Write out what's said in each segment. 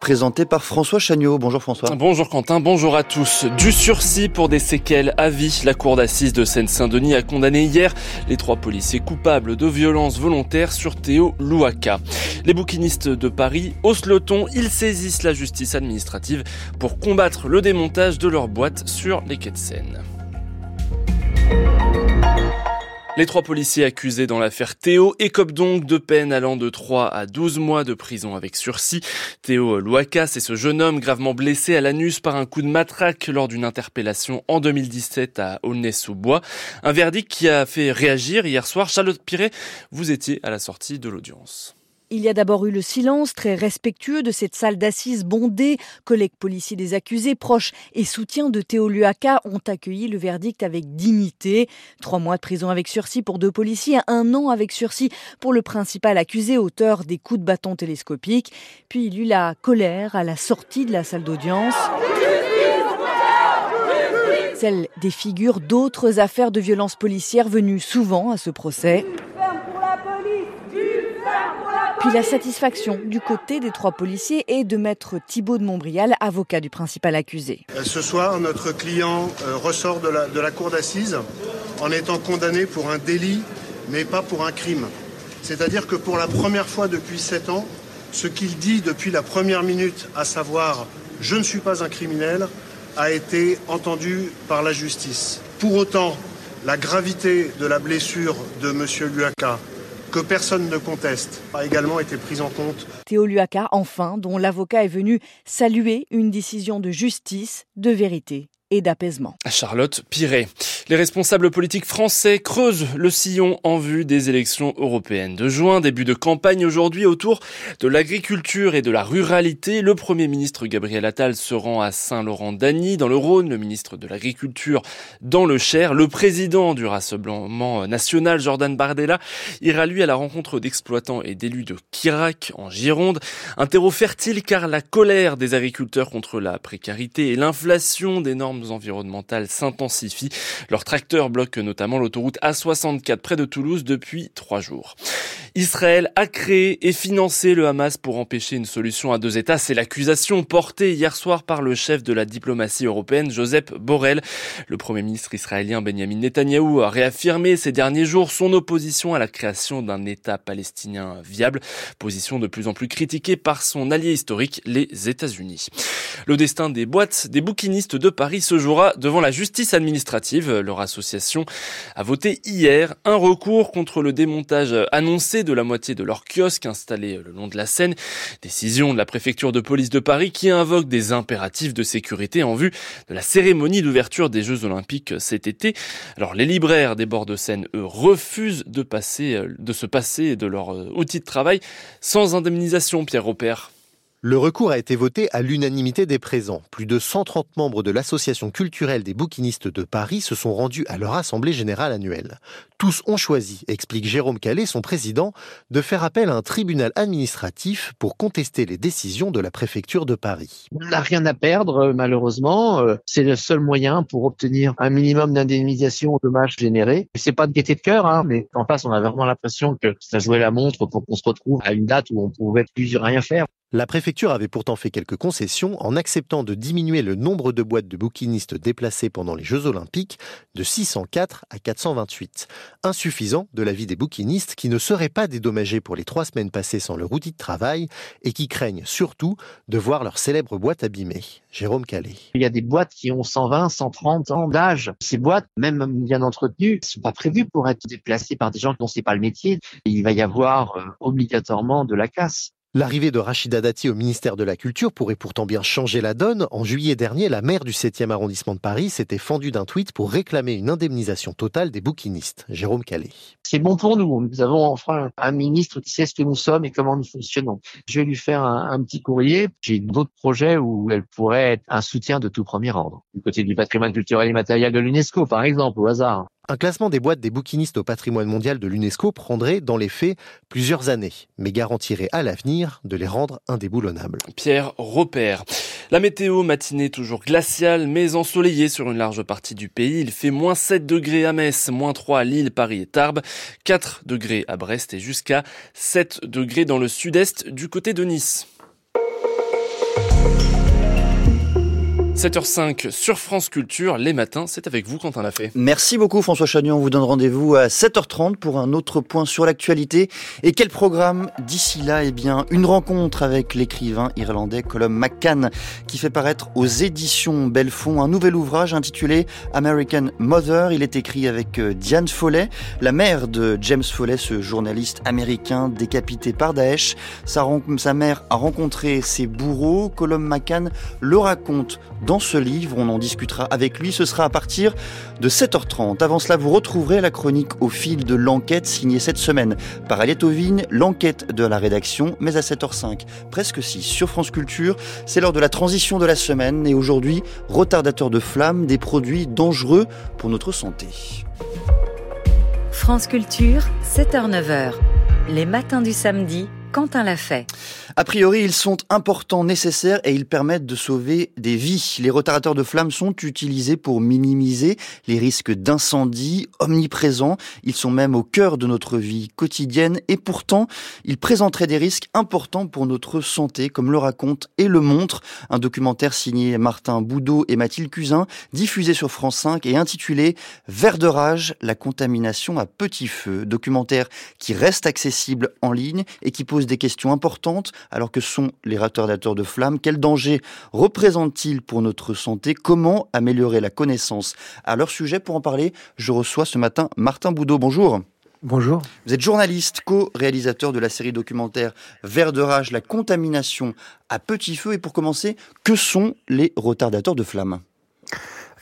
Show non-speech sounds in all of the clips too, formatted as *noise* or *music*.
présenté par François Chagnot. Bonjour François. Bonjour Quentin, bonjour à tous. Du sursis pour des séquelles à vie. La cour d'assises de Seine-Saint-Denis a condamné hier les trois policiers coupables de violences volontaires sur Théo Louaka. Les bouquinistes de Paris haussent le ton, ils saisissent la justice administrative pour combattre le démontage de leurs boîtes sur les quais de Seine. Les trois policiers accusés dans l'affaire Théo écopent donc de peine allant de 3 à 12 mois de prison avec sursis. Théo Louaka, c'est ce jeune homme gravement blessé à l'anus par un coup de matraque lors d'une interpellation en 2017 à Aulnay-sous-Bois. Un verdict qui a fait réagir hier soir. Charlotte Piret, vous étiez à la sortie de l'audience. Il y a d'abord eu le silence très respectueux de cette salle d'assises bondée. Collègues policiers des accusés, proches et soutiens de Théo Luaka ont accueilli le verdict avec dignité. Trois mois de prison avec sursis pour deux policiers, un an avec sursis pour le principal accusé, auteur des coups de bâton télescopiques. Puis il y eut la colère à la sortie de la salle d'audience celle des figures d'autres affaires de violence policière venues souvent à ce procès. Puis la satisfaction du côté des trois policiers et de maître Thibault de Montbrial, avocat du principal accusé. Euh, ce soir, notre client euh, ressort de la, cour d'assises en étant condamné pour un délit, mais pas pour un crime. C'est-à-dire que pour la première fois depuis sept ans, ce qu'il dit depuis la première minute, à savoir je ne suis pas un criminel, a été entendu par la justice. Pour autant, la gravité de la blessure de M. Luaka, que personne ne conteste, a également été prise en compte. Théo Luaka, enfin, dont l'avocat est venu saluer une décision de justice, de vérité et d'apaisement. Charlotte Piret. Les responsables politiques français creusent le sillon en vue des élections européennes de juin. Début de campagne aujourd'hui autour de l'agriculture et de la ruralité. Le Premier ministre Gabriel Attal se rend à Saint-Laurent-d'Agny dans le Rhône, le ministre de l'Agriculture dans le Cher. Le président du Rassemblement national, Jordan Bardella, ira lui à la rencontre d'exploitants et d'élus de Kirac en Gironde. Un terreau fertile car la colère des agriculteurs contre la précarité et l'inflation des normes environnementales s'intensifient. Leur tracteur bloque notamment l'autoroute A64 près de Toulouse depuis trois jours. Israël a créé et financé le Hamas pour empêcher une solution à deux États. C'est l'accusation portée hier soir par le chef de la diplomatie européenne, Joseph Borrell. Le premier ministre israélien Benjamin Netanyahou a réaffirmé ces derniers jours son opposition à la création d'un État palestinien viable, position de plus en plus critiquée par son allié historique, les États-Unis. Le destin des boîtes des bouquinistes de Paris se jouera devant la justice administrative. Leur association a voté hier un recours contre le démontage annoncé de la moitié de leur kiosque installé le long de la Seine. Décision de la préfecture de police de Paris qui invoque des impératifs de sécurité en vue de la cérémonie d'ouverture des Jeux Olympiques cet été. Alors les libraires des bords de Seine, eux, refusent de passer, de se passer de leur euh, outil de travail sans indemnisation, Pierre Robert. Le recours a été voté à l'unanimité des présents. Plus de 130 membres de l'Association culturelle des bouquinistes de Paris se sont rendus à leur assemblée générale annuelle. Tous ont choisi, explique Jérôme Calais, son président, de faire appel à un tribunal administratif pour contester les décisions de la préfecture de Paris. On n'a rien à perdre, malheureusement. Euh, c'est le seul moyen pour obtenir un minimum d'indemnisation aux dommages générés. C'est pas de gaieté de cœur, hein, mais en face, on a vraiment l'impression que ça jouait la montre pour qu'on se retrouve à une date où on pouvait plus rien faire. La préfecture avait pourtant fait quelques concessions en acceptant de diminuer le nombre de boîtes de bouquinistes déplacées pendant les Jeux Olympiques de 604 à 428. Insuffisant de l'avis des bouquinistes qui ne seraient pas dédommagés pour les trois semaines passées sans leur outil de travail et qui craignent surtout de voir leur célèbre boîte abîmée. Jérôme Calais. Il y a des boîtes qui ont 120, 130 ans d'âge. Ces boîtes, même bien entretenues, ne sont pas prévues pour être déplacées par des gens qui n'ont pas le métier. Il va y avoir euh, obligatoirement de la casse. L'arrivée de Rachida Dati au ministère de la Culture pourrait pourtant bien changer la donne. En juillet dernier, la maire du 7e arrondissement de Paris s'était fendue d'un tweet pour réclamer une indemnisation totale des bouquinistes. Jérôme Calais. C'est bon pour nous. Nous avons enfin un ministre qui sait ce que nous sommes et comment nous fonctionnons. Je vais lui faire un, un petit courrier. J'ai d'autres projets où elle pourrait être un soutien de tout premier ordre. Du côté du patrimoine culturel et matériel de l'UNESCO, par exemple, au hasard. Un classement des boîtes des bouquinistes au patrimoine mondial de l'UNESCO prendrait, dans les faits, plusieurs années, mais garantirait à l'avenir de les rendre indéboulonnables. Pierre Repère. La météo matinée toujours glaciale, mais ensoleillée sur une large partie du pays. Il fait moins 7 degrés à Metz, moins 3 à Lille, Paris et Tarbes, 4 degrés à Brest et jusqu'à 7 degrés dans le sud-est du côté de Nice. 7h05 sur France Culture, les matins, c'est avec vous Quentin l'a fait. Merci beaucoup François Chagnon, on vous donne rendez-vous à 7h30 pour un autre point sur l'actualité. Et quel programme? D'ici là Eh bien, une rencontre avec l'écrivain irlandais Colum McCann qui fait paraître aux éditions Belfond un nouvel ouvrage intitulé American Mother. Il est écrit avec euh, Diane Foley, la mère de James Foley, ce journaliste américain décapité par Daesh. Sa, mère a rencontré ses bourreaux. Colum McCann le raconte ce livre. On en discutera avec lui. Ce sera à partir de 7h30. Avant cela, vous retrouverez la chronique au fil de l'enquête signée cette semaine par Aliette Ovine, l'enquête de la rédaction, mais à 7h05, presque 6 sur France Culture. C'est l'heure de la transition de la semaine et aujourd'hui, retardateur de flammes, des produits dangereux pour notre santé. France Culture, 7h-9h. Les matins du samedi, Quentin l'a fait. A priori, ils sont importants, nécessaires et ils permettent de sauver des vies. Les retardateurs de flammes sont utilisés pour minimiser les risques d'incendie omniprésents. Ils sont même au cœur de notre vie quotidienne et pourtant, ils présenteraient des risques importants pour notre santé, comme le raconte et le montre un documentaire signé Martin Boudot et Mathilde Cusin, diffusé sur France 5 et intitulé Vert de rage, la contamination à petit feu. Documentaire qui reste accessible en ligne et qui pose des questions importantes alors que sont les retardateurs de flammes Quels dangers représentent-ils pour notre santé? Comment améliorer la connaissance? À leur sujet Pour en parler, je reçois ce matin Martin Boudot. Bonjour. Bonjour. Vous êtes journaliste, co-réalisateur de la série documentaire Vert de rage, la contamination à petit feu. Et pour commencer, que sont les retardateurs de flammes?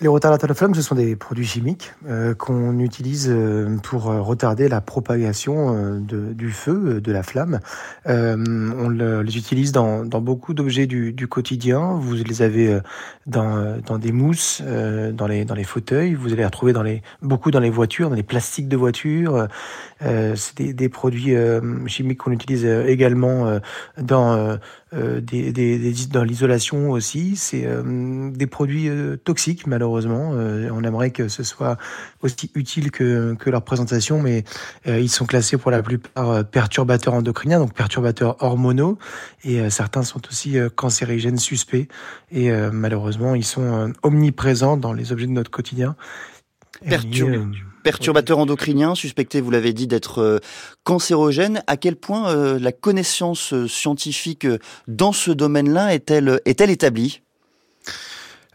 Les retardateurs de flamme, ce sont des produits chimiques euh, qu'on utilise euh, pour euh, retarder la propagation de, du feu, de la flamme. on le, les utilise dans, dans beaucoup d'objets du, du, quotidien. Vous les avez dans, dans des mousses, dans, les, dans les fauteuils. Vous allez retrouver dans les, beaucoup dans les voitures, dans les plastiques de voitures. C'est des, des, produits chimiques qu'on utilise également dans euh, des, des, dans l'isolation aussi. C'est euh, des produits euh, toxiques, malheureusement. on aimerait que ce soit aussi utile que, que leur présentation, mais ils sont classés pour la plupart perturbateurs endocriniens, donc perturbateurs hormonaux, et certains sont aussi cancérigènes suspects. Et malheureusement, ils sont omniprésents dans les objets de notre quotidien. Perturbateur endocrinien, suspecté, vous l'avez dit, d'être euh, cancérogène. À quel point euh, la connaissance euh, scientifique dans ce domaine-là est-elle est-elle établie?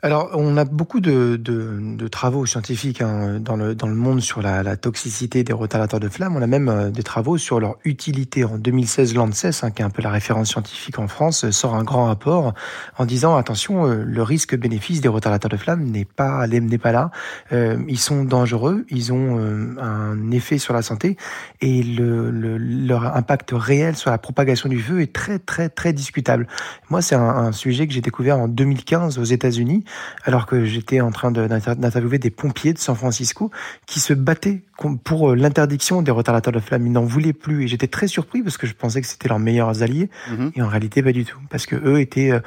Alors, on a beaucoup de, de, de travaux scientifiques hein, dans, le, dans le monde sur la, la, toxicité des retardateurs de flammes. On a même euh, des travaux sur leur utilité. En 2016, l'ANSES, hein, qui est un peu la référence scientifique en France, sort un grand rapport en disant attention, euh, le risque-bénéfice des retardateurs de flammes n'est pas n'est pas là. Euh, ils sont dangereux, ils ont un effet sur la santé et le, le, leur impact réel sur la propagation du feu est très très très discutable. Moi, c'est un, un sujet que j'ai découvert en 2015 aux États-Unis alors que j'étais en train d'interviewer des pompiers de San Francisco qui se battaient pour euh, l'interdiction des retardateurs de flammes. Ils n'en voulaient plus et j'étais très surpris parce que je pensais que c'était leurs meilleurs alliés mhm. et en réalité pas du tout parce que eux étaient euh,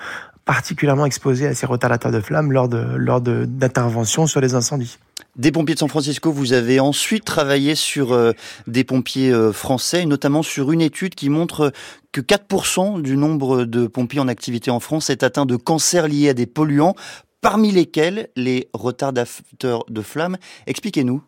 particulièrement exposés à ces retardateurs de flammes lors de lors d'interventions sur les incendies. Des pompiers de San Francisco, vous avez ensuite travaillé sur euh, des pompiers français, notamment sur une étude qui montre que 4% du nombre de pompiers en activité en France est atteint de cancer lié à des polluants parmi lesquels les retardateurs de flammes. Expliquez-nous.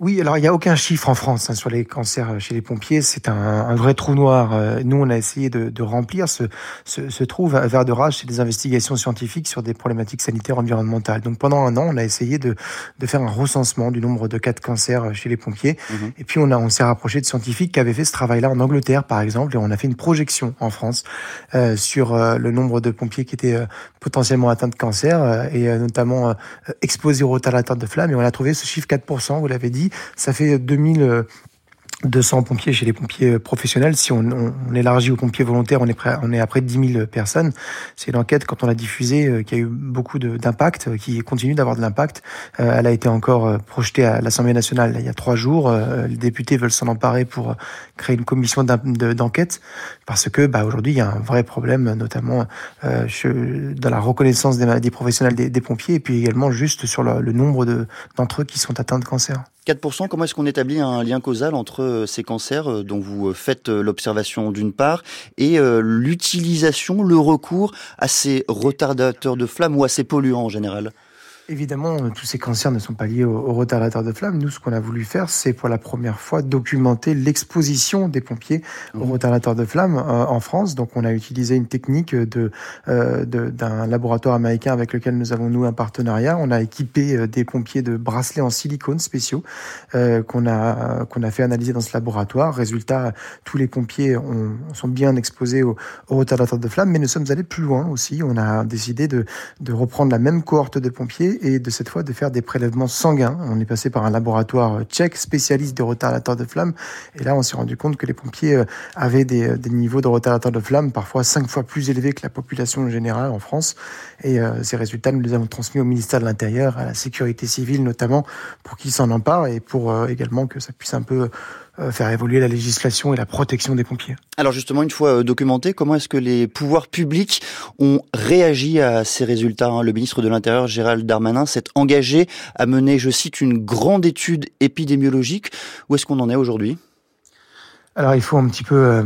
Oui, alors il n'y a aucun chiffre en France hein, sur les cancers chez les pompiers. C'est un, un, vrai trou noir. Euh, nous, on a essayé de, de remplir ce, ce, ce, trou vers de rage. C'est des investigations scientifiques sur des problématiques sanitaires environnementales. Donc pendant un an, on a essayé de, de faire un recensement du nombre de cas de cancer chez les pompiers. Mhm. Et puis on, a, on s'est rapproché de scientifiques qui avaient fait ce travail-là en Angleterre, par exemple, et on a fait une projection en France euh, sur euh, le nombre de pompiers qui étaient euh, potentiellement atteints de cancer et notamment exposés aux retardateurs de flammes. Et on a trouvé ce chiffre 4%, vous l'avez dit ça fait 2000 200 pompiers chez les pompiers professionnels. Si on, on, élargit aux pompiers volontaires, on est, prêt, on est à près de 10 000 personnes. C'est une enquête, quand on l'a diffusée, euh, qui a eu beaucoup d'impact, euh, qui continue d'avoir de l'impact. Euh, elle a été encore projetée à l'Assemblée nationale il y a trois jours. les députés veulent s'en emparer pour créer une commission d'enquête, parce que bah, aujourd'hui, il y a un vrai problème, notamment dans la reconnaissance des maladies professionnelles des, pompiers, et puis également juste sur le, le nombre d'entre eux qui sont atteints de cancer. 4%, comment est-ce qu'on établit un lien causal entre ces cancers dont vous faites l'observation d'une part et l'utilisation, le recours à ces retardateurs de flammes ou à ces polluants en général? Évidemment, euh, tous ces cancers ne sont pas liés aux, retardateurs de flammes. Nous, ce qu'on a voulu faire, c'est pour la première fois documenter l'exposition des pompiers aux mmh. retardateurs de flammes euh, en France. Donc, on a utilisé une technique de euh, d'un laboratoire américain avec lequel nous avons nous un partenariat. On a équipé des pompiers de bracelets en silicone spéciaux qu'on a qu'on a fait analyser dans ce laboratoire. Résultat, tous les pompiers ont, sont bien exposés aux, aux retardateurs de flammes, mais nous sommes allés plus loin aussi. On a décidé de de reprendre la même cohorte de pompiers et de cette fois de faire des prélèvements sanguins. On est passé par un laboratoire tchèque spécialiste de retardateurs de flammes et là on s'est rendu compte que les pompiers euh, avaient des, euh, des niveaux de retardateurs de flammes parfois cinq fois plus élevés que la population générale en France et euh, ces résultats nous les avons transmis au ministère de l'Intérieur, à la sécurité civile notamment pour qu'ils s'en emparent et pour également que ça puisse un peu euh, faire évoluer la législation et la protection des pompiers. Alors justement, une fois euh, documenté, comment est-ce que les pouvoirs publics ont réagi à ces résultats hein? Le ministre de l'Intérieur, Gérald Darmanin, s'est engagé à mener, je cite, une grande étude épidémiologique. Où est-ce qu'on en est aujourd'hui? Alors il faut un petit peu euh,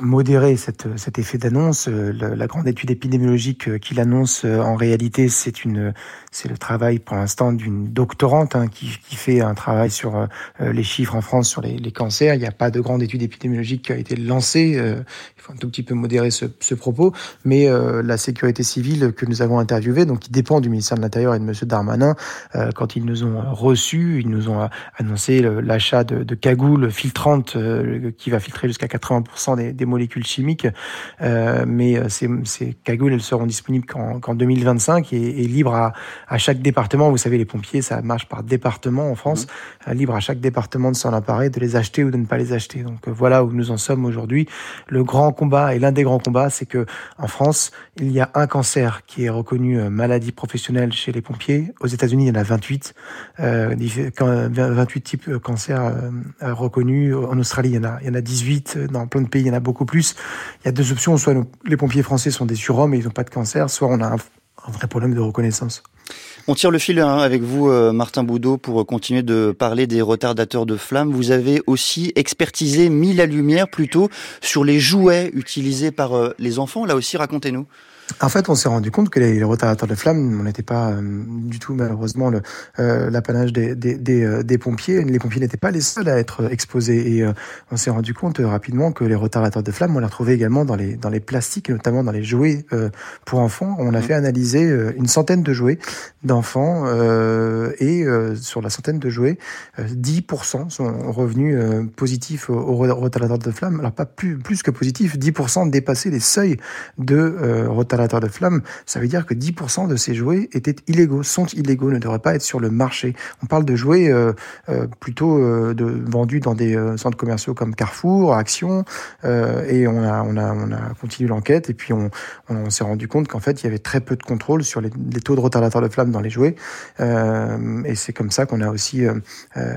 modérer cet effet d'annonce. la grande étude épidémiologique qu'il annonce, en réalité, c'est une c'est le travail pour l'instant d'une doctorante hein, qui, qui, fait un travail sur euh, les chiffres en France sur les, les, cancers. Il n'y a pas de grande étude épidémiologique qui a été lancée. Euh, il faut un tout petit peu modérer ce, ce propos. Mais euh, la sécurité civile que nous avons interviewée, donc qui dépend du ministère de l'Intérieur et de Monsieur Darmanin, quand ils nous ont reçus, ils nous ont annoncé l'achat de, de, cagoules filtrantes qui va filtrer jusqu'à 80% des, des, molécules chimiques. mais ces, ces, cagoules, elles seront disponibles qu'en 2025 et, et libres à à chaque département, vous savez, les pompiers, ça marche par département en France, mmh. libre à chaque département de s'en emparer, de les acheter ou de ne pas les acheter. Donc euh, voilà où nous en sommes aujourd'hui. Le grand combat et l'un des grands combats, c'est que en France, il y a un cancer qui est reconnu euh, maladie professionnelle chez les pompiers. Aux États-Unis, il y en a 28, euh, 28 types de cancers euh, reconnus. En Australie, il y en a, il y en a 18. Dans plein de pays, il y en a beaucoup plus. Il y a deux options. Soit les pompiers français sont des surhommes et ils n'ont pas de cancer, soit on a un, un vrai problème de reconnaissance. On tire le fil hein, avec vous, euh, Martin Boudot, pour continuer de parler des retardateurs de flammes. Vous avez aussi expertisé, mis la lumière plutôt sur les jouets utilisés par euh, les enfants. Là aussi, racontez-nous. En fait, on s'est rendu compte que les, retardateurs de flammes, on n'était pas euh, du tout malheureusement euh, l'apanage des, des, des, euh, des, pompiers. Les pompiers n'étaient pas les seuls à être exposés et on s'est rendu compte rapidement que les retardateurs de flammes, on les retrouvait également dans les dans les plastiques, notamment dans les jouets pour enfants. On a mmh. fait analyser une centaine de jouets d'enfants et sur la centaine de jouets, 10% sont revenus positifs aux, retardateurs de flammes. Alors pas plus plus que positifs, 10% dépassaient les seuils de retardateurs de flammes, ça veut dire que 10% de ces jouets étaient illégaux, sont illégaux, ne devraient pas être sur le marché. On parle de jouets euh, euh, plutôt euh, vendus dans des centres commerciaux comme Carrefour, Action, et on a, on, a, on a continué l'enquête et puis on, s'est rendu compte qu'en fait il y avait très peu de contrôle sur les, taux de retardateurs de flammes dans les jouets, et c'est comme ça qu'on a aussi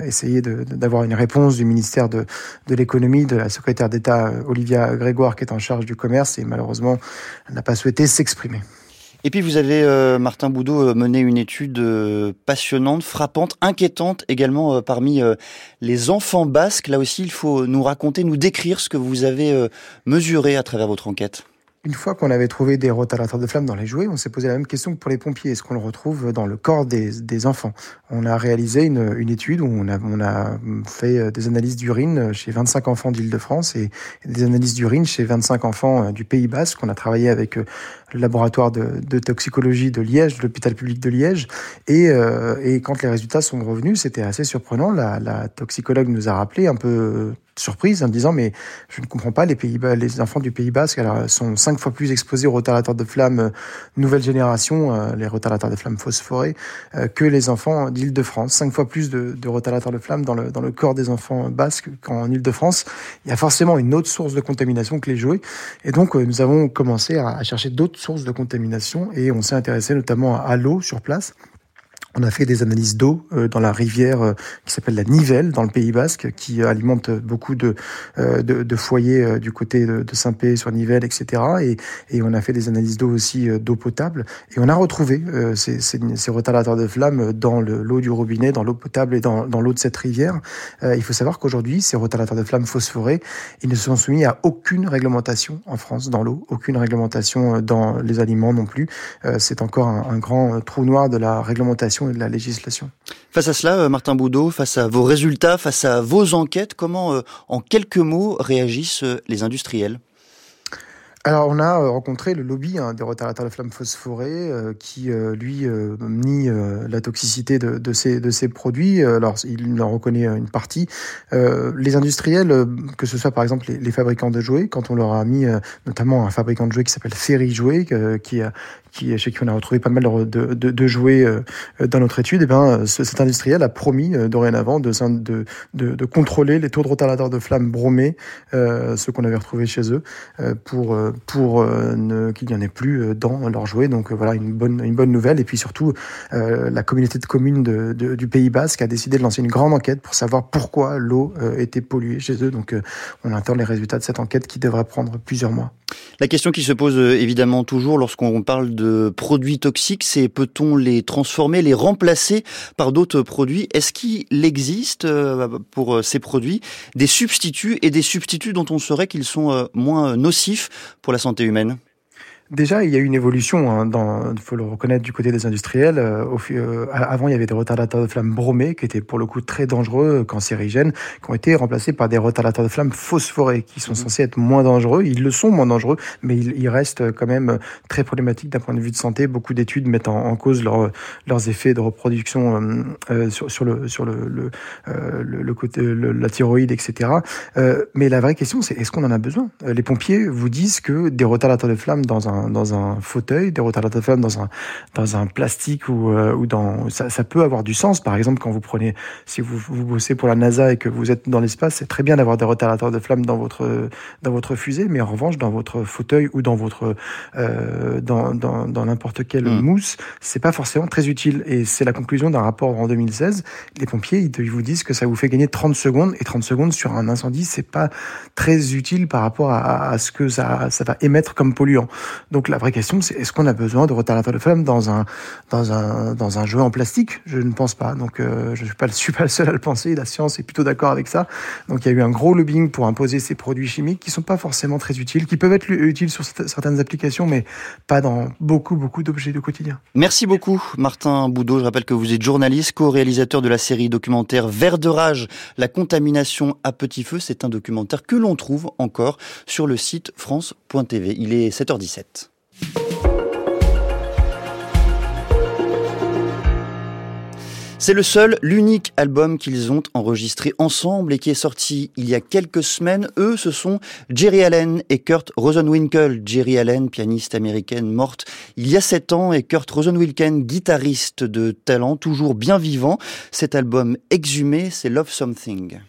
essayé d'avoir une réponse du ministère de l'économie, de la secrétaire d'État Olivia Grégoire qui est en charge du commerce, et malheureusement elle n'a pas souhaité s'exprimer. Et puis vous avez, euh, Martin Boudot, euh, mené une étude euh, passionnante, frappante, inquiétante également parmi les enfants basques. Là aussi, il faut nous raconter, nous décrire ce que vous avez mesuré à travers votre enquête. Une fois qu'on avait trouvé des rotalateurs de flammes dans les jouets, on s'est posé la même question que pour les pompiers. Est-ce qu'on le retrouve dans le corps des, enfants? On a réalisé une, étude où on a, fait des analyses d'urine chez 25 enfants d'Île-de-France et des analyses d'urine chez 25 enfants du Pays Basque. On a travaillé avec le laboratoire de, toxicologie de Liège, l'hôpital public de Liège. Et, euh, quand les résultats sont revenus, c'était assez surprenant. La, toxicologue nous a rappelé un peu surprise en disant mais je ne comprends pas les pays les enfants du Pays Basque alors, sont cinq fois plus exposés aux retardateurs de flammes euh, nouvelle génération euh, les retardateurs de flammes phosphorés euh, que les enfants d'Île-de-France. Cinq fois plus de, de retardateurs de flammes dans le dans le corps des enfants basques qu'en Île-de-France. Il y a forcément une autre source de contamination que les jouets. Et donc nous avons commencé à, à chercher d'autres sources de contamination et on s'est intéressé notamment à l'eau sur place On a fait des analyses d'eau euh, dans la rivière euh, qui s'appelle la Nivelle dans le Pays Basque, qui alimente beaucoup de, de, de, foyers du côté de, Saint-Pé sur Nivelle, etc. Et, et, on a fait des analyses d'eau aussi d'eau potable. Et on a retrouvé ces, ces, ces, retardateurs de flammes dans l'eau du robinet, dans l'eau potable et dans, dans l'eau de cette rivière. il faut savoir qu'aujourd'hui, ces retardateurs de flammes phosphorés, ils ne sont soumis à aucune réglementation en France dans l'eau, aucune réglementation dans les aliments non plus. C'est encore un grand trou noir de la réglementation et de la législation. Face à cela, euh, Martin Boudot, face à vos résultats, face à vos enquêtes, comment, euh, en quelques mots, réagissent euh, les industriels? Alors, on a rencontré le lobby hein, des retardateurs de flammes phosphorées qui, lui, nie la toxicité de, de, ces, de ces produits. Alors, il en reconnaît une partie. les industriels, que ce soit par exemple les, les, fabricants de jouets, quand on leur a mis notamment un fabricant de jouets qui s'appelle Ferry Jouets, qui qui, chez qui on a retrouvé pas mal de, de, de jouets euh, dans notre étude, eh ben, cet industriel a promis euh, dorénavant de, de, de, contrôler les taux de retardateur de flammes bromés, euh, ceux qu'on avait retrouvés chez eux, euh, pour, pour ne, qu'il n'y en ait plus dans leurs jouets. Donc voilà, une bonne, une bonne nouvelle. Et puis surtout, la communauté de communes de, du Pays Basque a décidé de lancer une grande enquête pour savoir pourquoi l'eau était polluée chez eux. Donc on attend les résultats de cette enquête qui devrait prendre plusieurs mois. La question qui se pose évidemment toujours lorsqu'on parle de de produits toxiques, c'est peut-on les transformer, les remplacer par d'autres produits? Est-ce qu'il existe euh, pour euh, ces produits des substituts et des substituts dont on saurait qu'ils sont euh, moins nocifs pour la santé humaine Déjà, il y a eu une évolution, hein, il faut le reconnaître, du côté des industriels. Euh, euh, avant, il y avait des retardateurs de flammes bromés, qui étaient pour le coup très dangereux, euh, cancérigènes, qui ont été remplacés par des retardateurs de flammes phosphorés, qui sont mmh. censés être moins dangereux. Ils le sont moins dangereux, mais ils, ils restent quand même très problématiques d'un point de vue de santé. Beaucoup d'études mettent en, cause leur, leurs effets de reproduction euh, sur, sur, le, sur le, le, le côté, la thyroïde, etc. mais la vraie question, c'est est-ce qu'on en a besoin? Les pompiers vous disent que des retardateurs de flammes dans un dans un fauteuil, des retardateurs de flammes dans un, dans un plastique ou, euh, ou dans, ça, ça, peut avoir du sens. Par exemple, quand vous prenez, si vous, vous bossez pour la NASA et que vous êtes dans l'espace, c'est très bien d'avoir des retardateurs de flammes dans votre, dans votre fusée, mais en revanche, dans votre fauteuil ou dans votre, euh, dans, dans, dans n'importe quelle mmh. mousse, c'est pas forcément très utile. Et c'est la conclusion d'un rapport en 2016. Les pompiers, ils vous disent que ça vous fait gagner 30 secondes et 30 secondes sur un incendie, c'est pas très utile par rapport à, à ce que ça, ça va émettre comme polluant. Donc la vraie question, c'est est-ce qu'on a besoin de retardateur de flamme dans un dans un dans un jouet en plastique? Je ne pense pas. Donc euh, je pas *laughs* suis pas le seul à le penser. La science est plutôt d'accord avec ça. Donc il y a eu un gros lobbying pour imposer ces produits chimiques qui sont pas forcément très utiles, qui peuvent être utiles sur certaines applications, mais pas dans beaucoup beaucoup d'objets du quotidien. Merci beaucoup, Martin Boudot. Je rappelle que vous êtes journaliste, co-réalisateur de la série documentaire Vert de rage, la contamination à petit feu. C'est un documentaire que l'on trouve encore sur le site France.tv. Il est 7h17. C'est le seul, l'unique album qu'ils ont enregistré ensemble et qui est sorti il y a quelques semaines. Eux, ce sont Jerry Allen et Kurt Rosenwinkel. Jerry Allen, pianiste américaine morte il y a sept ans, et Kurt Rosenwinkel, guitariste de talent, toujours bien vivant. Cet album exhumé, c'est Love Something.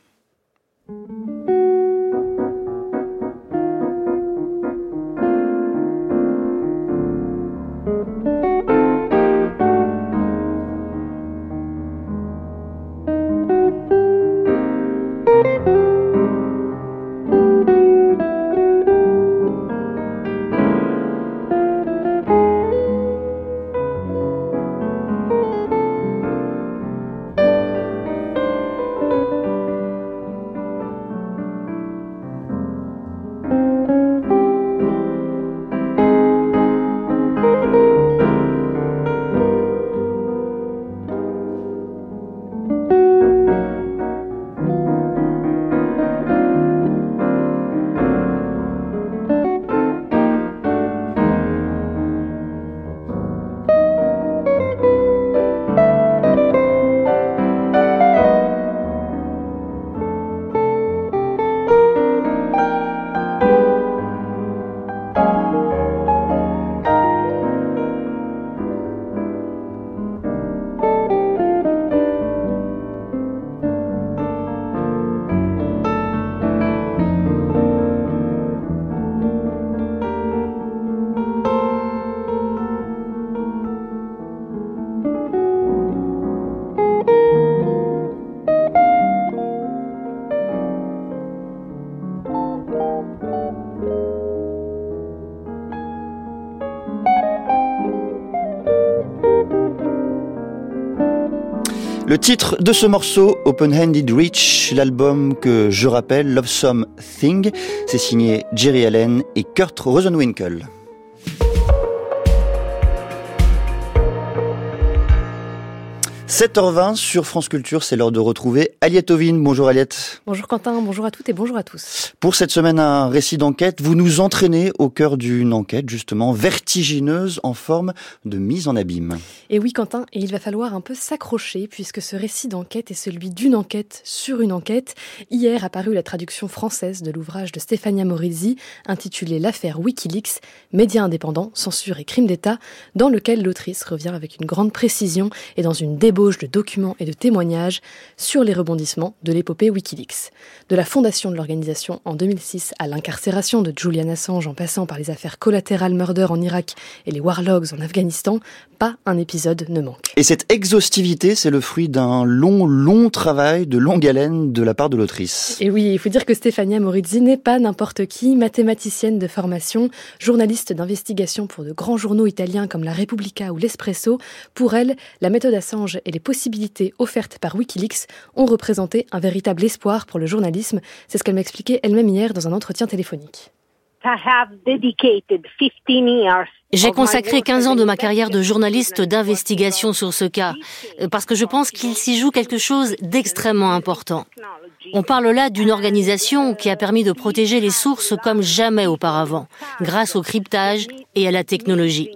Le titre de ce morceau, Open-Handed Reach, l'album que je rappelle, Love Some Thing, c'est signé Jerry Allen et Kurt Rosenwinkel. 7h20 sur France Culture, c'est l'heure de retrouver Aliette Ovine. Bonjour Aliette. Bonjour Quentin, bonjour à toutes et bonjour à tous. Pour cette semaine, un récit d'enquête, vous nous entraînez au cœur d'une enquête justement vertigineuse en forme de mise en abîme. Et oui Quentin, et il va falloir un peu s'accrocher puisque ce récit d'enquête est celui d'une enquête sur une enquête. Hier a paru la traduction française de l'ouvrage de Stefania Morizzi intitulé L'affaire Wikileaks, média indépendant, censure et crime d'État, dans lequel l'autrice revient avec une grande précision et dans une débauche de documents et de témoignages sur les rebondissements de l'épopée Wikileaks. De la fondation de l'organisation en 2006 à l'incarcération de Julian Assange en passant par les affaires Collateral Murder en Irak et les War Logs en Afghanistan, pas un épisode ne manque. Et cette exhaustivité, c'est le fruit d'un long, long travail de longue haleine de la part de l'autrice. Et oui, il faut dire que Stefania Morizzi n'est pas n'importe qui, mathématicienne de formation, journaliste d'investigation pour de grands journaux italiens comme la Repubblica ou l'Espresso. Pour elle, la méthode Assange et les possibilités offertes par Wikileaks ont représenté un véritable espoir pour le journalisme. C'est ce qu'elle m'a expliqué elle-même hier dans un entretien téléphonique. J'ai consacré 15 ans de ma carrière de journaliste d'investigation sur ce cas, parce que je pense qu'il s'y joue quelque chose d'extrêmement important. On parle là d'une organisation qui a permis de protéger les sources comme jamais auparavant, grâce au cryptage et à la technologie.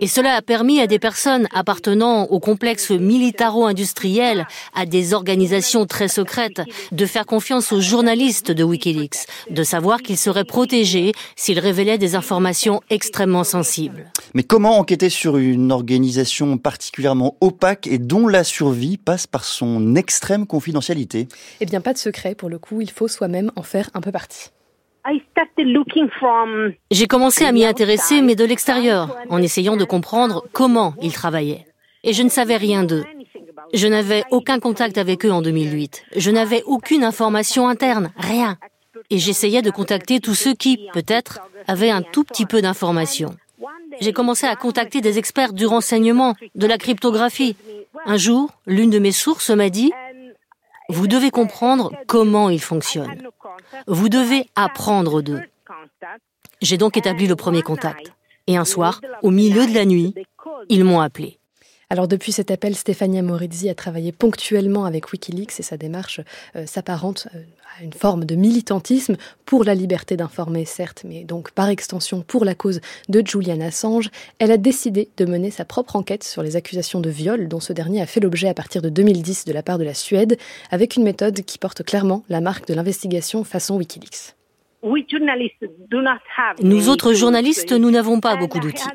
Et cela a permis à des personnes appartenant au complexe militaro-industriel, à des organisations très secrètes, de faire confiance aux journalistes de Wikileaks, de savoir qu'ils seraient protégés s'ils révélaient des informations extrêmement sensibles. Mais comment enquêter sur une organisation particulièrement opaque et dont la survie passe par son extrême confidentialité? Eh bien, pas de secret pour le coup, il faut soi-même en faire un peu partie. J'ai commencé à m'y intéresser, mais de l'extérieur, en essayant de comprendre comment ils travaillaient. Et je ne savais rien d'eux. Je n'avais aucun contact avec eux en 2008. Je n'avais aucune information interne, rien. Et j'essayais de contacter tous ceux qui, peut-être, avaient un tout petit peu d'informations. J'ai commencé à contacter des experts du renseignement, de la cryptographie. Un jour, l'une de mes sources m'a dit, vous devez comprendre comment ils fonctionnent. Vous devez apprendre d'eux. J'ai donc établi le premier contact. Et un soir, au milieu de la nuit, ils m'ont appelé. Alors depuis cet appel, Stefania Morizzi a travaillé ponctuellement avec Wikileaks et sa démarche euh, s'apparente euh, à une forme de militantisme pour la liberté d'informer, certes, mais donc par extension pour la cause de Julian Assange. Elle a décidé de mener sa propre enquête sur les accusations de viol dont ce dernier a fait l'objet à partir de 2010 de la part de la Suède, avec une méthode qui porte clairement la marque de l'investigation façon Wikileaks. Nous autres journalistes, nous n'avons pas beaucoup d'outils.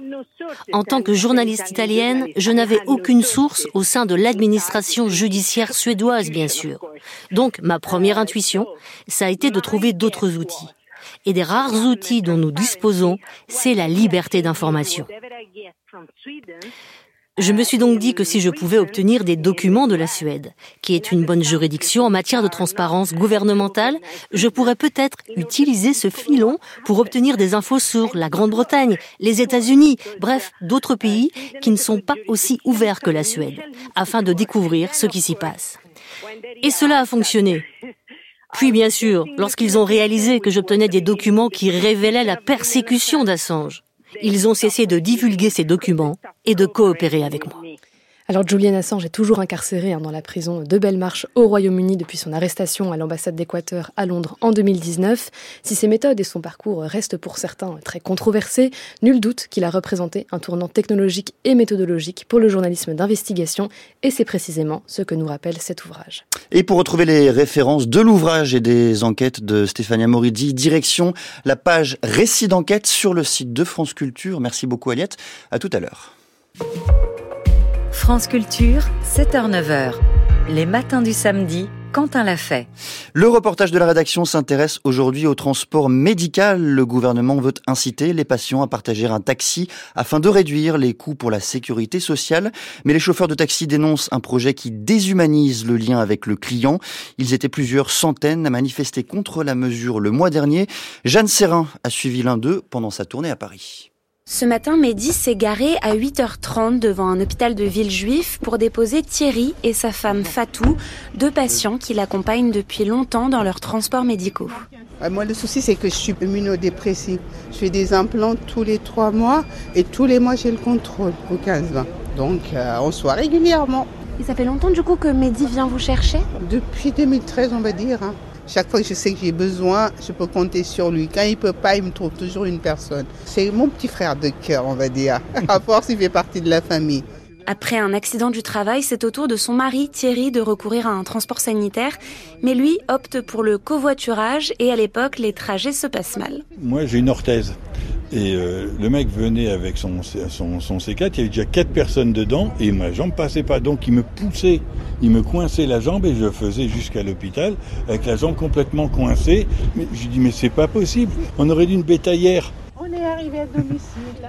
En tant que journaliste italienne, je n'avais aucune source au sein de l'administration judiciaire suédoise, bien sûr. Donc, ma première intuition, ça a été de trouver d'autres outils. Et des rares outils dont nous disposons, c'est la liberté d'information. Je me suis donc dit que si je pouvais obtenir des documents de la Suède, qui est une bonne juridiction en matière de transparence gouvernementale, je pourrais peut-être utiliser ce filon pour obtenir des infos sur la Grande-Bretagne, les États-Unis, bref, d'autres pays qui ne sont pas aussi ouverts que la Suède, afin de découvrir ce qui s'y passe. Et cela a fonctionné. Puis bien sûr, lorsqu'ils ont réalisé que j'obtenais des documents qui révélaient la persécution d'Assange, ils ont cessé de divulguer ces documents et de coopérer avec moi. Alors Julian Assange est toujours incarcéré hein, dans la prison de Belmarsh au Royaume-Uni depuis son arrestation à l'ambassade d'Équateur à Londres en 2019. Si ses méthodes et son parcours restent pour certains très controversés, nul doute qu'il a représenté un tournant technologique et méthodologique pour le journalisme d'investigation et c'est précisément ce que nous rappelle cet ouvrage. Et pour retrouver les références de l'ouvrage et des enquêtes de Stéphania Moridi, direction la page récit d'enquête sur le site de France Culture. Merci beaucoup Aliette. À tout à l'heure. France Culture, 7h-9h. Les matins du samedi, Quentin l'a fait. Le reportage de la rédaction s'intéresse aujourd'hui au transport médical. Le gouvernement veut inciter les patients à partager un taxi afin de réduire les coûts pour la sécurité sociale. Mais les chauffeurs de taxi dénoncent un projet qui déshumanise le lien avec le client. Ils étaient plusieurs centaines à manifester contre la mesure le mois dernier. Jeanne Serrin a suivi l'un d'eux pendant sa tournée à Paris. Ce matin, Mehdi s'est garé à 8h30 devant un hôpital de ville juif pour déposer Thierry et sa femme Fatou, deux patients qui l'accompagnent depuis longtemps dans leurs transports médicaux. Moi, le souci, c'est que je suis immunodépressive. Je fais des implants tous les trois mois et tous les mois, j'ai le contrôle au 15-20. Donc, euh, on soit régulièrement. Et ça fait longtemps, du coup, que Mehdi vient vous chercher? Depuis 2013, on va dire. Hein. Chaque fois que je sais que j'ai besoin, je peux compter sur lui. Quand il peut pas, il me trouve toujours une personne. C'est mon petit frère de cœur, on va dire. *laughs* À force, il fait partie de la famille. Après un accident du travail, c'est au tour de son mari Thierry de recourir à un transport sanitaire, mais lui opte pour le covoiturage et à l'époque, les trajets se passent mal. Moi, j'ai une orthèse. Et euh, le mec venait avec son, son, son, C4, il y avait déjà quatre personnes dedans et ma jambe passait pas. Donc il me poussait, il me coinçait la jambe et je faisais jusqu'à l'hôpital avec la jambe complètement coincée. Mais je dis mais c'est pas possible, on aurait dû une bétaillère. On est arrivé.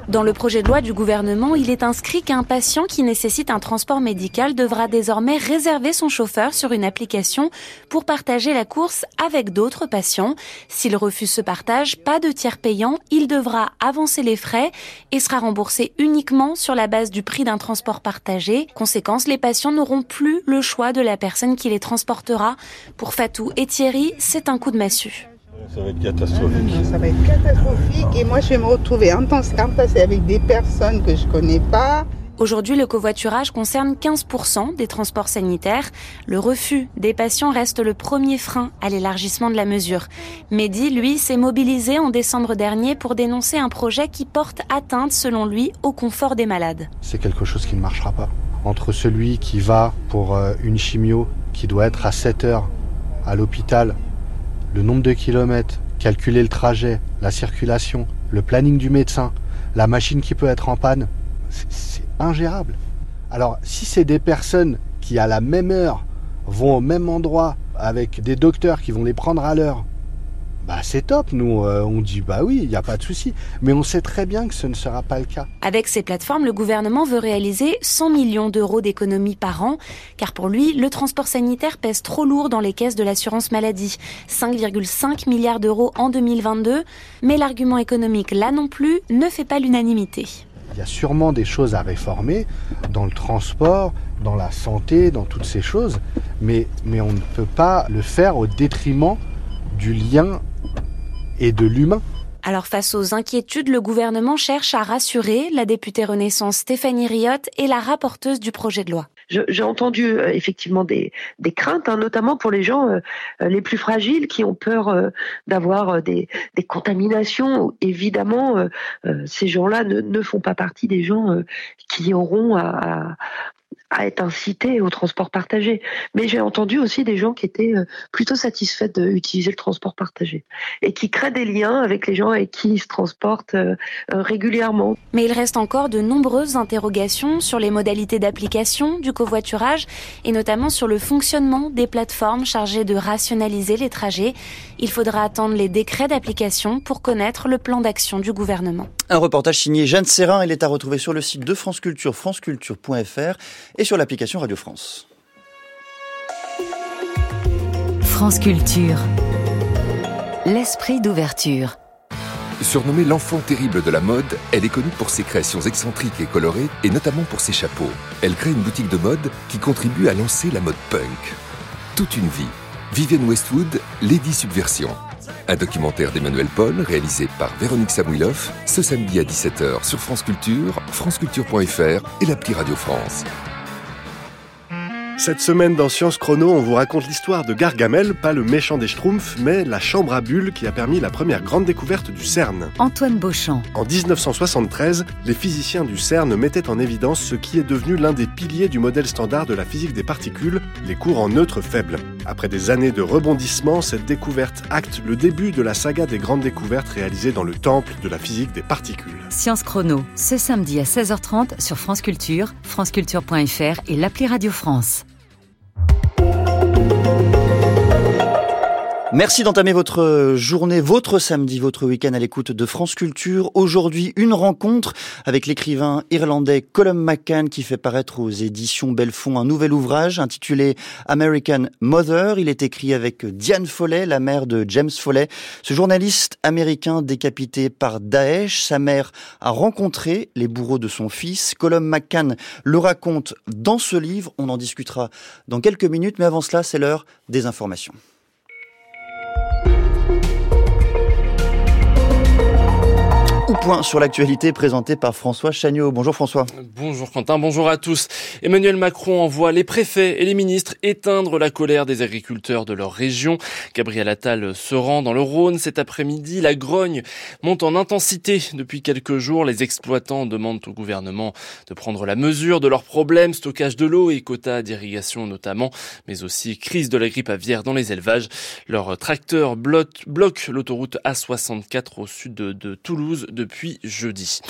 Dans le projet de loi du gouvernement, il est inscrit qu'un patient qui nécessite un transport médical devra désormais réserver son chauffeur sur une application pour partager la course avec d'autres patients. S'il refuse ce partage, pas de tiers payant, il devra avancer les frais et sera remboursé uniquement sur la base du prix d'un transport partagé. Conséquence, les patients n'auront plus le choix de la personne qui les transportera. Pour Fatou et Thierry, c'est un coup de massue. Ça va être catastrophique. ça va être catastrophique. Et moi, je vais me retrouver en temps passé avec des personnes que je connais pas. Aujourd'hui, le covoiturage concerne 15% des transports sanitaires. Le refus des patients reste le premier frein à l'élargissement de la mesure. Mehdi, lui, s'est mobilisé en décembre dernier pour dénoncer un projet qui porte atteinte, selon lui, au confort des malades. C'est quelque chose qui ne marchera pas. Entre celui qui va pour euh, une chimio qui doit être à 7 heures à l'hôpital le nombre de kilomètres, calculer le trajet, la circulation, le planning du médecin, la machine qui peut être en panne, c'est ingérable. Alors si c'est des personnes qui à la même heure vont au même endroit avec des docteurs qui vont les prendre à l'heure, bah c'est top, nous euh, on dit bah oui, il n'y a pas de souci, mais on sait très bien que ce ne sera pas le cas. Avec ces plateformes, le gouvernement veut réaliser 100 millions d'euros d'économies par an, car pour lui, le transport sanitaire pèse trop lourd dans les caisses de l'assurance maladie, 5,5 milliards d'euros en 2022, mais l'argument économique là non plus ne fait pas l'unanimité. Il y a sûrement des choses à réformer dans le transport, dans la santé, dans toutes ces choses, mais, mais on ne peut pas le faire au détriment du lien et de l'humain. Alors face aux inquiétudes, le gouvernement cherche à rassurer la députée Renaissance Stéphanie Riot et la rapporteuse du projet de loi. J'ai entendu euh, effectivement des, craintes, hein, notamment pour les gens euh, euh, les plus fragiles qui ont peur d'avoir des, contaminations. Évidemment, ces gens-là ne, font pas partie des gens qui auront à, à être incité au transport partagé. Mais j'ai entendu aussi des gens qui étaient euh, plutôt satisfaits d'utiliser le transport partagé et qui créent des liens avec les gens avec qui ils se transportent euh, euh, régulièrement. Mais il reste encore de nombreuses interrogations sur les modalités d'application du covoiturage et notamment sur le fonctionnement des plateformes chargées de rationaliser les trajets. Il faudra attendre les décrets d'application pour connaître le plan d'action du gouvernement. Un reportage signé Jeanne Serrin, il est à retrouver sur le site de France Culture, franceculture.fr et sur l'application Radio France. France Culture. L'esprit d'ouverture. Surnommée l'enfant terrible de la mode, elle est connue pour ses créations excentriques et colorées, et notamment pour ses chapeaux. Elle crée une boutique de mode qui contribue à lancer la mode punk. Toute une vie. Vivienne Westwood, Lady Subversion. Un documentaire d'Emmanuel Paul réalisé par Véronique Samouilov ce samedi à 17h sur France Culture, franceculture.fr et l'appli Radio France. Cette semaine dans Science Chrono, on vous raconte l'histoire de Gargamel, pas le méchant des Schtroumpfs, mais la chambre à bulles qui a permis la première grande découverte du CERN. Antoine Beauchamp. En 1973, les physiciens du CERN mettaient en évidence ce qui est devenu l'un des piliers du modèle standard de la physique des particules, les courants neutres faibles. Après des années de rebondissement, cette découverte acte le début de la saga des grandes découvertes réalisées dans le temple de la physique des particules. Science Chrono, ce samedi à 16h30 sur France Culture, franceculture.fr et l'appli Radio France. Oh, Merci d'entamer votre journée, votre samedi, votre week-end à l'écoute de France Culture. Aujourd'hui, une rencontre avec l'écrivain irlandais Colum McCann qui fait paraître aux éditions Belfond un nouvel ouvrage intitulé American Mother. Il est écrit avec Diane Follet, la mère de James Follet. Ce journaliste américain décapité par Daesh, sa mère a rencontré les bourreaux de son fils. Colum McCann le raconte dans ce livre. On en discutera dans quelques minutes, mais avant cela, c'est l'heure des informations. Point sur l'actualité présenté par François Chagnot. Bonjour François. Bonjour Quentin, bonjour à tous. Emmanuel Macron envoie les préfets et les ministres éteindre la colère des agriculteurs de leur région. Gabriel Attal se rend dans le Rhône cet après-midi. La grogne monte en intensité depuis quelques jours. Les exploitants demandent au gouvernement de prendre la mesure de leurs problèmes, stockage de l'eau et quotas d'irrigation notamment, mais aussi crise de la grippe aviaire dans les élevages. Leurs tracteurs bloquent l'autoroute A64 au sud de Toulouse depuis jeudi.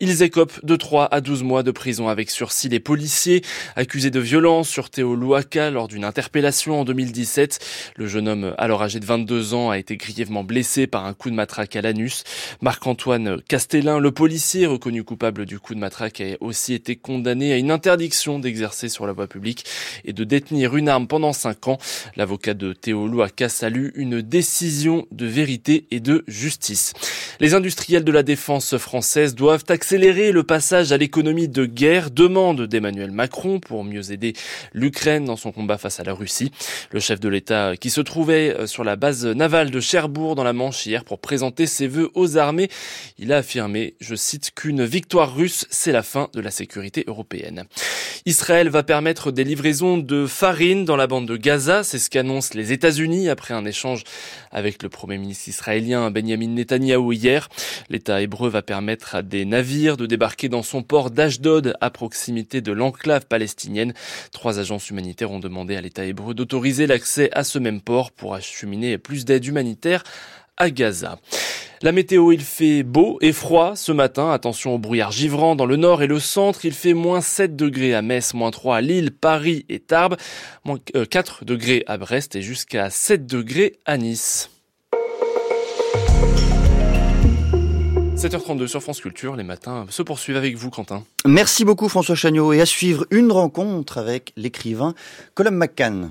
Ils écopent de 3 à 12 mois de prison avec sursis les policiers accusés de violence sur Théo Louaka lors d'une interpellation en 2017. Le jeune homme, alors âgé de 22 ans, a été grièvement blessé par un coup de matraque à l'anus. Marc-Antoine Castellin, le policier reconnu coupable du coup de matraque, a aussi été condamné à une interdiction d'exercer sur la voie publique et de détenir une arme pendant 5 ans. L'avocat de Théo Louaka salue une décision de vérité et de justice. Les industriels de la défense française doivent accélérer le passage à l'économie de guerre, demande d'Emmanuel Macron pour mieux aider l'Ukraine dans son combat face à la Russie. Le chef de l'État qui se trouvait euh, sur la base navale de Cherbourg dans la Manche hier pour présenter ses vœux aux armées, il a affirmé, je cite, qu'une victoire russe, c'est la fin de la sécurité européenne. Israël va permettre des livraisons de farine dans la bande de Gaza, c'est ce qu'annoncent les États-Unis après un échange avec le Premier ministre israélien Benjamin Netanyahou hier. L'État hébreu va permettre à des navires de débarquer dans son port d'Ashdod à proximité de l'enclave palestinienne. Trois agences humanitaires ont demandé à l'État hébreu d'autoriser l'accès à ce même port pour acheminer plus d'aide humanitaire à Gaza. La météo, il fait beau et froid ce matin. Attention au brouillard givrant dans le nord et le centre. Il fait moins 7 degrés à Metz, moins 3 à Lille, Paris et Tarbes, moins 4 euh, degrés à Brest et jusqu'à 7 degrés à Nice. 7h32 sur France Culture, les matins se poursuivent avec vous, Quentin. Merci beaucoup, François Chagnot. Et à suivre une rencontre avec l'écrivain Colum McCann.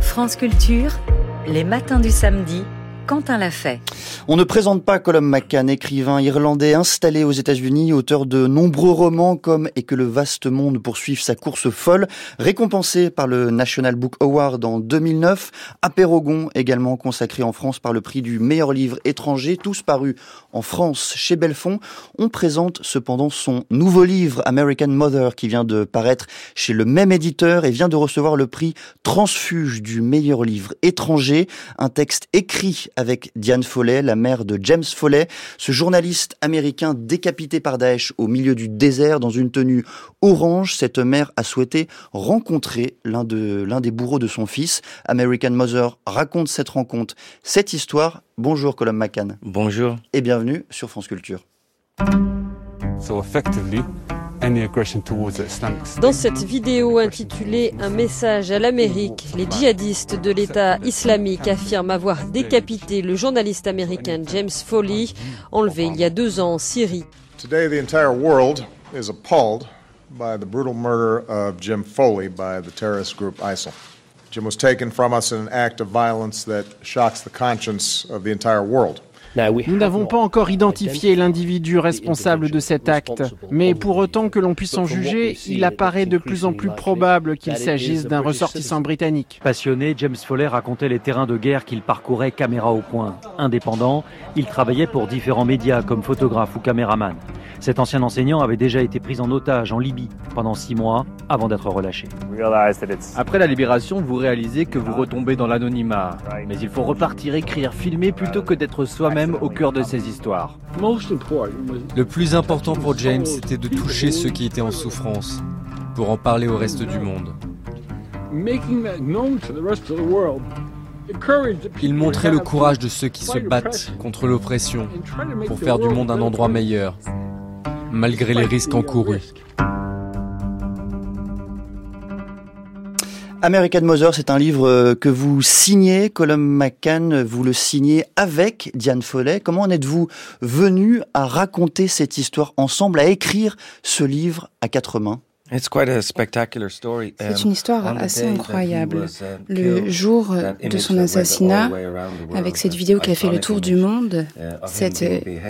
France Culture, les matins du samedi Quentin l'a fait. On ne présente pas Colum McCann, écrivain irlandais installé aux États-Unis, auteur de nombreux romans comme Et que le vaste monde poursuive sa course folle, récompensé par le National Book Award en 2009, Apérogon également consacré en France par le prix du meilleur livre étranger, tous parus en France chez Belfond. On présente cependant son nouveau livre American Mother qui vient de paraître chez le même éditeur et vient de recevoir le prix Transfuge du meilleur livre étranger, un texte écrit avec Diane Follet, la mère de James Follet, ce journaliste américain décapité par Daesh au milieu du désert dans une tenue orange. Cette mère a souhaité rencontrer l'un de, l'un des bourreaux de son fils. American Mother raconte cette rencontre, cette histoire. Bonjour Colum McCann. Bonjour. Et bienvenue sur France Culture. So effectively, dans cette vidéo intitulée Un message à l'Amérique, les djihadistes de l'État islamique affirment avoir décapité le journaliste américain James Foley, enlevé il y a deux ans en Syrie. Today, the entire world is appalled by the brutal murder of Jim Foley Jim was taken from us in an act of violence that shocks the conscience of the entire world. Nous n'avons pas encore identifié l'individu responsable de cet acte, mais pour autant que l'on puisse en juger, il apparaît de plus en plus probable qu'il s'agisse d'un ressortissant britannique. Passionné, James Foley racontait les terrains de guerre qu'il parcourait caméra au point. Indépendant, il travaillait pour différents médias comme photographe ou caméraman. Cet ancien enseignant avait déjà été pris en otage en Libye pendant six mois avant d'être relâché. Après la libération, vous réalisez que vous retombez dans l'anonymat. Mais il faut repartir écrire, filmer plutôt que d'être soi-même au cœur de ces histoires. Le plus important pour James, c'était de toucher ceux qui étaient en souffrance, pour en parler au reste du monde. Il montrait le courage de ceux qui se battent contre l'oppression pour faire du monde un endroit meilleur malgré les risques encourus. American Mother, c'est un livre euh, que vous signez, Colum McCann, vous le signez avec Diane Follet. Comment en êtes-vous venu à raconter cette histoire ensemble, à écrire ce livre à quatre mains? C'est une histoire assez incroyable. Le jour de son assassinat, avec cette vidéo qui a fait le tour du monde, cette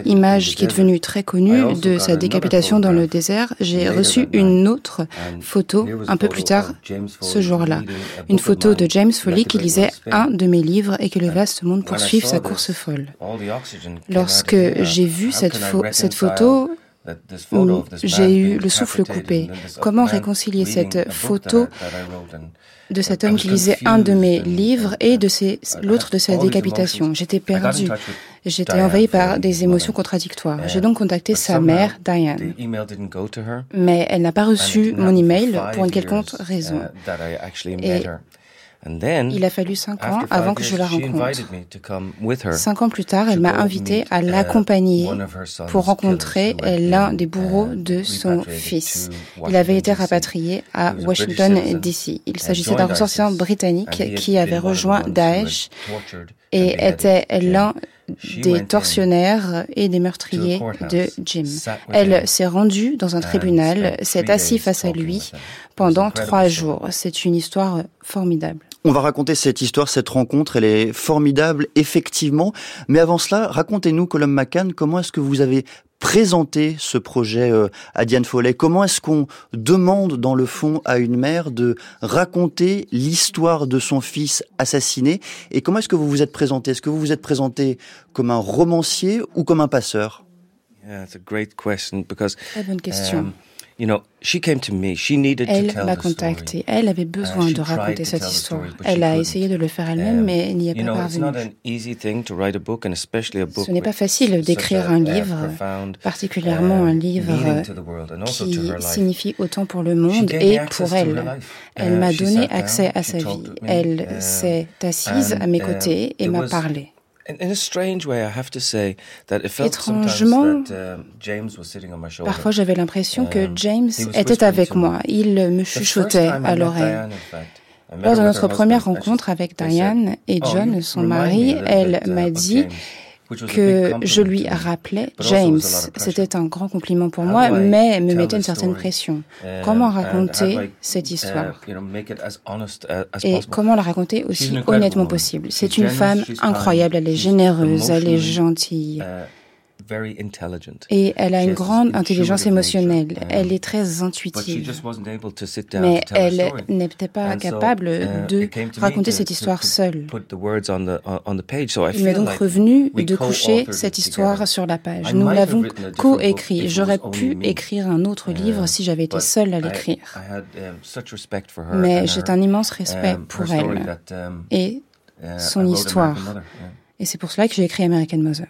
image qui est devenue très connue de sa décapitation dans le désert, j'ai reçu une autre photo un peu plus tard ce jour-là. Une photo de James Foley qui lisait un de mes livres et que le vaste monde poursuive sa course folle. Lorsque j'ai vu cette, cette photo, j'ai eu le souffle coupé. Comment réconcilier cette photo de cet homme qui lisait un de mes livres et de l'autre de sa décapitation J'étais perdu. J'étais envahi par des émotions contradictoires. J'ai donc contacté sa mère, Diane. Mais elle n'a pas reçu mon email pour une quelconque raison. Et il a fallu cinq ans avant que je la rencontre. Cinq ans plus tard, elle m'a invité à uh, l'accompagner pour rencontrer l'un des bourreaux de son fils. Il avait été rapatrié à Washington, D.C. Il s'agissait d'un ressortissant britannique qui avait rejoint Daesh et était l'un des tortionnaires et des meurtriers de Jim. Elle s'est rendue dans un tribunal, s'est assise face à lui pendant trois jours. C'est une histoire formidable. On va raconter cette histoire, cette rencontre, elle est formidable, effectivement. Mais avant cela, racontez-nous, Colum McCann, comment est-ce que vous avez présenté ce projet euh, à Diane Follet. Comment est-ce qu'on demande, dans le fond, à une mère de raconter l'histoire de son fils assassiné Et comment est-ce que vous vous êtes présenté? Est-ce que vous vous êtes présenté comme un romancier ou comme un passeur? Très bonne question. Um, elle m'a contacté. Elle avait uh, besoin de raconter cette histoire. Elle a essayé de le faire elle-même, um, mais elle n'y est pas parvenue. Ce n'est pas facile d'écrire un livre, particulièrement un livre qui signifie autant pour le monde et pour elle. Elle uh, m'a donné accès à sa vie. Elle uh, s'est assise à mes côtés et m'a parlé. Étrangement, parfois j'avais l'impression que um, James était avec moi. Il me chuchotait à l'oreille. Lors de notre première rencontre avec Diane et oh, John, son mari, elle uh, m'a dit que je lui rappelais James. C'était un grand compliment pour moi, mais me mettait une certaine pression. Comment raconter cette histoire Et comment la raconter aussi honnêtement possible C'est une femme incroyable, elle est généreuse, elle est gentille. Et elle a une grande intelligence émotionnelle. Elle est très intuitive. Mais elle n'était pas capable uh, de raconter cette histoire seule. Il m'est donc revenu de coucher cette histoire sur la page. Nous l'avons co-écrit. J'aurais pu écrire un autre livre si j'avais été seule à l'écrire. Um, Mais j'ai un immense respect um, pour elle um, et uh, son histoire. Et c'est pour cela que j'ai écrit American Mother.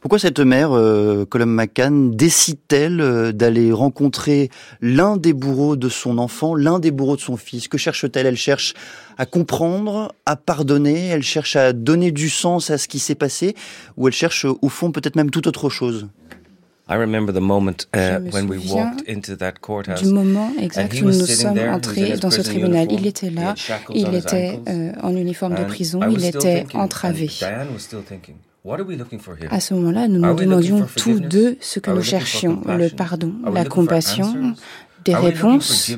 Pourquoi cette mère, euh, Colum McCann, décide-t-elle euh, d'aller rencontrer l'un des bourreaux de son enfant, l'un des bourreaux de son fils? Que cherche-t-elle? Elle cherche à comprendre, à pardonner, elle cherche à donner du sens à ce qui s'est passé, ou elle cherche au fond peut-être même tout autre chose? I remember the moment uh, when we walked into that courthouse. Du moment exact où nous sommes entrés dans ce tribunal, il était là, il était euh, en uniforme de prison, il était entravé. À ce moment-là, nous nous demandions tous deux ce que nous cherchions, le pardon, la compassion, des réponses?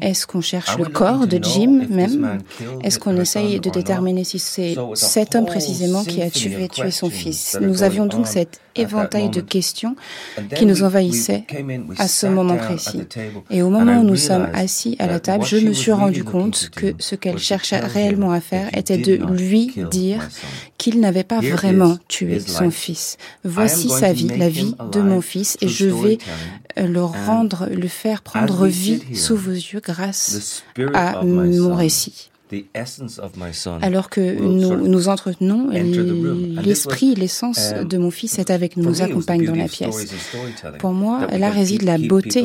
Est-ce qu'on cherche le corps de Jim même? Est-ce qu'on essaye de déterminer si c'est cet homme précisément qui a tué, tué son fils? Nous avions donc cet éventail de questions qui nous envahissaient à ce moment précis. Et au moment où nous sommes assis à la table, je me suis rendu compte que ce qu'elle cherchait réellement à faire était de lui dire qu'il n'avait pas vraiment tué son fils. Voici sa vie, la vie de mon fils, et je vais le rendre, le faire prendre vie sous vos yeux grâce à mon récit. Alors que nous, nous entretenons, l'esprit, l'essence de mon fils est avec nous, nous accompagne dans la pièce. Pour moi, là réside la beauté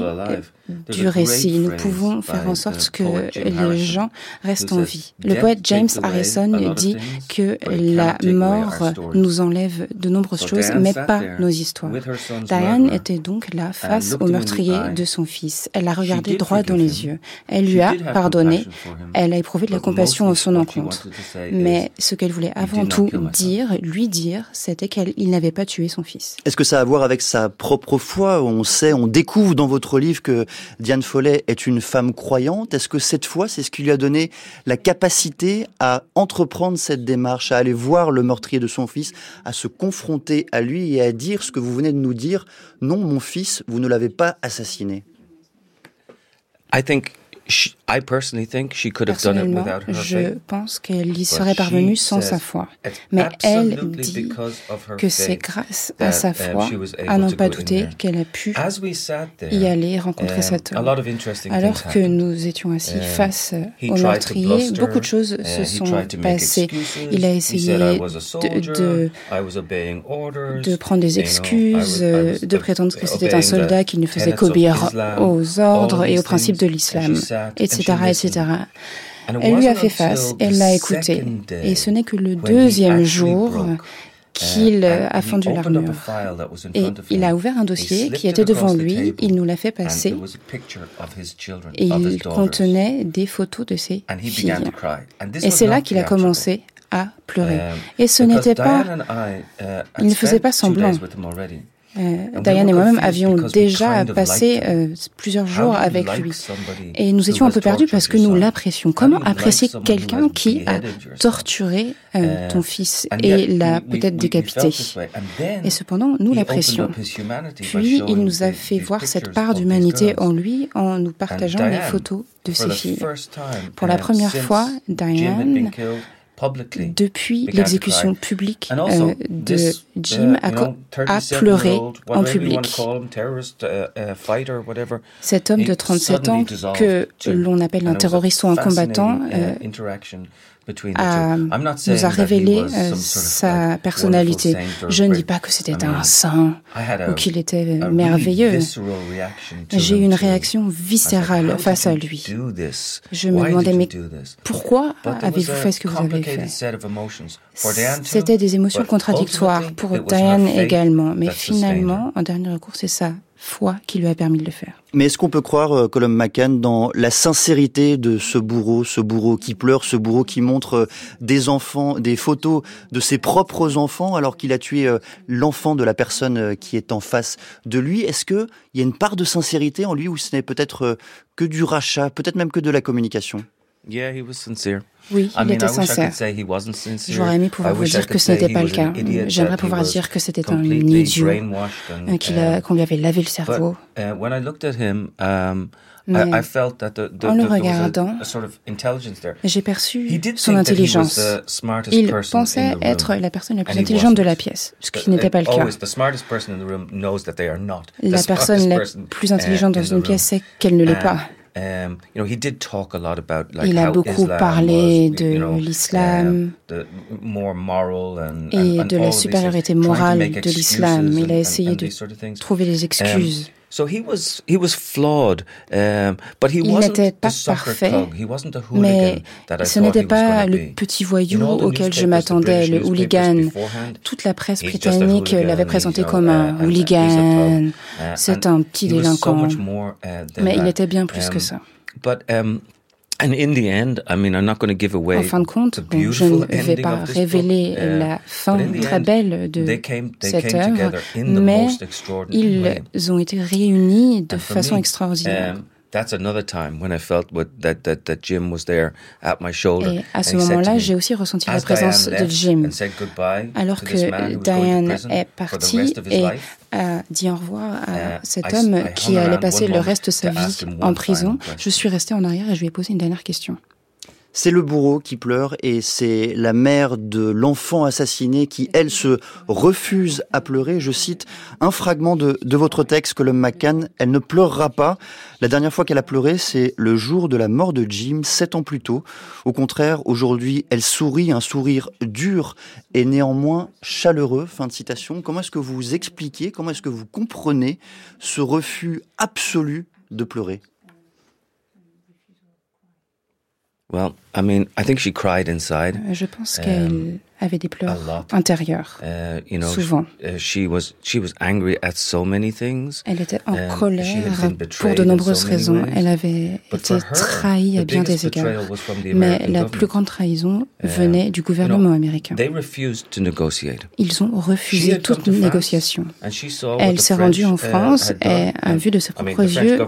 du récit. Nous pouvons faire en sorte que les gens restent en vie. Le poète James Harrison dit que la mort nous enlève de nombreuses choses, mais pas nos histoires. Diane était donc là face au meurtrier de son fils. Elle l'a regardé droit dans les yeux. Elle lui a pardonné. Elle a éprouvé de la compassion en son encontre. Mais ce qu'elle voulait avant tout dire, lui dire, c'était qu'il n'avait pas tué son fils. Est-ce que ça a à voir avec sa propre foi? On sait, on découvre dans votre livre que Diane Follet est une femme croyante. Est-ce que cette foi, c'est ce qui lui a donné la capacité à entreprendre cette démarche, à aller voir le meurtrier de son fils, à se confronter à lui et à dire ce que vous venez de nous dire? Non, mon fils, vous ne l'avez pas assassiné. Je pense qu'elle y serait parvenue sans sa foi. Mais elle dit que c'est grâce à sa foi, à n'en pas douter, qu'elle a pu y aller rencontrer cet homme. Alors que nous étions assis um, face au meurtrier, beaucoup de choses se sont passées. Il a essayé de, de, prendre des excuses, de prétendre que c'était un soldat qui ne faisait qu'obéir aux ordres et aux principes de l'islam etc., etc. Elle lui a fait face, elle l'a écouté. Et ce n'est que le deuxième jour qu'il a fendu l'armure. Et il a ouvert un dossier qui était devant lui, il nous l'a fait passer, et il contenait des photos de ses filles. Et c'est là qu'il a commencé à pleurer. Um, et ce n'était pas... Uh, il ne faisait pas semblant. Euh, Diane et moi-même avions déjà passé euh, plusieurs jours avec lui. Et nous étions un peu perdus parce que nous l'apprécions. Comment apprécier quelqu'un qui a torturé euh, ton fils et l'a peut-être décapité Et cependant, nous l'apprécions. Puis il nous a fait voir cette part d'humanité en lui en nous partageant les photos de ses filles. Pour la première fois, Diane depuis l'exécution publique euh, de Jim, a, a pleuré en public. Uh, uh, Cet homme de 37 ans que l'on appelle un terroriste ou un combattant uh, euh, nous a révélé euh, sa personnalité. Je ne dis pas que c'était un saint ou qu'il était merveilleux. J'ai eu une réaction viscérale face à lui. Je me demandais, mais pourquoi avez-vous fait ce que vous avez fait? C'était des émotions contradictoires pour Diane également, mais finalement, en dernier recours, c'est ça foi qui lui a permis de le faire. Mais est-ce qu'on peut croire, euh, Colum McCann, dans la sincérité de ce bourreau, ce bourreau qui pleure, ce bourreau qui montre euh, des enfants, des photos de ses propres enfants alors qu'il a tué euh, l'enfant de la personne qui est en face de lui? Est-ce qu'il y a une part de sincérité en lui ou ce n'est peut-être que du rachat, peut-être même que de la communication? Yeah, he was sincere. Oui, il était sincère. J'aurais aimé pouvoir vous dire que ce n'était pas le cas. J'aimerais pouvoir dire que c'était un idiot, uh, qu'on lui avait lavé le cerveau. Uh, um, Mais en le regardant, j'ai perçu son intelligence. Il pensait être la personne la plus intelligente de la pièce, ce qui n'était pas le cas. La personne la plus intelligente dans une pièce sait qu'elle ne l'est pas. Um, il a beaucoup parlé de l'islam et de la supériorité morale de l'islam. Il a essayé de trouver des um, excuses. Il n'était pas parfait, mais ce n'était pas le petit voyou auquel je m'attendais, le hooligan. Toute la presse britannique l'avait présenté comme un hooligan. Uh, C'est un petit délinquant. Uh, mais il était bien plus que en fin de compte, je ne vais pas révéler uh, la fin très belle de cette œuvre, mais ils ont été réunis de façon extraordinaire. Um, et à ce moment-là, j'ai aussi ressenti la présence de Jim. Alors que Diane est partie et a dit au revoir à cet homme qui allait passer le reste de sa vie en prison, je suis restée en arrière et je lui ai posé une dernière question. C'est le bourreau qui pleure et c'est la mère de l'enfant assassiné qui, elle, se refuse à pleurer. Je cite un fragment de, votre texte, Colum McCann. Elle ne pleurera pas. La dernière fois qu'elle a pleuré, c'est le jour de la mort de Jim, sept ans plus tôt. Au contraire, aujourd'hui, elle sourit, un sourire dur et néanmoins chaleureux. Fin de citation. Comment est-ce que vous expliquez, comment est-ce que vous comprenez ce refus absolu de pleurer? Well, I mean, I think she cried inside. Je pense qu'elle um, avait des pleurs intérieures, uh, you know, souvent. Uh, she was, she was angry at so many things. Elle était en um, colère pour de nombreuses raisons. Elle avait été trahie à bien des égards. Mais la plus grande trahison um, venait du gouvernement américain. Ils ont refusé toute négociation. Elle s'est rendue en uh, France et a vu de ses propres yeux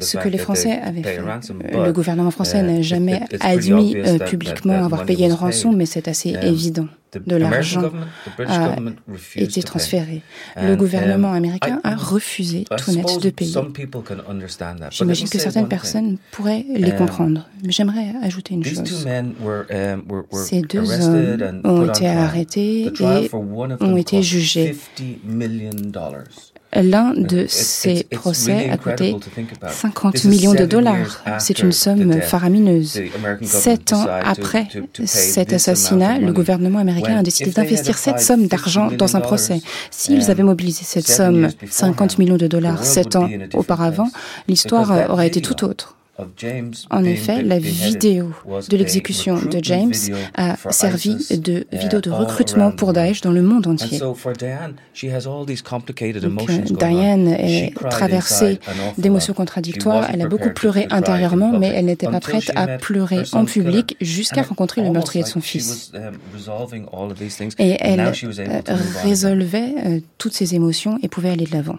ce que les Français avaient fait. Le gouvernement français n'a jamais admis euh, publiquement avoir payé une rançon, mais c'est assez évident. De l'argent a été transféré. Le gouvernement um, américain a refusé tout net de payer. J'imagine que certaines personnes pourraient les um, comprendre. Mais j'aimerais ajouter une chose. Um, Ces deux hommes ont été arrêtés et ont été jugés. L'un de ces procès a coûté 50 millions de dollars. C'est une somme faramineuse. Sept ans après cet assassinat, le gouvernement américain a décidé d'investir cette somme d'argent dans un procès. S'ils avaient mobilisé cette somme, 50 millions de dollars, sept ans auparavant, l'histoire aurait été tout autre. En effet, la vidéo de l'exécution de James a servi de vidéo de recrutement pour Daesh dans le monde entier. Donc, Diane est traversée d'émotions contradictoires. Elle a beaucoup pleuré intérieurement, mais elle n'était pas prête à pleurer en public jusqu'à rencontrer le meurtrier de son fils. Um, et elle euh, résolvait euh, toutes ces émotions et pouvait aller de l'avant.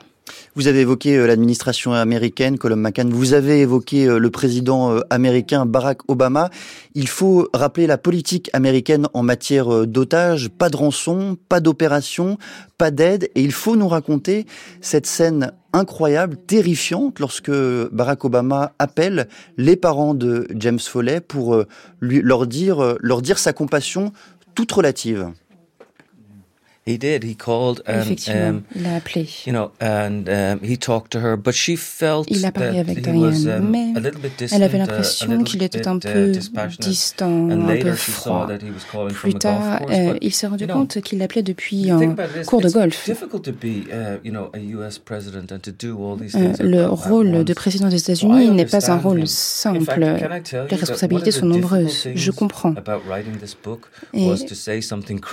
Vous avez évoqué euh, l'administration américaine, Colum McCann. Vous avez évoqué euh, le président euh, américain Barack Obama. Il faut rappeler la politique américaine en matière d'otages. Pas de rançon, pas d'opération, pas d'aide. Et il faut nous raconter cette scène incroyable, terrifiante, lorsque Barack Obama appelle les parents de James Foley pour lui, leur dire, leur dire sa compassion toute relative. He did. He called and, um, il a appelé. You know, and um, he talked to her, but she felt il a parlé avec Diane, um, mais elle avait uh, l'impression qu'il était un peu uh, distant, un peu froid. Plus tard, euh, il s'est rendu compte qu'il l'appelait depuis un cours de golf. Uh, euh, le rôle de président des États-Unis n'est pas un rôle simple. Les responsabilités sont nombreuses. Je comprends. Et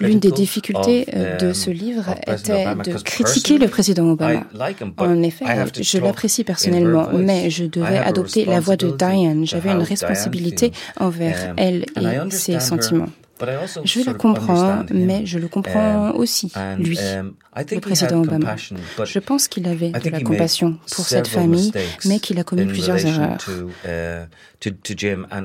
l'une des difficultés euh, de ce livre était de critiquer le président Obama. En effet, je l'apprécie personnellement, mais je devais adopter la voix de Diane. J'avais une responsabilité envers elle et ses sentiments. Je le comprends, mais je le comprends aussi, lui, um, le président Obama. Je pense qu'il avait de la compassion pour cette famille, mais qu'il a commis plusieurs erreurs uh,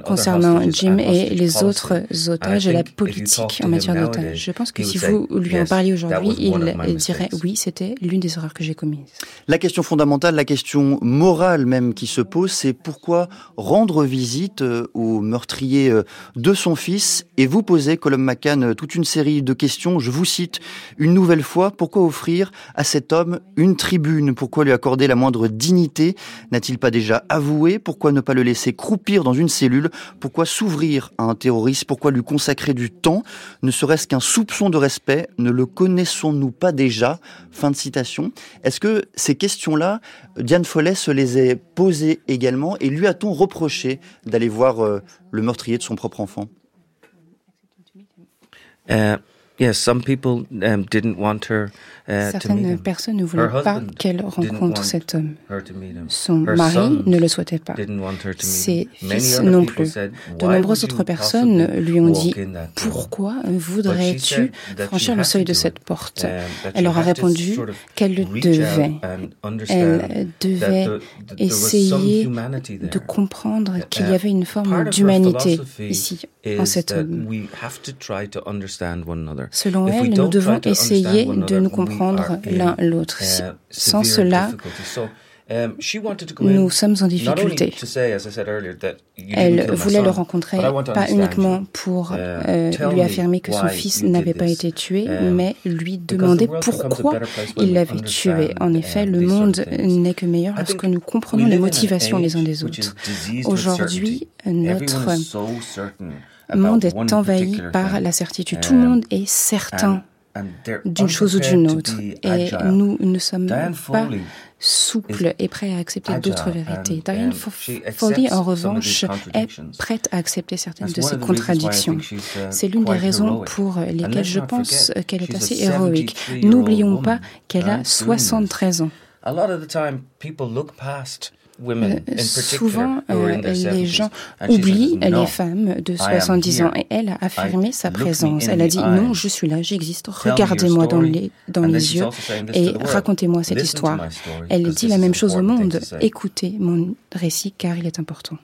concernant Jim et les autres otages et la politique en matière d'otages. Je pense que si vous lui en parliez aujourd'hui, il dirait oui, c'était l'une des erreurs que j'ai commises. La question fondamentale, la question morale même qui se pose, c'est pourquoi rendre visite euh, au meurtrier euh, de son fils et vous poser Colum McCann, toute une série de questions. Je vous cite une nouvelle fois. Pourquoi offrir à cet homme une tribune Pourquoi lui accorder la moindre dignité N'a-t-il pas déjà avoué Pourquoi ne pas le laisser croupir dans une cellule Pourquoi s'ouvrir à un terroriste Pourquoi lui consacrer du temps Ne serait-ce qu'un soupçon de respect Ne le connaissons-nous pas déjà Fin de citation. Est-ce que ces questions-là, Diane Follet se les est posées également et lui a-t-on reproché d'aller voir euh, le meurtrier de son propre enfant? Uh, yes, some people um, didn't want her Uh, Certaines personnes ne voulaient pas qu'elle rencontre cet homme. Son mari ne le souhaitait pas. Ses fils non plus. De nombreuses autres personnes lui ont dit Pourquoi voudrais-tu franchir le seuil de cette porte? um, Elle leur a répondu qu'elle le devait. Elle devait essayer de comprendre qu'il y avait une forme d'humanité ici, en cet homme. Selon elle, nous devons essayer de nous comprendre l'un l'autre. Sans cela, Um, Nous sommes en difficulté. Elle voulait le rencontrer, pas uniquement pour uh, euh, lui affirmer que son fils n'avait pas été tué, um, mais lui demander pourquoi il l'avait tué. En effet, le monde n'est que meilleur lorsque nous comprenons les motivations les uns des autres. Aujourd'hui, notre monde est envahi par la certitude. Tout le monde est certain d'une chose ou d'une autre. Et nous ne sommes pas souples et prêts à accepter d'autres vérités. Diane Foley, en revanche, est prête à accepter certaines de ces contradictions. C'est l'une des raisons pour lesquelles je pense qu'elle est assez héroïque. N'oublions pas qu'elle a 73 ans. Euh, souvent, euh, les gens oublient les femmes de 70 ans et elle a affirmé sa présence. Elle a dit non, je suis là, j'existe, regardez-moi dans les, dans les yeux et racontez-moi cette histoire. Elle dit la même chose au monde, écoutez mon récit car il est important.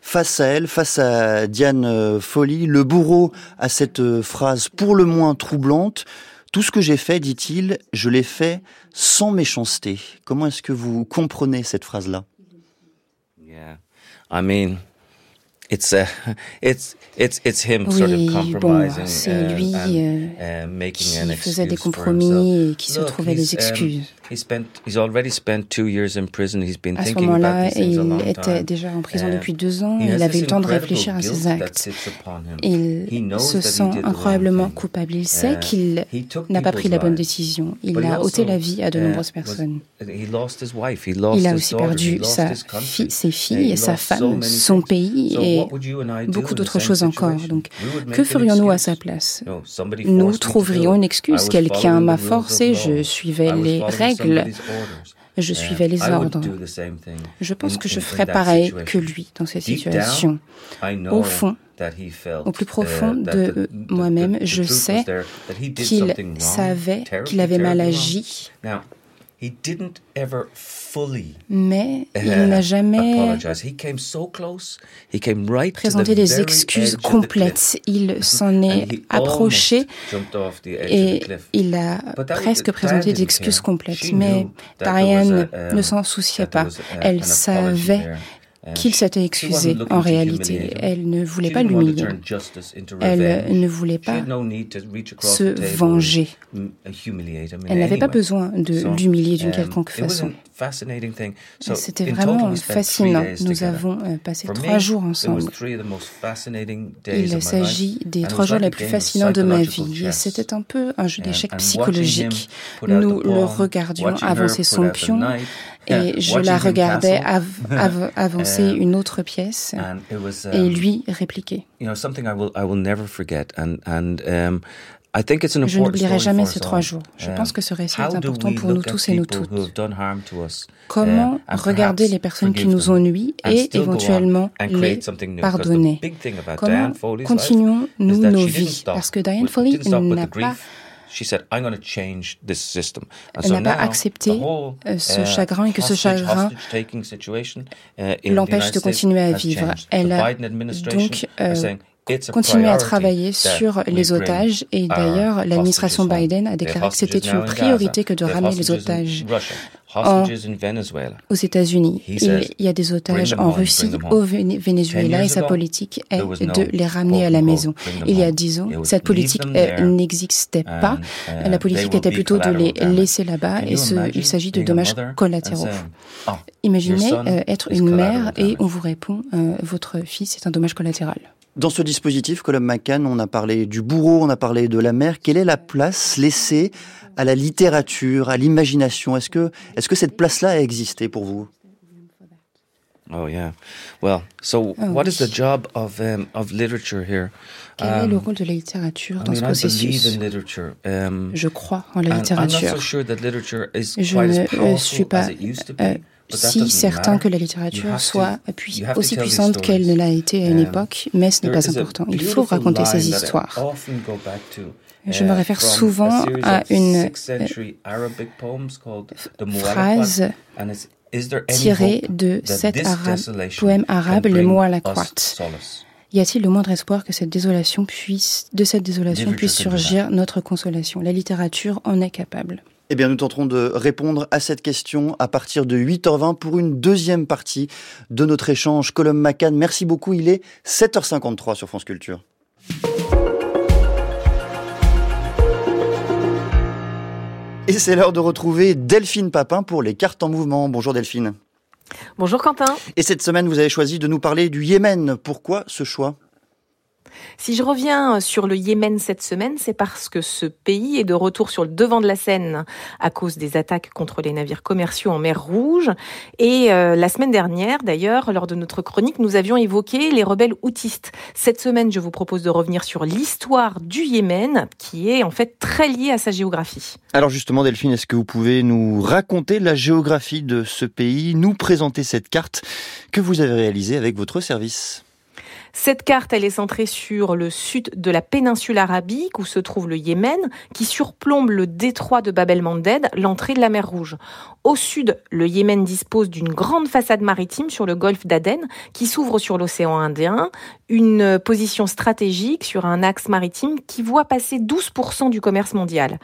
Face à elle, face à Diane euh, Folly, le bourreau a cette phrase pour le moins troublante. Tout ce que j'ai fait, dit-il, je l'ai fait sans méchanceté. Comment est-ce que vous comprenez cette phrase-là? I mean, it's a, *laughs* it's it's it's him sort of compromising c'est uh, lui and, uh, making qui faisait des compromis et qui se trouvait des um, excuses. He spent, he's already spent two years in prison. He's been à ce moment-là, il était déjà en prison depuis deux ans. Il avait le temps de réfléchir à ses actes. Il se sent incroyablement coupable. Il sait uh, qu'il n'a pas pris la bonne décision. Il a ôté la vie à de uh, nombreuses personnes. Il a aussi perdu sa fille, ses filles, et sa femme, son pays et beaucoup d'autres choses encore. Donc, que ferions-nous à sa place? Nous trouverions une excuse. Quelqu'un m'a forcé, je suivais les règles je suivais les ordres. Je pense que je ferais pareil que lui dans cette situation. Au fond, au plus profond de moi-même, je sais qu'il savait qu'il avait mal agi mais il n'a jamais présenté des excuses complètes. Il s'en est approché et il a presque présenté des excuses complètes. Mais Diane ne s'en souciait pas. Elle savait qu'il s'était excusé en réalité. Elle ne voulait pas l'humilier. Elle ne voulait pas se venger. Elle n'avait pas besoin de l'humilier d'une um, quelconque façon. C'était vraiment fascinant. Nous avons euh, passé trois jours ensemble. Il s'agit des trois jours les plus fascinants de ma vie. C'était un peu un jeu d'échecs psychologique. Nous le regardions avancer son pion et je la regardais *laughs* avancer une autre pièce. et um, lui répliquer. Je n'oublierai jamais ces trois jours. Je pense que ce récit est important pour nous tous et nous toutes? Comment regarder les personnes qui nous ont nui et éventuellement les pardonner? Comment continuons-nous nos vies? Parce que Diane Foley n'a pas elle n'a pas accepté euh, ce uh, chagrin et que ce chagrin uh, l'empêche de continuer à vivre. Elle a donc euh, continué à travailler sur les otages. Et d'ailleurs l'administration Biden a déclaré que c'était une priorité que de ramener les otages aux États-Unis. Il y a des otages en Russie, au Venezuela, et sa politique est de les ramener à la maison. Il y a dix ans, cette politique n'existait pas. Uh, la politique était plutôt de les laisser là-bas, et il s'agit de dommages collatéraux. Oh, Imaginez euh, être une mère et on vous répond, euh, votre fils est un dommage collatéral. Dans ce dispositif, Colum McCann, on a parlé du bourreau, on a parlé de la mère. Quelle est la place laissée à la littérature, à l'imagination? Est-ce que, cette place-là a existé pour vous? Oh yeah. Well, so oh, what is the job of um, of literature here? Quel est le um, rôle de la littérature dans I mean, ce processus? um, Je crois en la littérature. Sure Je ne suis pas euh, si certain que la littérature soit aussi puissante qu'elle ne l'a été à une époque, mais ce n'est pas important. Il faut raconter ces histoires. Je me réfère souvent à une phrase tirée de cet poème arabe, Les mots à la croix. Y a-t-il le moindre espoir que cette désolation puisse, de cette désolation puisse surgir notre consolation? La littérature en est capable. Eh bien, nous tenterons de répondre à cette question à partir de 8h20 pour une deuxième partie de notre échange. Colum Macan, merci beaucoup. Il est 7h53 sur France Culture. Et c'est l'heure de retrouver Delphine Papin pour les cartes en mouvement. Bonjour Delphine. Bonjour Quentin. Et cette semaine, vous avez choisi de nous parler du Yémen. Pourquoi ce choix? Si je reviens sur le Yémen cette semaine, c'est parce que ce pays est de retour sur le devant de la scène à cause des attaques contre les navires commerciaux en mer Rouge. Et euh, la semaine dernière, d'ailleurs, lors de notre chronique, nous avions évoqué les rebelles houtistes. Cette semaine, je vous propose de revenir sur l'histoire du Yémen, qui est en fait très liée à sa géographie. Alors justement, Delphine, est-ce que vous pouvez nous raconter la géographie de ce pays, nous présenter cette carte que vous avez réalisée avec votre service? Cette carte, elle est centrée sur le sud de la péninsule arabique où se trouve le Yémen, qui surplombe le détroit de Bab el-Mandeb, l'entrée de la mer Rouge. Au sud, le Yémen dispose d'une grande façade maritime sur le golfe d'Aden, qui s'ouvre sur l'océan Indien, une position stratégique sur un axe maritime qui voit passer 12% du commerce mondial.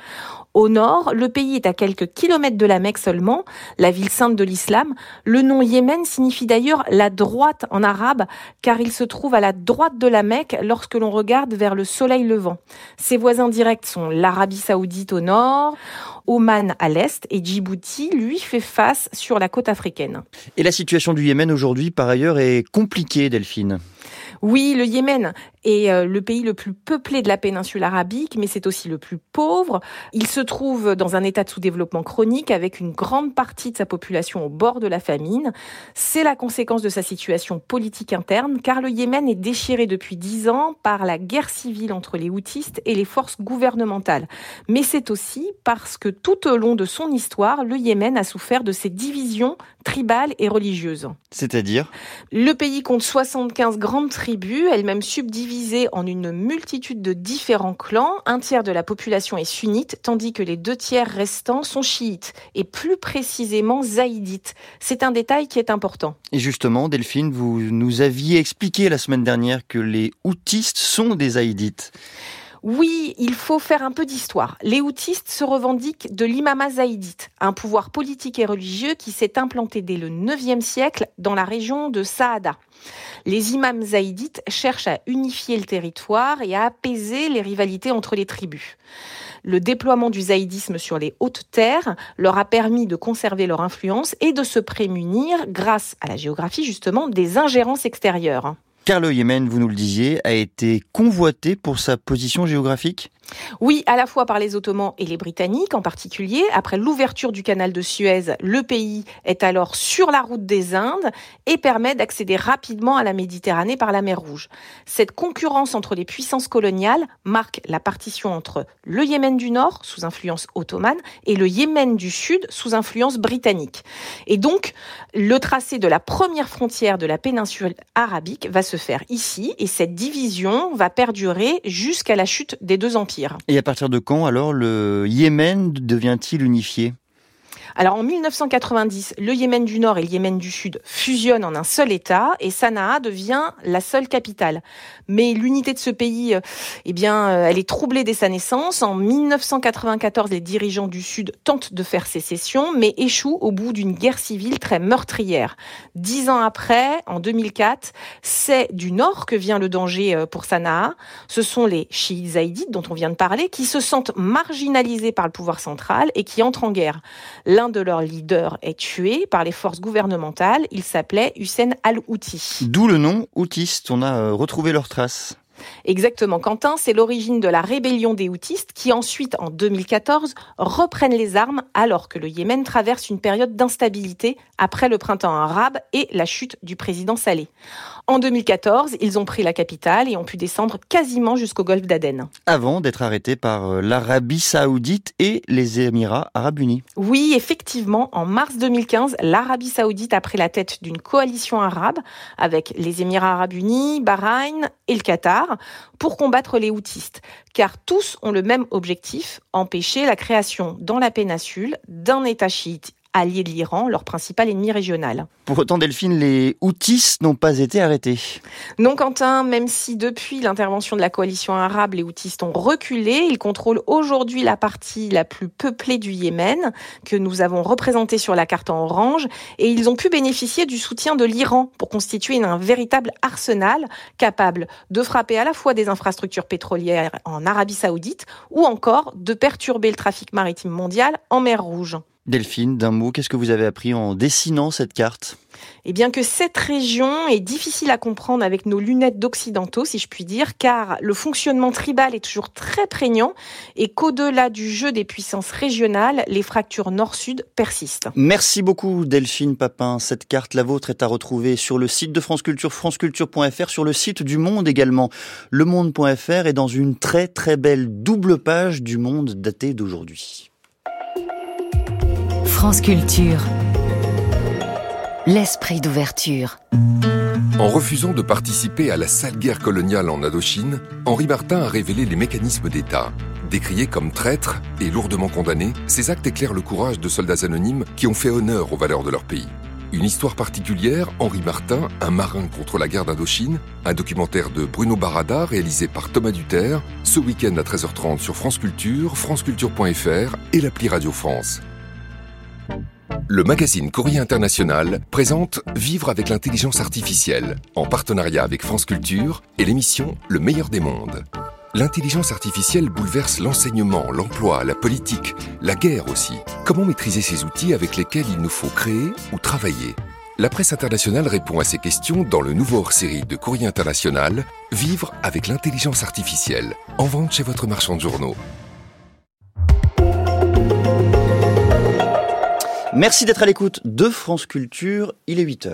Au nord, le pays est à quelques kilomètres de la Mecque seulement, la ville sainte de l'islam. Le nom Yémen signifie d'ailleurs la droite en arabe, car il se trouve à la droite de la Mecque lorsque l'on regarde vers le soleil levant. Ses voisins directs sont l'Arabie saoudite au nord, Oman à l'est et Djibouti, lui, fait face sur la côte africaine. Et la situation du Yémen aujourd'hui, par ailleurs, est compliquée, Delphine. Oui, le Yémen est euh, le pays le plus peuplé de la péninsule arabique, mais c'est aussi le plus pauvre. Il se trouve dans un état de sous-développement chronique avec une grande partie de sa population au bord de la famine. C'est la conséquence de sa situation politique interne, car le Yémen est déchiré depuis dix ans par la guerre civile entre les houtistes et les forces gouvernementales. Mais c'est aussi parce que tout au long de son histoire, le Yémen a souffert de ces divisions tribales et religieuses. C'est-à-dire? Le pays compte 75 grandes tribus elle-même en une multitude de différents clans. Un tiers de la population est sunnite, tandis que les deux tiers restants sont chiites, et plus précisément zaïdites. C'est un détail qui est important. Et justement, Delphine, vous nous aviez expliqué la semaine dernière que les houtistes sont des zaïdites. Oui, il faut faire un peu d'histoire. Les houtistes se revendiquent de l'imama zaïdite, un pouvoir politique et religieux qui s'est implanté dès le 9e siècle dans la région de Saada. Les imams zaïdites cherchent à unifier le territoire et à apaiser les rivalités entre les tribus. Le déploiement du zaïdisme sur les hautes terres leur a permis de conserver leur influence et de se prémunir, grâce à la géographie justement, des ingérences extérieures. Car le Yémen, vous nous le disiez, a été convoité pour sa position géographique? Oui, à la fois par les Ottomans et les Britanniques en particulier. Après l'ouverture du canal de Suez, le pays est alors sur la route des Indes et permet d'accéder rapidement à la Méditerranée par la mer Rouge. Cette concurrence entre les puissances coloniales marque la partition entre le Yémen du Nord, sous influence ottomane, et le Yémen du Sud, sous influence britannique. Et donc, le tracé de la première frontière de la péninsule arabique va se faire ici, et cette division va perdurer jusqu'à la chute des deux empires. Et à partir de quand alors le Yémen devient-il unifié? Alors en 1990, le Yémen du Nord et le Yémen du Sud fusionnent en un seul État et Sanaa devient la seule capitale. Mais l'unité de ce pays, euh, eh bien, euh, elle est troublée dès sa naissance. En 1994, les dirigeants du Sud tentent de faire sécession, mais échouent au bout d'une guerre civile très meurtrière. Dix ans après, en 2004, c'est du Nord que vient le danger euh, pour Sanaa. Ce sont les chiites zaïdites dont on vient de parler qui se sentent marginalisés par le pouvoir central et qui entrent en guerre. L'un de leurs leaders est tué par les forces gouvernementales. Il s'appelait Hussein al-Houthi. D'où le nom Houthiste. On a retrouvé leurs traces. Exactement, Quentin, c'est l'origine de la rébellion des Houthis qui ensuite, en 2014, reprennent les armes alors que le Yémen traverse une période d'instabilité après le printemps arabe et la chute du président Saleh. En 2014, ils ont pris la capitale et ont pu descendre quasiment jusqu'au golfe d'Aden. Avant d'être arrêtés par euh, l'Arabie saoudite et les Émirats arabes unis. Oui, effectivement, en mars 2015, l'Arabie saoudite a pris la tête d'une coalition arabe avec les Émirats arabes unis, Bahreïn et le Qatar pour combattre les houtistes. Car tous ont le même objectif, empêcher la création dans la péninsule d'un État chiite allié de l'Iran, leur principal ennemi régional. Pour autant, Delphine, les Houthis n'ont pas été arrêtés. Non, Quentin, même si depuis l'intervention de la coalition arabe, les Houthis ont reculé, ils contrôlent aujourd'hui la partie la plus peuplée du Yémen, que nous avons représentée sur la carte en orange, et ils ont pu bénéficier du soutien de l'Iran pour constituer un véritable arsenal capable de frapper à la fois des infrastructures pétrolières en Arabie saoudite ou encore de perturber le trafic maritime mondial en mer Rouge. Delphine, d'un mot, qu'est-ce que vous avez appris en dessinant cette carte? Eh bien que cette région est difficile à comprendre avec nos lunettes d'occidentaux, si je puis dire, car le fonctionnement tribal est toujours très prégnant et qu'au-delà du jeu des puissances régionales, les fractures nord-sud persistent. Merci beaucoup Delphine Papin. Cette carte, la vôtre, est à retrouver sur le site de France Culture, franceculture.fr, sur le site du Monde également, lemonde.fr et dans une très très belle double page du Monde datée d'aujourd'hui. France Culture. L'esprit d'ouverture. En refusant de participer à la sale guerre coloniale en Indochine, Henri Martin a révélé les mécanismes d'État. Décriés comme traîtres et lourdement condamnés, ces actes éclairent le courage de soldats anonymes qui ont fait honneur aux valeurs de leur pays. Une histoire particulière, Henri Martin, un marin contre la guerre d'Indochine, un documentaire de Bruno Barada réalisé par Thomas Duterre, ce week-end à 13h30 sur France Culture, franceculture.fr et l'appli Radio France. Le magazine Courrier International présente Vivre avec l'intelligence artificielle, en partenariat avec France Culture et l'émission Le meilleur des mondes. L'intelligence artificielle bouleverse l'enseignement, l'emploi, la politique, la guerre aussi. Comment maîtriser ces outils avec lesquels il nous faut créer ou travailler? La presse internationale répond à ces questions dans le nouveau hors-série de Courrier International, Vivre avec l'intelligence artificielle, en vente chez votre marchand de journaux. Merci d'être à l'écoute de France Culture. Il est 8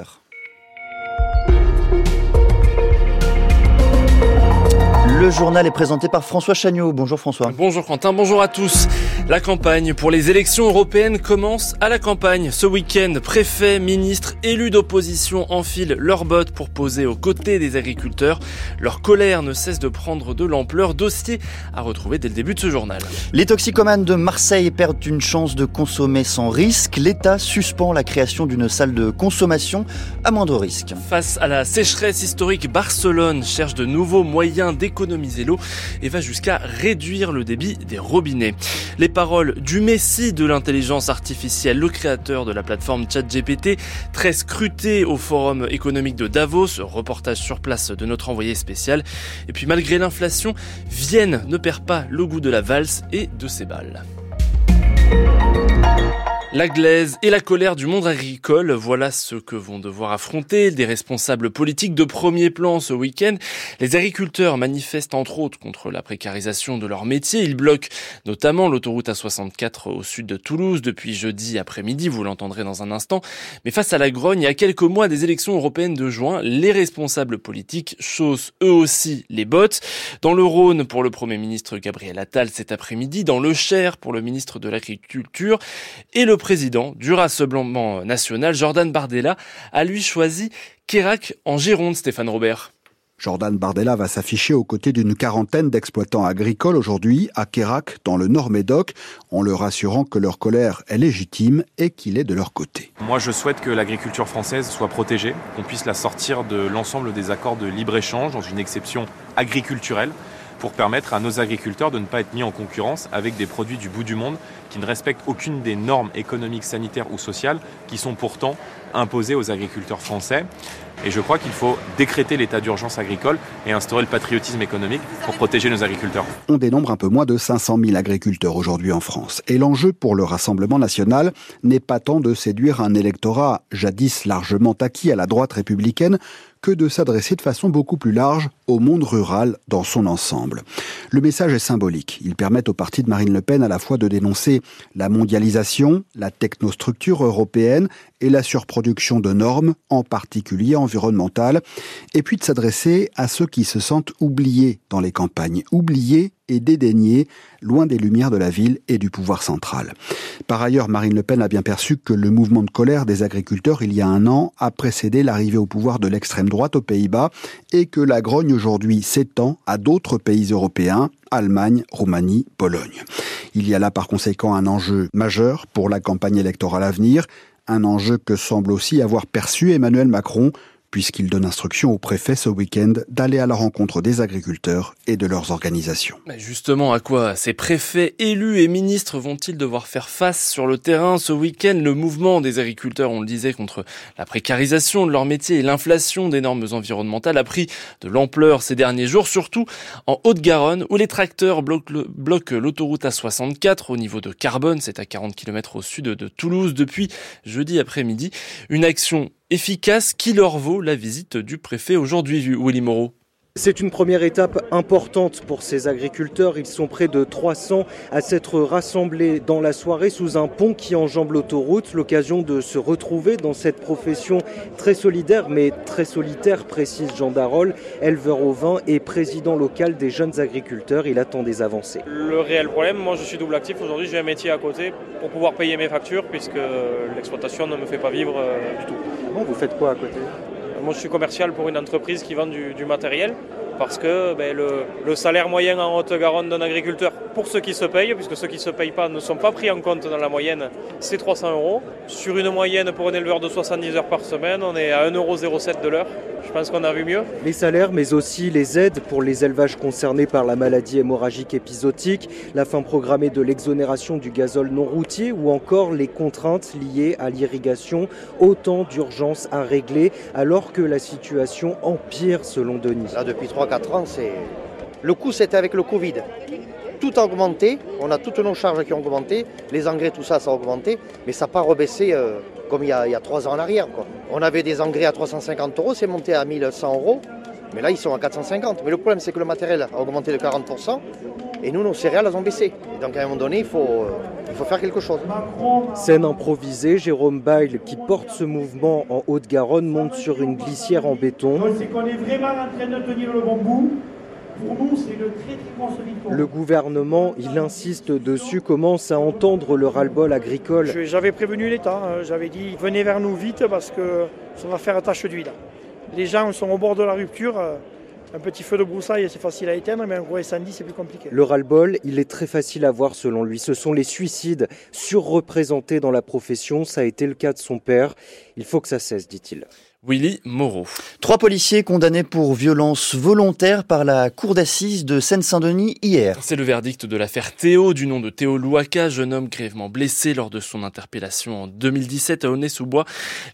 Le journal est présenté par François Chagnot. Bonjour François. Bonjour Quentin, bonjour à tous. La campagne pour les élections européennes commence à la campagne. Ce week-end, préfets, ministres, élus d'opposition enfilent leurs bottes pour poser aux côtés des agriculteurs. Leur colère ne cesse de prendre de l'ampleur. Dossier à retrouver dès le début de ce journal. Les toxicomanes de Marseille perdent une chance de consommer sans risque. L'État suspend la création d'une salle de consommation à moindre risque. Face à la sécheresse historique, Barcelone cherche de nouveaux moyens d'économiser l'eau et va jusqu'à réduire le débit des robinets. Les paroles du messie de l'intelligence artificielle, le créateur de la plateforme ChatGPT, très scruté au forum économique de Davos, reportage sur place de notre envoyé spécial. Et puis malgré l'inflation, Vienne ne perd pas le goût de la valse et de ses balles. La glaise et la colère du monde agricole, voilà ce que vont devoir affronter des responsables politiques de premier plan ce week-end. Les agriculteurs manifestent entre autres contre la précarisation de leur métier. Ils bloquent notamment l'autoroute A64 au sud de Toulouse depuis jeudi après-midi, vous l'entendrez dans un instant. Mais face à la grogne, il y a quelques mois des élections européennes de juin, les responsables politiques chaussent eux aussi les bottes. Dans le Rhône pour le Premier ministre Gabriel Attal cet après-midi, dans le Cher pour le ministre de l'Agriculture et le président du Rassemblement national, Jordan Bardella, a lui choisi Kérac en Gironde, Stéphane Robert. Jordan Bardella va s'afficher aux côtés d'une quarantaine d'exploitants agricoles aujourd'hui à Kérac, dans le Nord Médoc, en leur assurant que leur colère est légitime et qu'il est de leur côté. Moi, je souhaite que l'agriculture française soit protégée, qu'on puisse la sortir de l'ensemble des accords de libre-échange dans une exception agriculturelle pour permettre à nos agriculteurs de ne pas être mis en concurrence avec des produits du bout du monde qui ne respectent aucune des normes économiques, sanitaires ou sociales qui sont pourtant imposées aux agriculteurs français. Et je crois qu'il faut décréter l'état d'urgence agricole et instaurer le patriotisme économique pour protéger nos agriculteurs. On dénombre un peu moins de 500 000 agriculteurs aujourd'hui en France. Et l'enjeu pour le Rassemblement national n'est pas tant de séduire un électorat jadis largement acquis à la droite républicaine que de s'adresser de façon beaucoup plus large au monde rural dans son ensemble. Le message est symbolique. Il permet au parti de Marine Le Pen à la fois de dénoncer la mondialisation, la technostructure européenne et la surproduction de normes, en particulier environnementales environnementale, et puis de s'adresser à ceux qui se sentent oubliés dans les campagnes, oubliés et dédaignés, loin des lumières de la ville et du pouvoir central. Par ailleurs, Marine Le Pen a bien perçu que le mouvement de colère des agriculteurs il y a un an a précédé l'arrivée au pouvoir de l'extrême droite aux Pays-Bas et que la grogne aujourd'hui s'étend à d'autres pays européens, Allemagne, Roumanie, Pologne. Il y a là par conséquent un enjeu majeur pour la campagne électorale à venir, un enjeu que semble aussi avoir perçu Emmanuel Macron puisqu'il donne instruction au préfet ce week-end d'aller à la rencontre des agriculteurs et de leurs organisations. Mais justement, à quoi ces préfets, élus et ministres vont-ils devoir faire face sur le terrain ce week-end? Le mouvement des agriculteurs, on le disait, contre la précarisation de leur métier et l'inflation des normes environnementales a pris de l'ampleur ces derniers jours, surtout en Haute-Garonne, où les tracteurs bloquent l'autoroute A64 au niveau de Carbone, c'est à 40 km au sud de Toulouse depuis jeudi après-midi. Une action efficace qui leur vaut la visite du préfet aujourd'hui, Willy Moreau. C'est une première étape importante pour ces agriculteurs. Ils sont près de 300 à s'être rassemblés dans la soirée sous un pont qui enjambe l'autoroute. L'occasion de se retrouver dans cette profession très solidaire mais très solitaire, précise Jean Darol, éleveur au vin et président local des jeunes agriculteurs. Il attend des avancées. Le réel problème, moi je suis double actif aujourd'hui, j'ai un métier à côté pour pouvoir payer mes factures puisque l'exploitation ne me fait pas vivre euh, du tout. Bon, vous faites quoi à côté? Moi, je suis commercial pour une entreprise qui vend du, matériel parce que ben, le, salaire moyen en Haute-Garonne d'un agriculteur, pour ceux qui se payent, puisque ceux qui ne se payent pas ne sont pas pris en compte dans la moyenne, c'est 300 euros. Sur une moyenne pour un éleveur de 70 heures par semaine, on est à 1,07 euros de l'heure. Je pense qu'on a vu mieux. Les salaires, mais aussi les aides pour les élevages concernés par la maladie hémorragique épisodique, la fin programmée de l'exonération du gazole non routier ou encore les contraintes liées à l'irrigation. Autant d'urgences à régler alors que la situation empire selon Denis. Là, depuis 3-4 ans, c'est. Le coût, c'était avec le Covid. Tout a augmenté, on a toutes nos charges qui ont augmenté, les engrais, tout ça, ça a augmenté, mais ça n'a pas rebaissé euh, comme il y, a, trois ans en arrière. On avait des engrais à 350 euros, c'est monté à 1100 euros, mais là ils sont à 450. Mais le problème c'est que le matériel a augmenté de 40% et nous nos céréales elles ont baissé. donc à un moment donné il faut, euh, il faut faire quelque chose. Scène improvisée, Jérôme Bail qui porte ce mouvement en Haute-Garonne monte sur une glissière en béton. C'est qu'on est vraiment en train de tenir le bon bout. Pour nous, c'est le très très Le gouvernement, il insiste dessus, commence à entendre le ras-le-bol agricole. J'avais prévenu l'État, hein. j'avais dit venez vers nous vite parce que ça va faire tache d'huile. Les gens sont au bord de la rupture. Euh, un petit feu de broussaille, c'est facile à éteindre, mais un gros incendie, c'est plus compliqué. Le ras-le-bol, il est très facile à voir selon lui. Ce sont les suicides surreprésentés dans la profession. Ça a été le cas de son père. Il faut que ça cesse, dit-il. Willy Moreau. Trois policiers condamnés pour violence volontaire par la cour d'assises de Seine-Saint-Denis hier. C'est le verdict de l'affaire Théo, du nom de Théo Louaka, jeune homme grièvement blessé lors de son interpellation en 2017 à Aulnay-sous-Bois.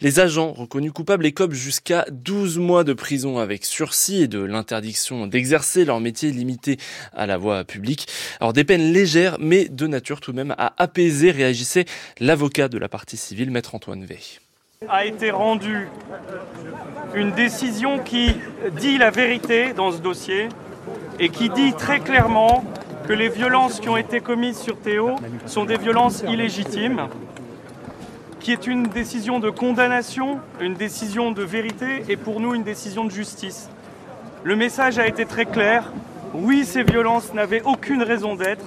Les agents reconnus coupables écopent jusqu'à 12 mois de prison avec sursis et de l'interdiction d'exercer leur métier limité à la voie publique. Alors des peines légères, mais de nature tout de même à apaiser, réagissait l'avocat de la partie civile, maître Antoine Veil a été rendue une décision qui dit la vérité dans ce dossier et qui dit très clairement que les violences qui ont été commises sur Théo sont des violences illégitimes, qui est une décision de condamnation, une décision de vérité et pour nous une décision de justice. Le message a été très clair. Oui, ces violences n'avaient aucune raison d'être.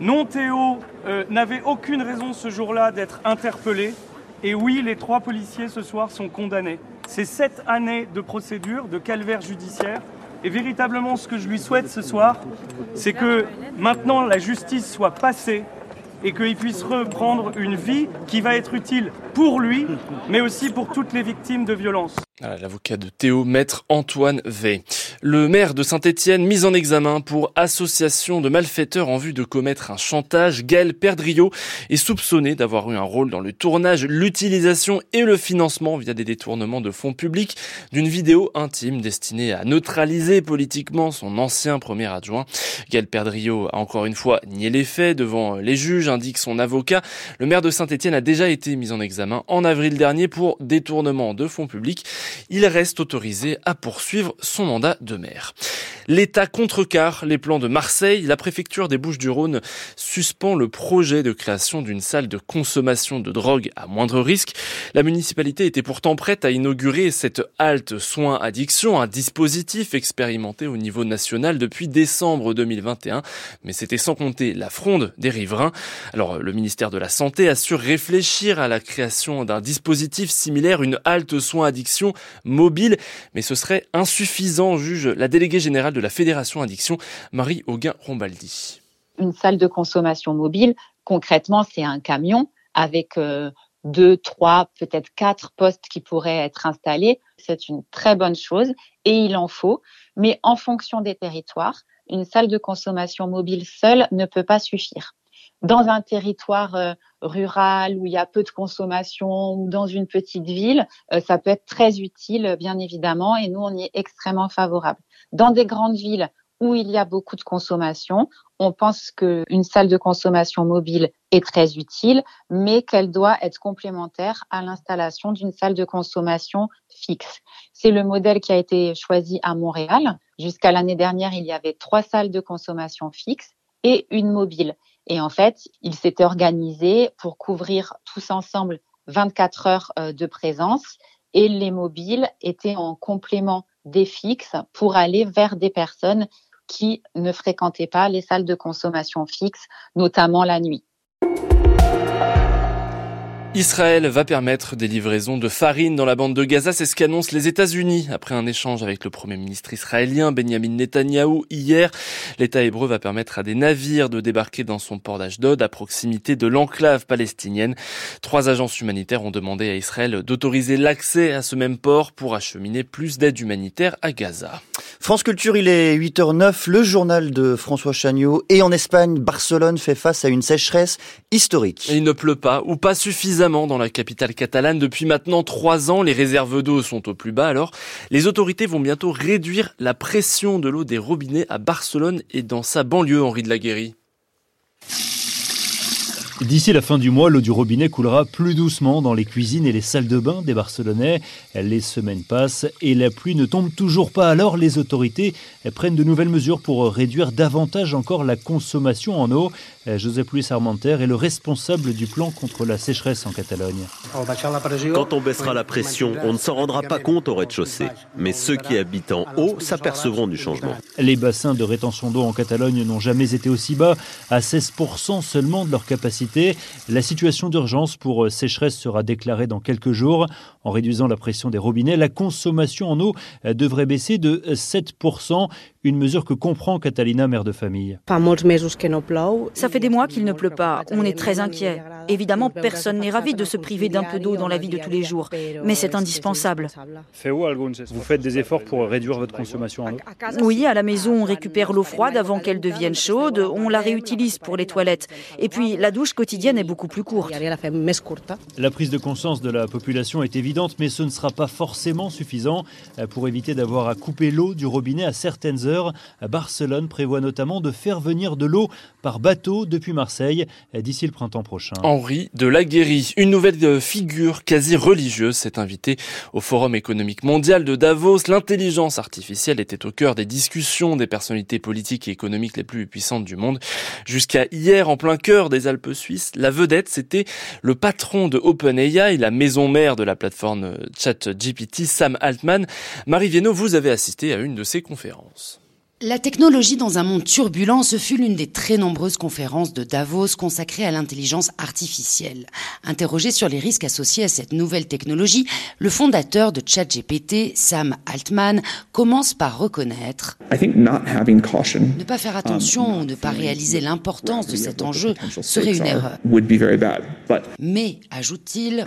Non, Théo euh, n'avait aucune raison ce jour-là d'être interpellé. Et oui, les trois policiers ce soir sont condamnés. C'est sept années de procédure, de calvaire judiciaire. Et véritablement, ce que je lui souhaite ce soir, c'est que maintenant la justice soit passée et qu'il puisse reprendre une vie qui va être utile pour lui, mais aussi pour toutes les victimes de violences. L'avocat de Théo, maître Antoine V. Le maire de Saint-Étienne mis en examen pour association de malfaiteurs en vue de commettre un chantage. Gaël Perdriot est soupçonné d'avoir eu un rôle dans le tournage, l'utilisation et le financement via des détournements de fonds publics d'une vidéo intime destinée à neutraliser politiquement son ancien premier adjoint. Gaël Perdriot a encore une fois nié les faits devant les juges, indique son avocat. Le maire de Saint-Étienne a déjà été mis en examen en avril dernier pour détournement de fonds publics il reste autorisé à poursuivre son mandat de maire. L'État contrecarre les plans de Marseille. La préfecture des Bouches-du-Rhône suspend le projet de création d'une salle de consommation de drogue à moindre risque. La municipalité était pourtant prête à inaugurer cette halte soins addiction, un dispositif expérimenté au niveau national depuis décembre 2021. Mais c'était sans compter la fronde des riverains. Alors, le ministère de la Santé assure réfléchir à la création d'un dispositif similaire, une halte soins addiction mobile. Mais ce serait insuffisant, juge la déléguée générale de la Fédération Addiction, Marie Auguin-Rombaldi. Une salle de consommation mobile, concrètement, c'est un camion avec euh, deux, trois, peut-être quatre postes qui pourraient être installés. C'est une très bonne chose et il en faut. Mais en fonction des territoires, une salle de consommation mobile seule ne peut pas suffire. Dans un territoire euh, rural où il y a peu de consommation ou dans une petite ville, euh, ça peut être très utile, bien évidemment, et nous, on y est extrêmement favorable. Dans des grandes villes où il y a beaucoup de consommation, on pense qu'une salle de consommation mobile est très utile, mais qu'elle doit être complémentaire à l'installation d'une salle de consommation fixe. C'est le modèle qui a été choisi à Montréal. Jusqu'à l'année dernière, il y avait trois salles de consommation fixes et une mobile. Et en fait, il s'était organisé pour couvrir tous ensemble 24 heures euh, de présence et les mobiles étaient en complément des fixes pour aller vers des personnes qui ne fréquentaient pas les salles de consommation fixes, notamment la nuit. Israël va permettre des livraisons de farine dans la bande de Gaza, c'est ce qu'annoncent les États-Unis après un échange avec le Premier ministre israélien Benjamin Netanyahou hier. L'État hébreu va permettre à des navires de débarquer dans son port d'Ashdod à proximité de l'enclave palestinienne. Trois agences humanitaires ont demandé à Israël d'autoriser l'accès à ce même port pour acheminer plus d'aide humanitaire à Gaza. France Culture, il est 8h09, le journal de François Chagnot. Et en Espagne, Barcelone fait face à une sécheresse historique. il ne pleut pas ou pas suffisamment dans la capitale catalane depuis maintenant trois ans. Les réserves d'eau sont au plus bas. Alors, les autorités vont bientôt réduire la pression de l'eau des robinets à Barcelone et dans sa banlieue, Henri de la Guéry. D'ici la fin du mois, l'eau du robinet coulera plus doucement dans les cuisines et les salles de bain des Barcelonais. Les semaines passent et la pluie ne tombe toujours pas. Alors les autorités prennent de nouvelles mesures pour réduire davantage encore la consommation en eau. Joseph Luis Armenter est le responsable du plan contre la sécheresse en Catalogne. Quand on baissera la pression, on ne s'en rendra pas compte au rez-de-chaussée. Mais ceux qui habitent en haut s'apercevront du changement. Les bassins de rétention d'eau en Catalogne n'ont jamais été aussi bas, à 16% seulement de leur capacité la situation d'urgence pour euh, sécheresse sera déclarée dans quelques jours. En réduisant la pression des robinets, la consommation en eau euh, devrait baisser de 7%, une mesure que comprend Catalina, mère de famille. Ça fait des mois qu'il ne pleut pas. On est très inquiet. Évidemment, personne n'est ravi de se priver d'un peu d'eau dans la vie de tous les jours, mais c'est indispensable. Vous faites des efforts pour réduire votre consommation en eau? Oui, à la maison, on récupère l'eau froide avant qu'elle devienne chaude, on la réutilise pour les toilettes. Et puis, la douche quotidienne est beaucoup plus courte. La prise de conscience de la population est évidente, mais ce ne sera pas forcément suffisant. Pour éviter d'avoir à couper l'eau du robinet à certaines heures, Barcelone prévoit notamment de faire venir de l'eau par bateau depuis Marseille d'ici le printemps prochain. Henri de la Guéry, une nouvelle figure quasi religieuse, s'est invitée au Forum économique mondial de Davos. L'intelligence artificielle était au cœur des discussions des personnalités politiques et économiques les plus puissantes du monde. Jusqu'à hier, en plein cœur des Alpes suisses, la vedette, c'était le patron de OpenAI, la maison mère de la plateforme ChatGPT, Sam Altman. Marie Viennot, vous avez assisté à une de ces conférences. La technologie dans un monde turbulent, ce fut l'une des très nombreuses conférences de Davos consacrées à l'intelligence artificielle. Interrogé sur les risques associés à cette nouvelle technologie, le fondateur de ChatGPT, Sam Altman, commence par reconnaître ne pas faire attention ou ne pas réaliser l'importance de cet enjeu serait une erreur. Mais, ajoute-t-il,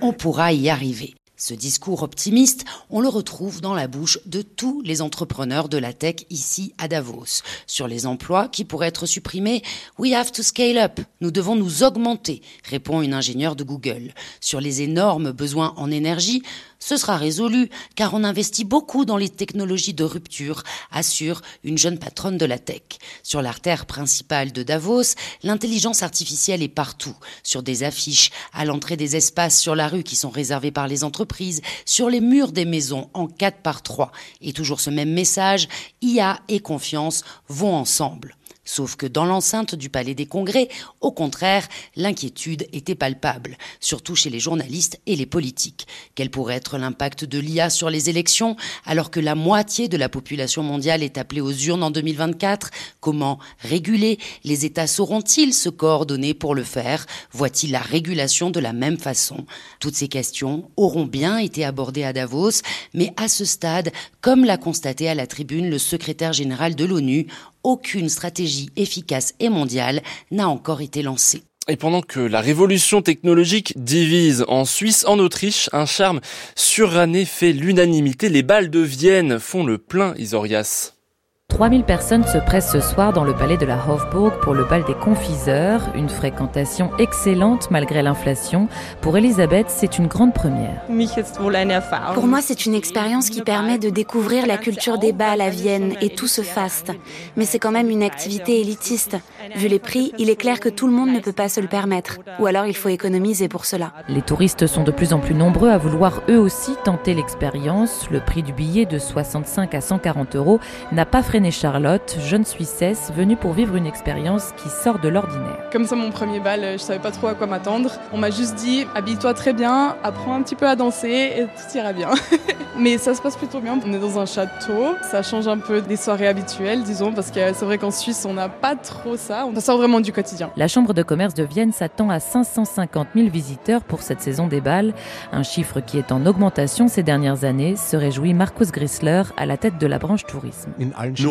on pourra y arriver. Ce discours optimiste, on le retrouve dans la bouche de tous les entrepreneurs de la tech ici à Davos. Sur les emplois qui pourraient être supprimés, we have to scale up. Nous devons nous augmenter, répond une ingénieure de Google. Sur les énormes besoins en énergie, ce sera résolu, car on investit beaucoup dans les technologies de rupture, assure une jeune patronne de la tech. Sur l'artère principale de Davos, l'intelligence artificielle est partout, sur des affiches, à l'entrée des espaces sur la rue qui sont réservés par les entreprises, sur les murs des maisons en 4 par 3. Et toujours ce même message, IA et confiance vont ensemble. Sauf que dans l'enceinte du Palais des Congrès, au contraire, l'inquiétude était palpable, surtout chez les journalistes et les politiques. Quel pourrait être l'impact de l'IA sur les élections alors que la moitié de la population mondiale est appelée aux urnes en 2024 Comment réguler Les États sauront-ils se coordonner pour le faire? Voit-il la régulation de la même façon? Toutes ces questions auront bien été abordées à Davos, mais à ce stade, comme l'a constaté à la tribune le secrétaire général de l'ONU, aucune stratégie efficace et mondiale n'a encore été lancée. Et pendant que la révolution technologique divise en Suisse, en Autriche, un charme suranné fait l'unanimité. Les balles de Vienne font le plein, Isorias. 3000 personnes se pressent ce soir dans le palais de la Hofburg pour le bal des confiseurs, une fréquentation excellente malgré l'inflation. Pour Elisabeth, c'est une grande première. Pour moi, c'est une expérience qui permet de découvrir la culture des bals à Vienne et tout ce faste. Mais c'est quand même une activité élitiste. Vu les prix, il est clair que tout le monde ne peut pas se le permettre. Ou alors il faut économiser pour cela. Les touristes sont de plus en plus nombreux à vouloir eux aussi tenter l'expérience. Le prix du billet de 65 à 140 euros n'a pas freiné Charlotte, jeune Suissesse, venue pour vivre une expérience qui sort de l'ordinaire. Comme ça, mon premier bal, je savais pas trop à quoi m'attendre. On m'a juste dit, habille-toi très bien, apprends un petit peu à danser et tout ira bien. *laughs* Mais ça se passe plutôt bien. On est dans un château, ça change un peu des soirées habituelles, disons, parce que c'est vrai qu'en Suisse, on n'a pas trop ça. On sort vraiment du quotidien. La Chambre de commerce de Vienne s'attend à 550 000 visiteurs pour cette saison des bals, un chiffre qui est en augmentation ces dernières années, se réjouit Markus Grisler à la tête de la branche tourisme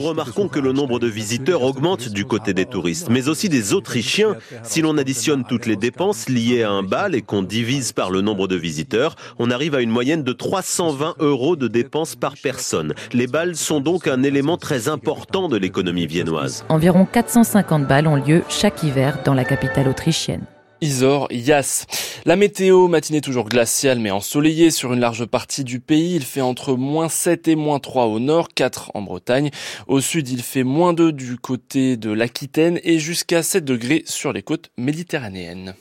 remarquons que le nombre de visiteurs augmente du côté des touristes, mais aussi des Autrichiens. Si l'on additionne toutes les dépenses liées à un bal et qu'on divise par le nombre de visiteurs, on arrive à une moyenne de 320 euros de dépenses par personne. Les balles sont donc un élément très important de l'économie viennoise. Environ 450 balles ont lieu chaque hiver dans la capitale autrichienne. Isor Yas. La météo, matinée toujours glaciale mais ensoleillée sur une large partie du pays. Il fait entre moins 7 et moins 3 au nord, 4 en Bretagne. Au sud, il fait moins 2 du côté de l'Aquitaine et jusqu'à 7 degrés sur les côtes méditerranéennes.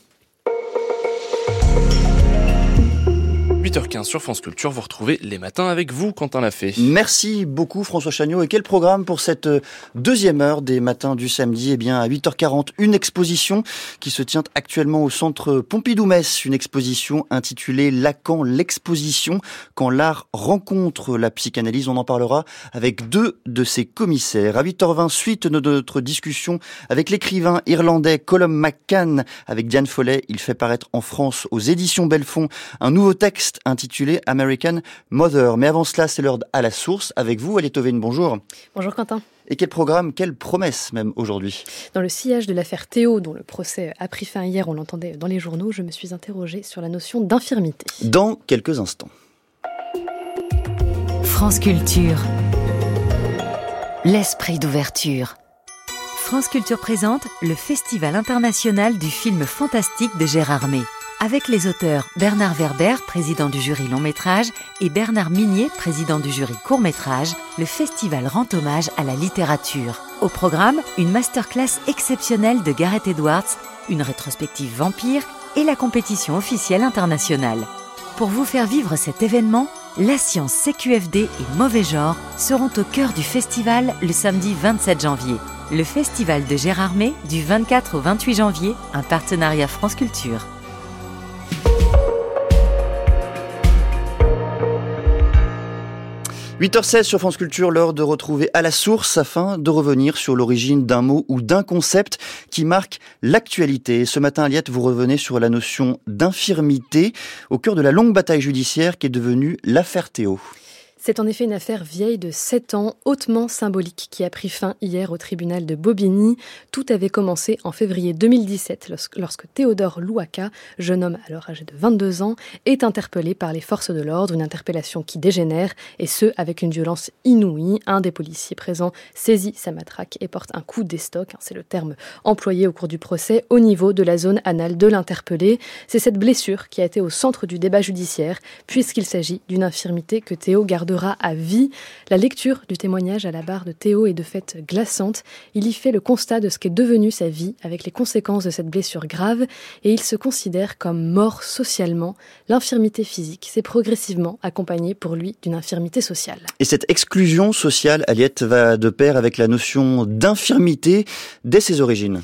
8h15 sur France Culture, vous retrouvez les matins avec vous, Quentin Lafay. Merci beaucoup François Chagnot. Et quel programme pour cette euh, deuxième heure des matins du samedi? Eh bien, à 8h40, une exposition qui se tient actuellement au centre Pompidou-Metz. Une exposition intitulée Lacan, l'exposition, quand l'art rencontre la psychanalyse. On en parlera avec deux de ses commissaires. À 8h20, suite de notre discussion avec l'écrivain irlandais Colum McCann. Avec Diane Follet, il fait paraître en France aux éditions Belfond un nouveau texte intitulé American Mother. Mais avant cela, c'est l'heure à la source. Avec vous, Aliette bonjour. Bonjour Quentin. Et quel programme, quelle promesse même aujourd'hui? Dans le sillage de l'affaire Théo, dont le procès a pris fin hier, on l'entendait dans les journaux, je me suis interrogée sur la notion d'infirmité. Dans quelques instants. France Culture. L'esprit d'ouverture. France Culture présente le Festival international du film fantastique de Gérard May avec les auteurs Bernard Werber, président du jury long métrage, et Bernard Minier, président du jury court métrage, le festival rend hommage à la littérature. Au programme, une masterclass exceptionnelle de Gareth Edwards, une rétrospective vampire et la compétition officielle internationale. Pour vous faire vivre cet événement, la science CQFD et Mauvais Genre seront au cœur du festival le samedi 27 janvier. Le festival de Gérard May du 24 au 28 janvier, un partenariat France Culture. 8h16 sur France Culture, l'heure de retrouver à la source afin de revenir sur l'origine d'un mot ou d'un concept qui marque l'actualité. Ce matin, Aliette, vous revenez sur la notion d'infirmité au cœur de la longue bataille judiciaire qui est devenue l'affaire Théo. C'est en effet une affaire vieille de 7 ans, hautement symbolique, qui a pris fin hier au tribunal de Bobigny. Tout avait commencé en février 2017, lorsque Théodore Louaka, jeune homme alors âgé de 22 ans, est interpellé par les forces de l'ordre, une interpellation qui dégénère, et ce, avec une violence inouïe. Un des policiers présents saisit sa matraque et porte un coup d'estoc, hein, c'est le terme employé au cours du procès, au niveau de la zone anale de l'interpellé. C'est cette blessure qui a été au centre du débat judiciaire, puisqu'il s'agit d'une infirmité que Théo garde à vie. La lecture du témoignage à la barre de Théo est de fait glaçante. Il y fait le constat de ce qu'est devenue sa vie avec les conséquences de cette blessure grave et il se considère comme mort socialement. L'infirmité physique s'est progressivement accompagnée pour lui d'une infirmité sociale. Et cette exclusion sociale, Aliette, va de pair avec la notion d'infirmité dès ses origines.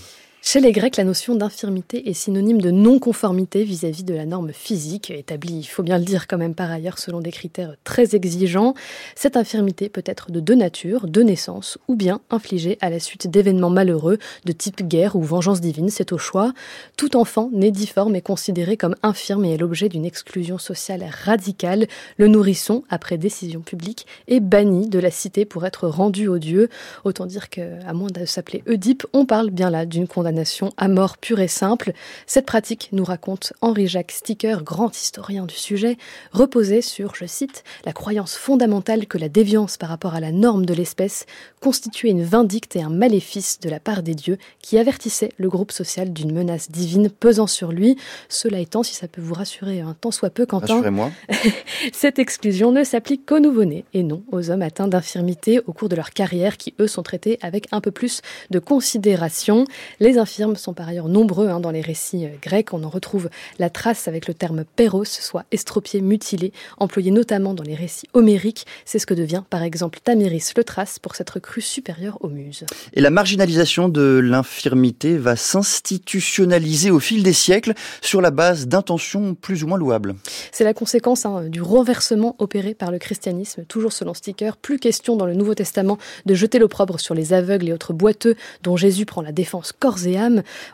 Chez les Grecs, la notion d'infirmité est synonyme de non-conformité vis-à-vis de la norme physique, établie, il faut bien le dire quand même par ailleurs, selon des critères très exigeants. Cette infirmité peut être de deux natures, de naissance, ou bien infligée à la suite d'événements malheureux de type guerre ou vengeance divine, c'est au choix. Tout enfant né difforme est considéré comme infirme et est l'objet d'une exclusion sociale radicale. Le nourrisson, après décision publique, est banni de la cité pour être rendu aux dieux. Autant dire qu'à moins de s'appeler Oedipe, on parle bien là d'une condamnation à mort pure et simple. Cette pratique, nous raconte Henri-Jacques Sticker, grand historien du sujet, reposait sur, je cite, la croyance fondamentale que la déviance par rapport à la norme de l'espèce constituait une vindicte et un maléfice de la part des dieux qui avertissaient le groupe social d'une menace divine pesant sur lui. Cela étant, si ça peut vous rassurer un tant soit peu, Quentin, *laughs* cette exclusion ne s'applique qu'aux nouveau-nés et non aux hommes atteints d'infirmité au cours de leur carrière qui, eux, sont traités avec un peu plus de considération. Les infirmes sont par ailleurs nombreux hein, dans les récits euh, grecs. On en retrouve la trace avec le terme péros, soit estropié, mutilé, employé notamment dans les récits homériques. C'est ce que devient par exemple Tamiris le Thrace pour s'être cru supérieur aux muses. Et la marginalisation de l'infirmité va s'institutionnaliser au fil des siècles sur la base d'intentions plus ou moins louables. C'est la conséquence hein, du renversement opéré par le christianisme, toujours selon Sticker. Plus question dans le Nouveau Testament de jeter l'opprobre sur les aveugles et autres boiteux dont Jésus prend la défense corps et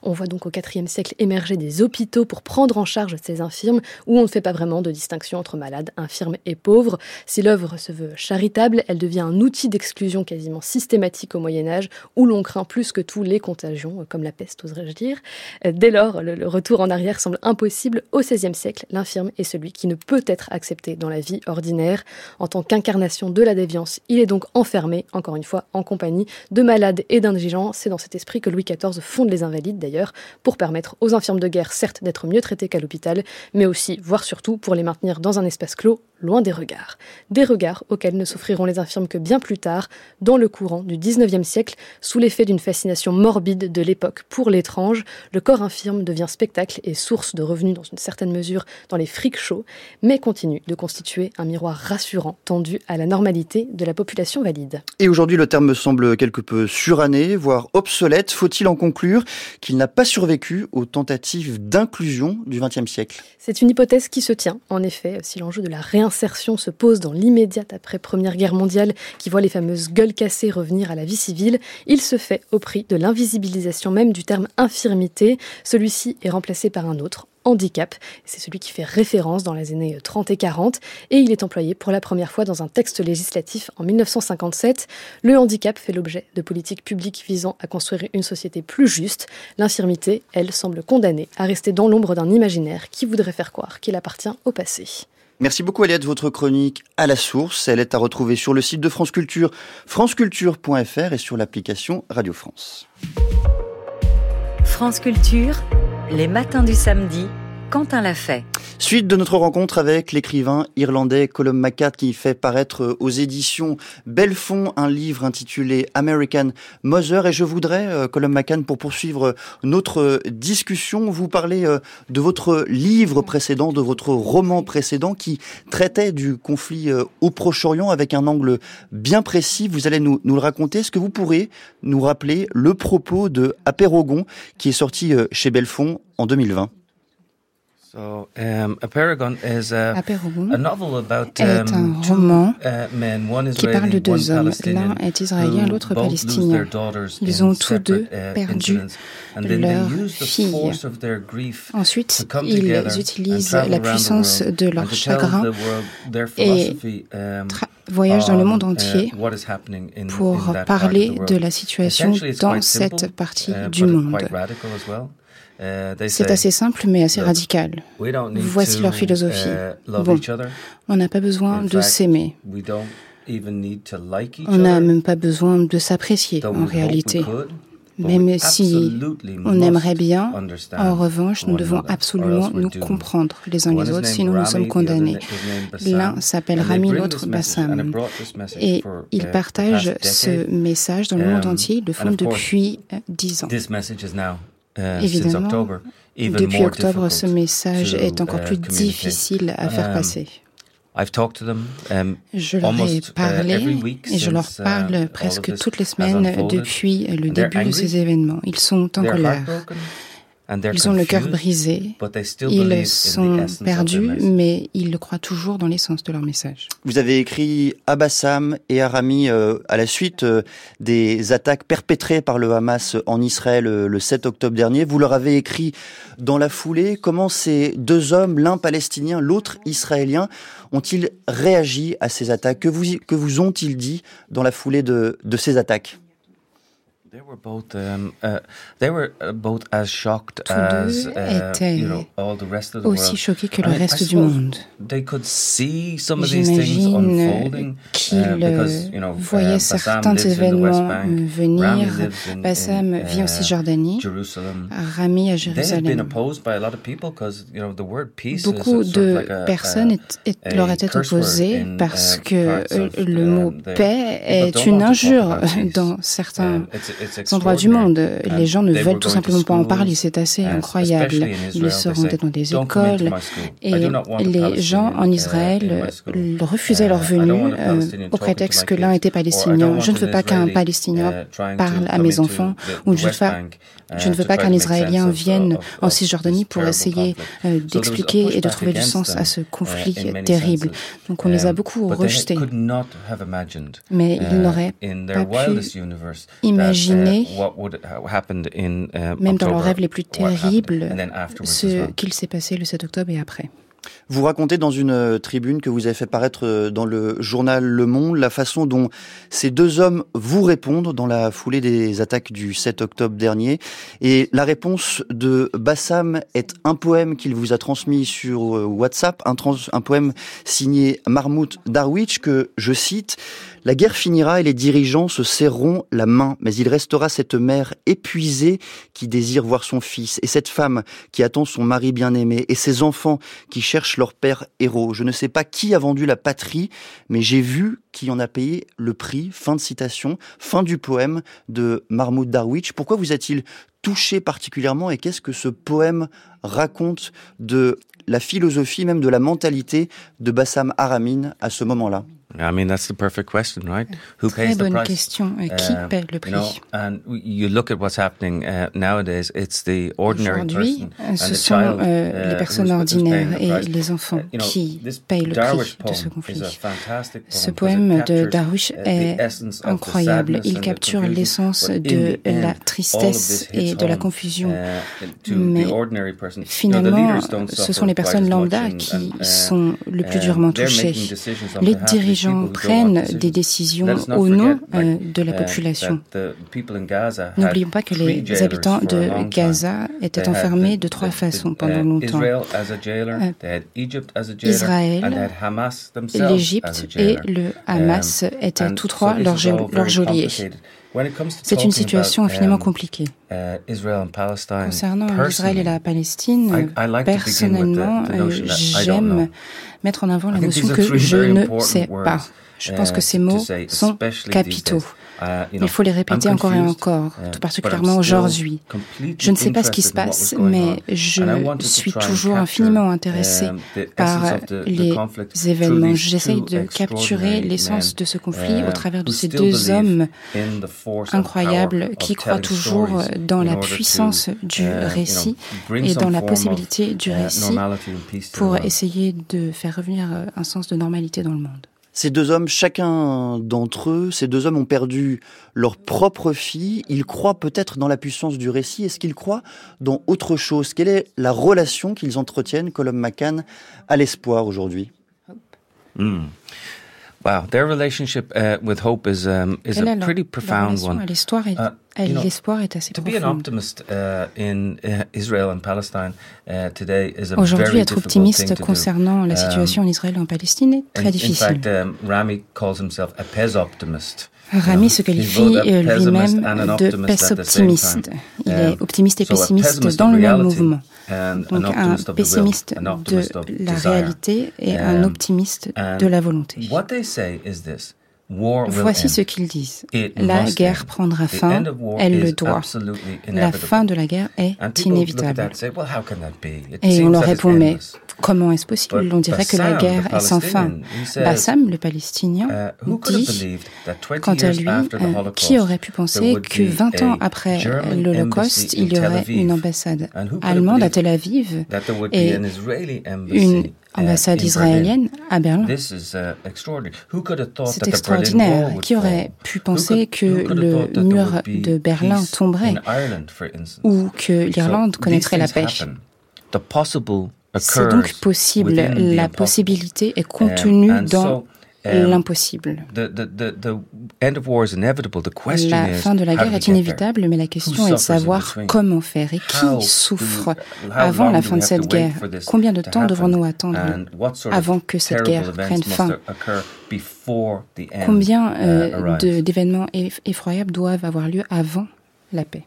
On voit donc au IVe siècle émerger des hôpitaux pour prendre en charge ces infirmes, où on ne fait pas vraiment de distinction entre malades, infirmes et pauvres. Si l'œuvre se veut charitable, elle devient un outil d'exclusion quasiment systématique au Moyen Âge, où l'on craint plus que tout les contagions, comme la peste, oserais-je dire. Dès lors, le retour en arrière semble impossible. Au XVIe siècle, l'infirme est celui qui ne peut être accepté dans la vie ordinaire. En tant qu'incarnation de la déviance, il est donc enfermé, encore une fois, en compagnie de malades et d'indigents. C'est dans cet esprit que Louis XIV fonde les invalides d'ailleurs, pour permettre aux infirmes de guerre certes d'être mieux traités qu'à l'hôpital, mais aussi, voire surtout, pour les maintenir dans un espace clos loin des regards. Des regards auxquels ne s'offriront les infirmes que bien plus tard, dans le courant du XIXe siècle, sous l'effet d'une fascination morbide de l'époque pour l'étrange, le corps infirme devient spectacle et source de revenus dans une certaine mesure dans les fric shows, mais continue de constituer un miroir rassurant tendu à la normalité de la population valide. Et aujourd'hui, le terme me semble quelque peu suranné, voire obsolète. Faut-il en conclure qu'il n'a pas survécu aux tentatives d'inclusion du XXe siècle? C'est une hypothèse qui se tient, en effet, si l'enjeu de la réinsertion l'insertion se pose dans l'immédiate après Première Guerre mondiale, qui voit les fameuses gueules cassées revenir à la vie civile, il se fait au prix de l'invisibilisation même du terme infirmité. Celui-ci est remplacé par un autre, handicap. C'est celui qui fait référence dans les années 30 et 40 et il est employé pour la première fois dans un texte législatif en 1957. Le handicap fait l'objet de politiques publiques visant à construire une société plus juste. L'infirmité, elle, semble condamnée à rester dans l'ombre d'un imaginaire qui voudrait faire croire qu'il appartient au passé. Merci beaucoup Aliette, votre chronique à la source. Elle est à retrouver sur le site de France Culture, franceculture.fr et sur l'application Radio France. France Culture, les matins du samedi, Quentin l'a fait. Suite de notre rencontre avec l'écrivain irlandais Colum McCart qui fait paraître aux éditions Belfond un livre intitulé American Mother. Et je voudrais, euh, Colum McCann, pour poursuivre notre discussion, vous parler euh, de votre livre précédent, de votre roman précédent qui traitait du conflit euh, au Proche-Orient avec un angle bien précis. Vous allez nous, nous le raconter. Est-ce que vous pourrez nous rappeler le propos de Apérogon qui est sorti chez Belfond en 2020 So, um, Apeirogon is a, a novel about, um, est un roman uh, qui parle de deux hommes. L'un est israélien, l'autre palestinien. Ils ont tous deux uh, perdu leur fille. Ensuite, ils utilisent la puissance de leur chagrin et voyage dans le monde entier pour parler de la situation dans cette partie du monde. C'est assez simple mais assez radical. Voici leur philosophie. Bon, on n'a pas besoin de s'aimer. On n'a même pas besoin de s'apprécier en réalité. Même si on aimerait bien, en revanche, nous devons absolument nous comprendre les uns les autres, sinon nous sommes condamnés. L'un s'appelle Rami, l'autre Bassam. Et ils partagent ce message dans le monde um, entier, ils le font depuis euh, dix ans. Uh, Évidemment, depuis octobre, ce message est encore uh, plus difficile à faire um, passer. Um, je leur ai uh, parlé et je leur uh, parle presque toutes les semaines depuis le début de ces événements. Ils sont en colère. Ils ont le cœur brisé, ils sont perdus, mais ils le croient toujours dans l'essence de leur message. Vous avez écrit à Bassam et à Rami euh, à la suite euh, des attaques perpétrées par le Hamas en Israël euh, le 7 octobre dernier. Vous leur avez écrit dans la foulée comment ces deux hommes, l'un palestinien, l'autre israélien, ont-ils réagi à ces attaques Que vous, que vous ont-ils dit dans la foulée de, de ces attaques? Tous as, uh, you know, all the rest of the aussi choqués que le reste du monde. They could see some of these things unfolding uh, qu'ils because, you know, voyaient uh, certains événements venir. Bassam vit en uh, Cisjordanie, Rami à Jérusalem. Beaucoup de personnes leur étaient opposées parce que le mot paix est une injure dans certains endroits du monde. Les gens ne veulent tout simplement pas en parler. C'est assez incroyable. Ils se rendaient dans des écoles et les gens en Israël refusaient leur venue euh, au prétexte que l'un était palestinien. Je ne veux pas qu'un palestinien parle à mes enfants ou je ne veux pas qu'un Israélien vienne en Cisjordanie pour essayer euh, d'expliquer et de trouver du sens à ce conflit terrible. Donc on les a beaucoup rejetés. Mais ils n'auraient pas pu imaginer Uh, uh, même dans leurs rêves les plus terribles, ce qu'il s'est passé le 7 octobre et après. Vous racontez dans une euh, tribune que vous avez fait paraître euh, dans le journal Le Monde la façon dont ces deux hommes vous répondent dans la foulée des attaques du 7 octobre dernier. Et la réponse de Bassam est un poème qu'il vous a transmis sur euh, WhatsApp, un, poème signé Marmout Darwich que je cite. La guerre finira et les dirigeants se serreront la main, mais il restera cette mère épuisée qui désire voir son fils, et cette femme qui attend son mari bien-aimé, et ces enfants qui cherchent leur père héros. Je ne sais pas qui a vendu la patrie, mais j'ai vu qui en a payé le prix. Fin de citation, fin du poème de Mahmoud Darwich. Pourquoi vous a-t-il touché particulièrement et qu'est-ce que ce poème raconte de la philosophie, même de la mentalité de Bassam Aramin à ce moment-là? I mean, that's the perfect question, right? Who pays the price? question. Qui uh, paie le prix? You know, and you look at what's happening uh, nowadays. It's the ordinary person ce sont child, les uh, personnes ordinaires et les enfants uh, qui payent le prix de ce conflit. Ce poème de Darwish uh, est incroyable. Il capture l'essence de la tristesse et de la confusion. Mais finalement, ce sont les personnes lambda qui sont le plus durement touchées. Les dirigeants gens prennent des décisions au nom euh, de la population. N'oublions pas que les habitants de Gaza étaient enfermés de trois façons pendant longtemps. Euh, Israël, l'Égypte et le Hamas étaient tous trois leurs geôliers. C'est une situation infiniment compliquée. Concernant Israël et la Palestine, personnellement, j'aime mettre en avant la notion que je ne sais pas. Je pense que ces mots sont capitaux. Uh, Il faut les répéter encore et encore, uh, tout particulièrement aujourd'hui. Je ne sais pas ce qui se passe, mais je suis toujours infiniment intéressé um, par les événements. J'essaye de capturer l'essence de ce conflit au travers de ces deux hommes incroyables qui croient toujours dans la puissance du uh, récit et dans la possibilité du récit pour essayer de faire revenir un sens de normalité dans le monde. Ces deux hommes, chacun d'entre eux, ces deux hommes ont perdu leur propre fille. Ils croient peut-être dans la puissance du récit. Est-ce qu'ils croient dans autre chose? Quelle est la relation qu'ils entretiennent, Colum McCann, à l'espoir aujourd'hui? Hmm. Wow, their relationship uh, with hope is um, is a pretty profound one. L'histoire est, uh, l'espoir est assez to profond. To be an optimist uh, in uh, Israel and Palestine uh, today is a Aujourd'hui, être optimiste concernant la situation um, en Israël et en Palestine est très difficile. Um, Rami calls himself a pes optimist. Rami se qualifie euh, lui-même de pes optimiste. Il est um, optimiste et pessimiste dans le même mouvement. Donc un pessimiste de la réalité et un optimiste de la volonté. Voici ce qu'ils disent. La guerre prendra fin, elle le doit. La fin de la guerre est inévitable. Et on leur répond, mais comment est-ce possible On dirait que la guerre est sans fin. Bassam, le Palestinien, uh, dit, quant à lui, euh, qui aurait pu penser que 20 ans après l'Holocauste, il y aurait une ambassade allemande à Tel Aviv et une ambassade israélienne à Berlin. C'est extraordinaire. Qui aurait pu penser que le mur de Berlin tomberait ou que l'Irlande connaîtrait la paix C'est donc possible. La possibilité est contenue dans Um, l'impossible. La fin de la guerre est inévitable, mais la question est de savoir comment faire et qui souffre avant la fin de cette guerre? Combien de temps devrons-nous attendre avant que cette guerre prenne fin? Combien uh, euh, d'événements effroyables doivent avoir lieu avant la paix?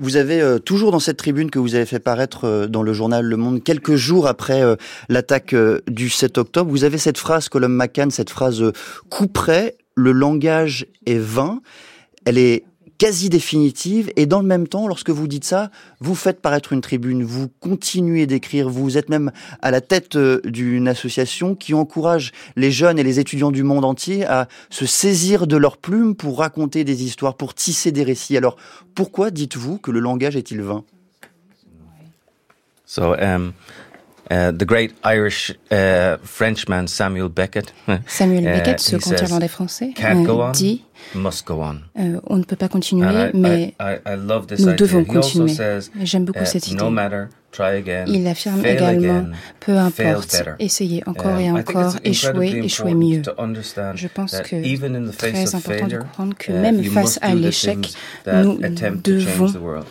Vous avez euh, toujours dans cette tribune que vous avez fait paraître euh, dans le journal Le Monde quelques jours après euh, l'attaque du 7 octobre, vous avez cette phrase, Colum McCann, cette phrase coup près, le langage est vain. Elle est quasi définitive. Et dans le même temps, lorsque vous dites ça, vous faites paraître une tribune, vous continuez d'écrire, vous êtes même à la tête euh, d'une association qui encourage les jeunes et les étudiants du monde entier à se saisir de leurs plumes pour raconter des histoires, pour tisser des récits. Alors, pourquoi dites-vous que le langage est-il vain? Um, Uh, the great Irish uh, Frenchman Samuel Beckett. *laughs* Samuel uh, Beckett, ce conte irlandais français, euh, dit must go on. Euh, on ne peut pas continuer, I, mais I, I, nous devons continuer. J'aime beaucoup cette idée. No matter, try again, Il affirme également, again, peu importe, essayez encore um, et encore, échouer, échouer mieux. Je pense que c'est très important de comprendre que même face à l'échec, nous devons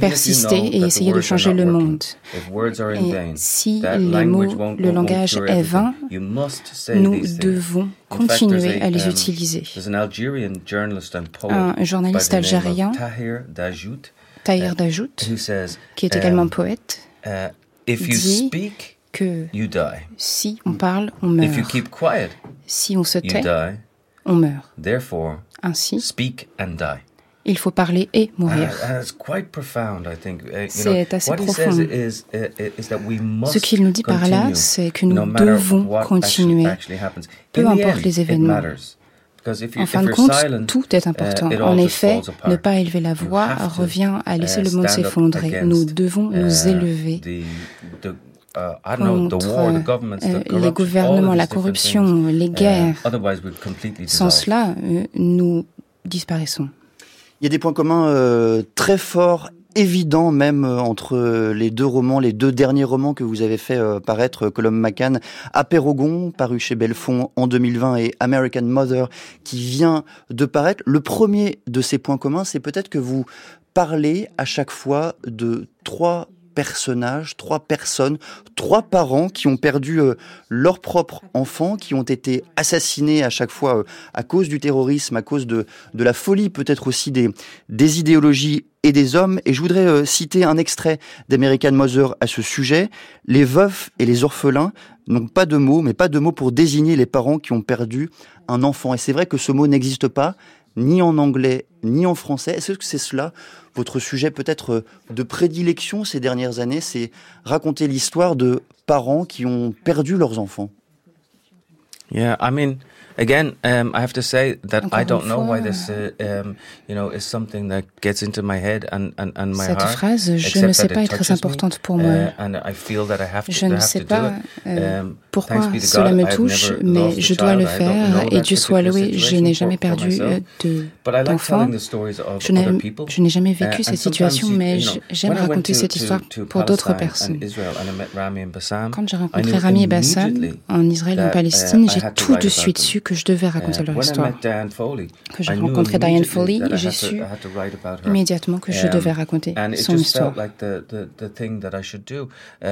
persister et essayer de changer le monde. Et si les mots, le langage est vain, nous devons continuer à les utiliser. Un journaliste algérien, Tahir uh, Dajout, qui est également um, poète, uh, dit que si on parle, on meurt. Si on se tait, on meurt. Ainsi, il faut parler et mourir. Uh, c'est assez profond. Ce qu'il nous dit par là, c'est que nous devons continuer, peu importe les événements. En fin de compte, tout est uh, important. En effet, ne pas élever la voix revient à laisser le monde s'effondrer. Nous devons nous uh, élever contre les gouvernements, la corruption, les guerres. Sans cela, euh, nous disparaissons. Il y a des points communs euh, très forts évidents même euh, entre les deux romans, les deux derniers romans que vous avez fait euh, paraître, Colum McCann, Apérogon, paru chez Belfond en 2020, et American Mother, qui vient de paraître. Le premier de ces points communs, c'est peut-être que vous parlez à chaque fois de trois personnages, trois personnes, trois parents qui ont perdu euh, leur propre enfant, qui ont été assassinés à chaque fois euh, à cause du terrorisme, à cause de, de la folie, peut-être aussi des, des idéologies et des hommes. Et je voudrais euh, citer un extrait d'American Mother à ce sujet. Les veufs et les orphelins n'ont pas de mots, mais pas de mots pour désigner les parents qui ont perdu un enfant. Et c'est vrai que ce mot n'existe pas, ni en anglais, ni en français. Est-ce que c'est cela votre sujet peut-être de prédilection ces dernières années C'est raconter l'histoire de parents qui ont perdu leurs enfants. Again, um, I have to say that Encore I don't know why this, uh, um, you know, is something that gets into my head and, and, and my Cette heart. phrase, je ne sais pas, est très importante pour moi. Uh, and I feel that I have to, je ne sais pas euh, um, pourquoi cela me touche, mais je dois le faire. Et Dieu soit loué, je n'ai jamais perdu euh, d'enfant. Je n'ai jamais uh, vécu cette situation, mais j'aime raconter cette histoire pour d'autres personnes. Quand j'ai rencontré Rami et Bassam en Israël et en uh, Palestine, j'ai tout de suite su que je devais raconter leur histoire. Que j'ai rencontré Diane Foley, j'ai su immédiatement que je devais raconter son histoire.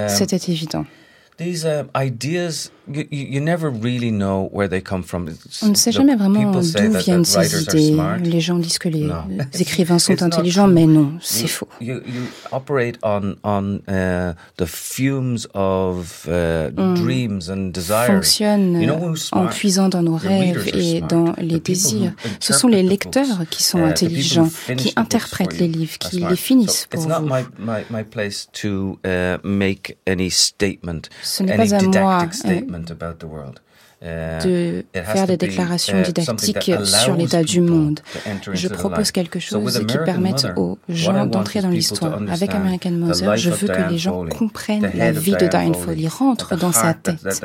C'était évident. These uh, ideas, you, you never really know where they come from. On ne sait jamais vraiment d'où viennent ces idées. Les gens disent que les no. *laughs* écrivains sont intelligents, mais non, c'est faux. You, you operate on, on uh, the fumes of uh, on dreams and desires. fonctionne you know en puisant dans nos rêves et dans les désirs. Ce sont les lecteurs qui sont intelligents, qui interprètent les livres, qui les finissent pour vous. It's not my, my, my place to uh, make any statement. Ce n'est pas à moi de faire des déclarations didactiques sur l'état du monde. Je propose quelque chose qui permette aux gens d'entrer dans l'histoire. Avec American Mother, je veux que les gens comprennent la vie de Diane Foley, rentrent dans sa tête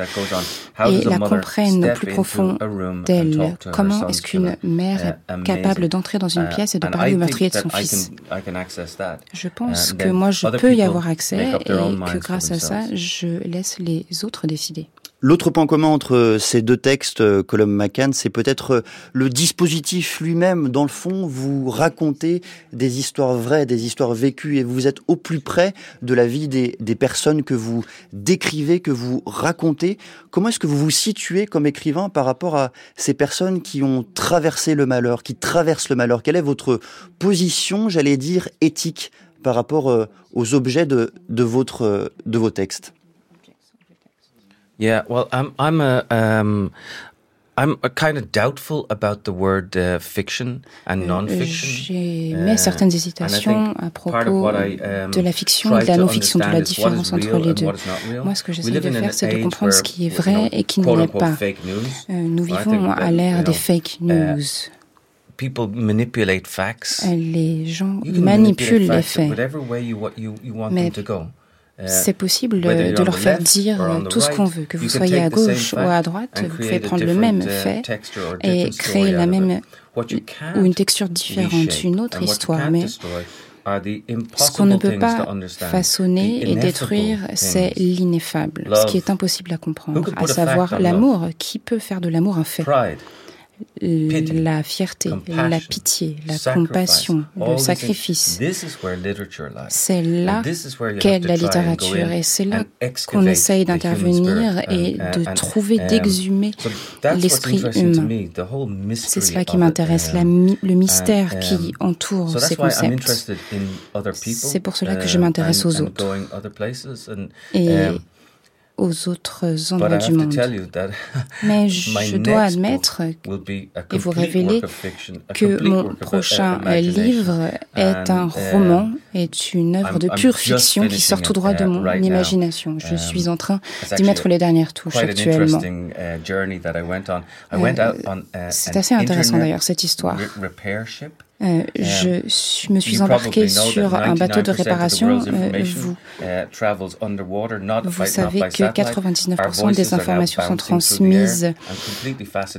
et la comprennent au plus profond d'elle. Comment est-ce qu'une mère est capable d'entrer dans une pièce et de parler au meurtrier de son fils? Je pense que moi, je peux y avoir accès et que grâce à ça, je laisse les autres décider. L'autre point commun entre ces deux textes, euh, Colum McCann, c'est peut-être euh, le dispositif lui-même. Dans le fond, vous racontez des histoires vraies, des histoires vécues, et vous êtes au plus près de la vie des, des personnes que vous décrivez, que vous racontez. Comment est-ce que vous vous situez comme écrivain par rapport à ces personnes qui ont traversé le malheur, qui traversent le malheur? Quelle est votre position, j'allais dire, éthique par rapport euh, aux objets de, de, votre, de vos textes? Yeah, well, I'm I'm a um, I'm a kind of doubtful about the word uh, fiction and non-fiction. J'ai certaines hésitations à propos I, um, de la fiction et de la non-fiction, de la différence entre les deux. Moi, ce que j'essaie de faire, c'est de comprendre ce qui est vrai et qui ne l'est pas. Euh, nous vivons à l'ère des fake uh, news. People manipulate facts. Les gens manipulent les faits. Mais c'est possible de leur faire dire tout ce qu'on veut, que vous soyez à gauche ou à droite, vous pouvez prendre le même uh, fait et créer la même ou une texture différente, une autre histoire, mais ce qu'on ne peut pas façonner et détruire, c'est l'ineffable, ce qui est impossible à comprendre, à savoir l'amour. Qui peut faire de l'amour un fait? La fierté, la pitié, la compassion, le sacrifice. C'est là qu'est la littérature et c'est là qu'on essaye d'intervenir et de trouver, d'exhumer l'esprit humain. C'est cela qui m'intéresse, le mystère qui um, entoure ces concepts. C'est pour cela que je m'intéresse aux autres. Et um, aux autres endroits du monde. *laughs* Mais je dois admettre et vous révéler que mon prochain livre est un uh, roman, est une œuvre de pure fiction qui sort tout droit de mon imagination. Je um, suis en train d'y mettre les dernières touches actuellement. Uh, uh, c'est assez intéressant d'ailleurs cette histoire. Euh, je me suis embarqué sur un bateau de réparation. Euh, vous, vous savez que 99% des informations sont transmises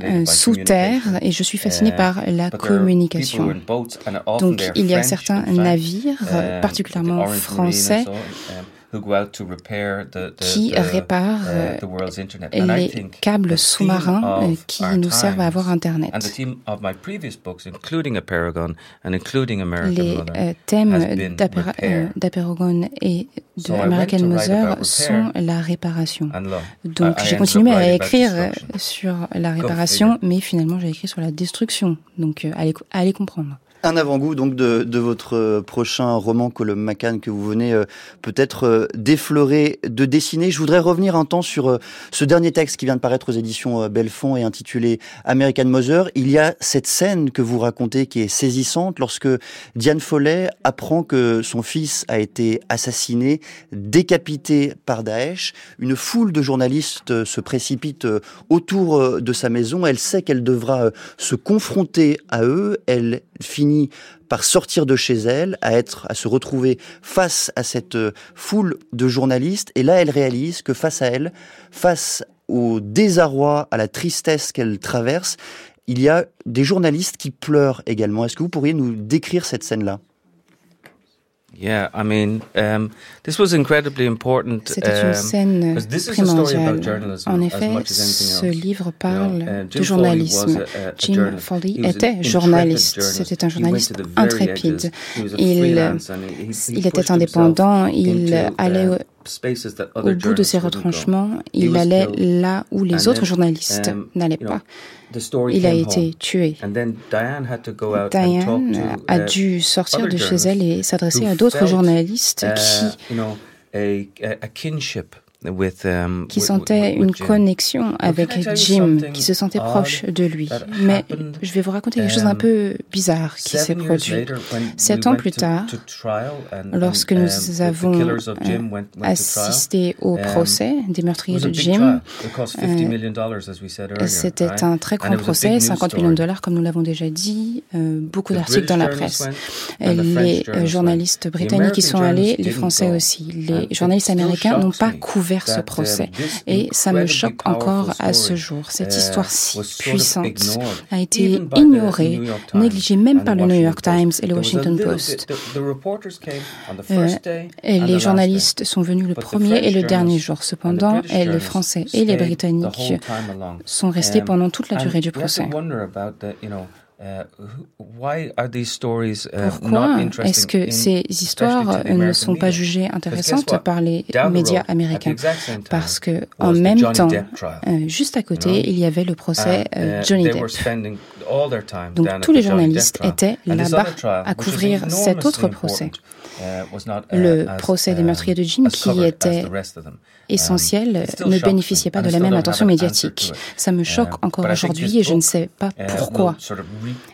euh, sous terre et je suis fasciné par la communication. Donc il y a certains navires, particulièrement français, qui réparent les câbles sous-marins euh, qui nous servent à avoir Internet. Les euh, thèmes euh, d'Apeirogon et de American Mother sont la réparation. Donc j'ai continué à écrire sur la réparation, mais finalement j'ai écrit sur la destruction. Donc allez, allez comprendre. Un avant-goût donc de, de, votre euh, prochain roman Colum McCann que vous venez euh, peut-être euh, d'effleurer, de dessiner. Je voudrais revenir un temps sur ce dernier texte qui vient de paraître aux éditions Belfond et intitulé American Mother. Il y a cette scène que vous racontez qui est saisissante lorsque Diane Follet apprend que son fils a été assassiné, décapité par Daesh. Une foule de journalistes se précipite autour de sa maison. Elle sait qu'elle devra se confronter à eux. Elle finit par sortir de chez elle, à être, à se retrouver face à cette euh, foule de journalistes. Et là, elle réalise que face à elle, face au désarroi, à la tristesse qu'elle traverse, il y a des journalistes qui pleurent également. Est-ce que vous pourriez nous décrire cette scène-là? Yeah, I mean, um, this was incredibly important. C'était une um, scène primordiale. En effet, ce livre parle uh, du journalisme. Jim Foley était journaliste. C'était un journaliste intrépide. Il, il était indépendant. Il allait au bout de ses retranchements, il allait là où les autres journalistes um, n'allaient pas. Il a été tué. Diane a uh, dû sortir de chez elle et s'adresser à d'autres journalistes uh, qui qui sentait une connexion avec Jim, qui se sentait proche de lui. Mais je vais vous raconter quelque chose d'un um, peu bizarre qui s'est produit. Sept ans plus tard, lorsque nous um, avons euh, assisté au procès des meurtriers de Jim, euh, c'était un très grand procès, 50 millions de dollars, comme nous l'avons déjà dit, euh, beaucoup d'articles dans la presse. Les journalistes britanniques y sont allés, les Français aussi. Les journalistes américains n'ont pas couvert ce uh, procès. Et ça me choque encore à ce jour. Cette uh, histoire si puissante a été ignorée, négligée même par le New York Times et le Washington Post. Euh, et les journalistes sont venus le premier et le dernier jour. Cependant, les Français et les Britanniques sont restés um, pendant toute la durée du procès. Uh, Pourquoi est-ce que ces histoires ne sont pas jugées intéressantes par les médias américains? Parce que en même temps, euh, juste à côté, il y avait le procès uh, Johnny Depp. Donc tous les journalistes étaient là-bas à couvrir cet autre procès. Uh, le procès des meurtriers de Jim, qui était essentiel, um, ne bénéficiait pas de la même attention médiatique. Ça me choque encore aujourd'hui et je ne sais pas pourquoi.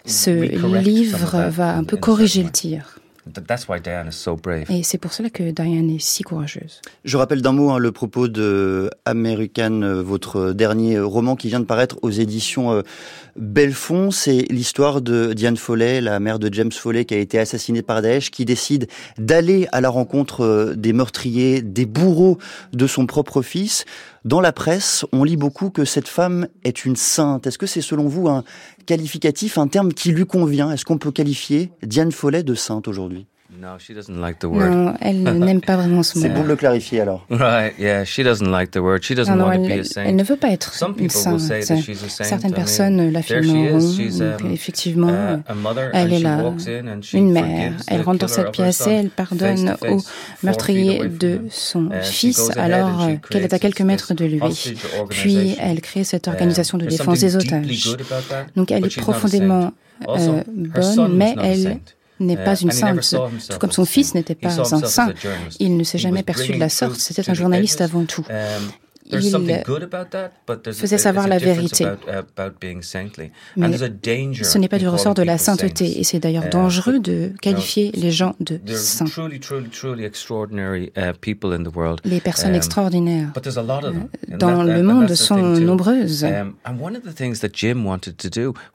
Ce livre va un peu corriger le tir. Et c'est pour cela que Diane est si courageuse. Je rappelle d'un mot hein, le propos de American, euh, votre dernier roman qui vient de paraître aux éditions euh, Belfond. C'est l'histoire de Diane Foley, la mère de James Foley qui a été assassinée par Daesh, qui décide d'aller à la rencontre euh, des meurtriers, des bourreaux de son propre fils. Dans la presse, on lit beaucoup que cette femme est une sainte. Est-ce que c'est selon vous un qualificatif, un terme qui lui convient? Est-ce qu'on peut qualifier Diane Follet de sainte aujourd'hui? Non, elle *laughs* n'aime pas vraiment ce mot. C'est bon de le clarifier alors. Right, yeah, she doesn't like the word. She doesn't non, want elle, to be a saint. Elle ne veut pas être une sainte. Certaines personnes l'affirmeront. Um, effectivement, elle est là, une mère. Elle rentre dans cette pièce et elle pardonne au meurtrier de son fils alors qu'elle est à quelques mètres de lui? Puis elle crée cette organisation de défense des otages. Donc elle est profondément euh, bonne, mais elle n'est pas une sainte, tout comme son fils n'était pas un saint. Il ne s'est jamais perçu de la sorte, c'était un journaliste avant tout. Il faisait savoir la vérité. Mais ce n'est pas du ressort de la sainteté, et c'est d'ailleurs uh, dangereux de qualifier les gens de saints. Uh, les personnes um, extraordinaires dans le monde sont nombreuses. Um,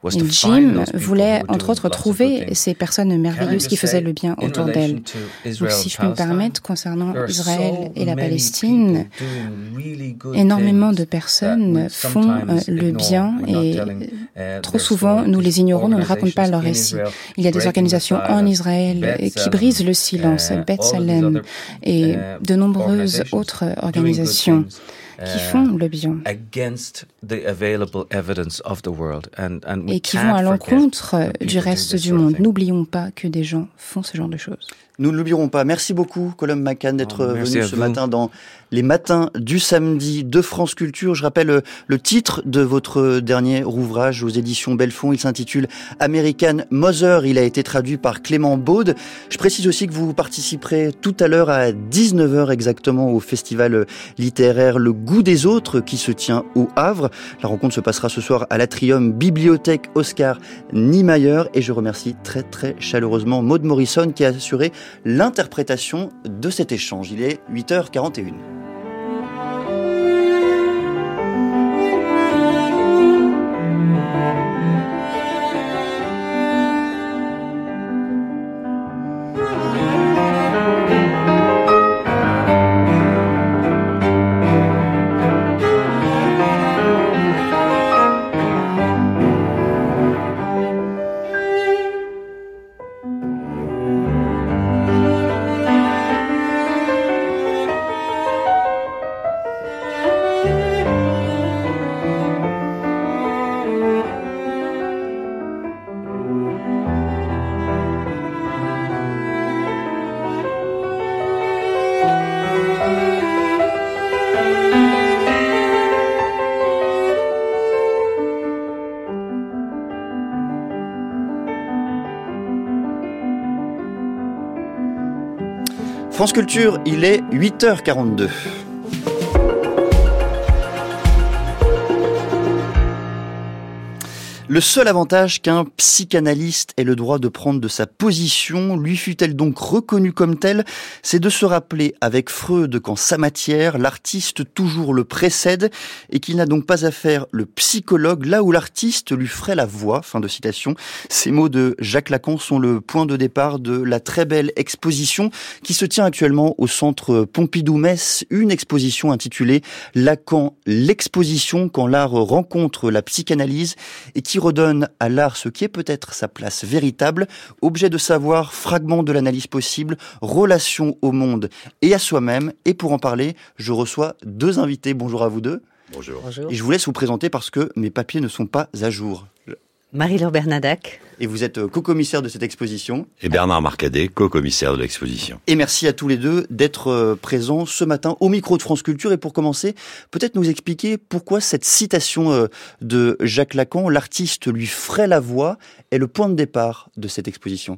et Jim voulait, entre autres, trouver ces personnes merveilleuses qui faisaient le bien autour d'elle. Donc, si je peux me permettre, concernant Israël et la Palestine, Énormément de personnes font euh, le bien et uh, trop souvent nous les ignorons, nous ne racontons pas leur récit. Il y a des organisations en Israël qui brisent le silence, uh, Bethsalem et uh, de nombreuses autres organisations qui font le bien et qui vont à l'encontre du reste du monde. N'oublions pas que des gens font ce genre de choses. Nous ne l'oublierons pas. Merci beaucoup, Colombe McCann, d'être venu ce matin dans les matins du samedi de France Culture. Je rappelle euh, le titre de votre dernier ouvrage aux éditions Belfond. Il s'intitule American Mother. Il a été traduit par Clément Baude. Je précise aussi que vous participerez tout à l'heure à 19h exactement au festival littéraire Le Goût des Autres qui se tient au Havre. La rencontre se passera ce soir à l'Atrium Bibliothèque Oscar Niemeyer et je remercie très très chaleureusement Maude Morrison qui a assuré l'interprétation de cet échange. Il est 8h41. Culture, il est 8h42. Le seul avantage qu'un psychanalyste ait le droit de prendre de sa position, lui fut-elle donc reconnue comme telle, c'est de se rappeler avec Freud qu'en sa matière, l'artiste toujours le précède et qu'il n'a donc pas à faire le psychologue là où l'artiste lui ferait la voix. Fin de citation. Ces mots de Jacques Lacan sont le point de départ de la très belle exposition qui se tient actuellement au centre Pompidou-Metz, une exposition intitulée Lacan, l'exposition quand l'art rencontre la psychanalyse et qui redonne à l'art ce qui est peut-être sa place véritable, objet de savoir, fragment de l'analyse possible, relation au monde et à soi-même. Et pour en parler, je reçois deux invités. Bonjour à vous deux. Bonjour. Et je vous laisse vous présenter parce que mes papiers ne sont pas à jour. Marie-Laure Bernadac. Et vous êtes euh, co-commissaire de cette exposition. Et Bernard Marcadet, co-commissaire de l'exposition. Et merci à tous les deux d'être euh, présents ce matin au micro de France Culture. Et pour commencer, peut-être nous expliquer pourquoi cette citation euh, de Jacques Lacan, l'artiste lui ferait la voix, est le point de départ de cette exposition.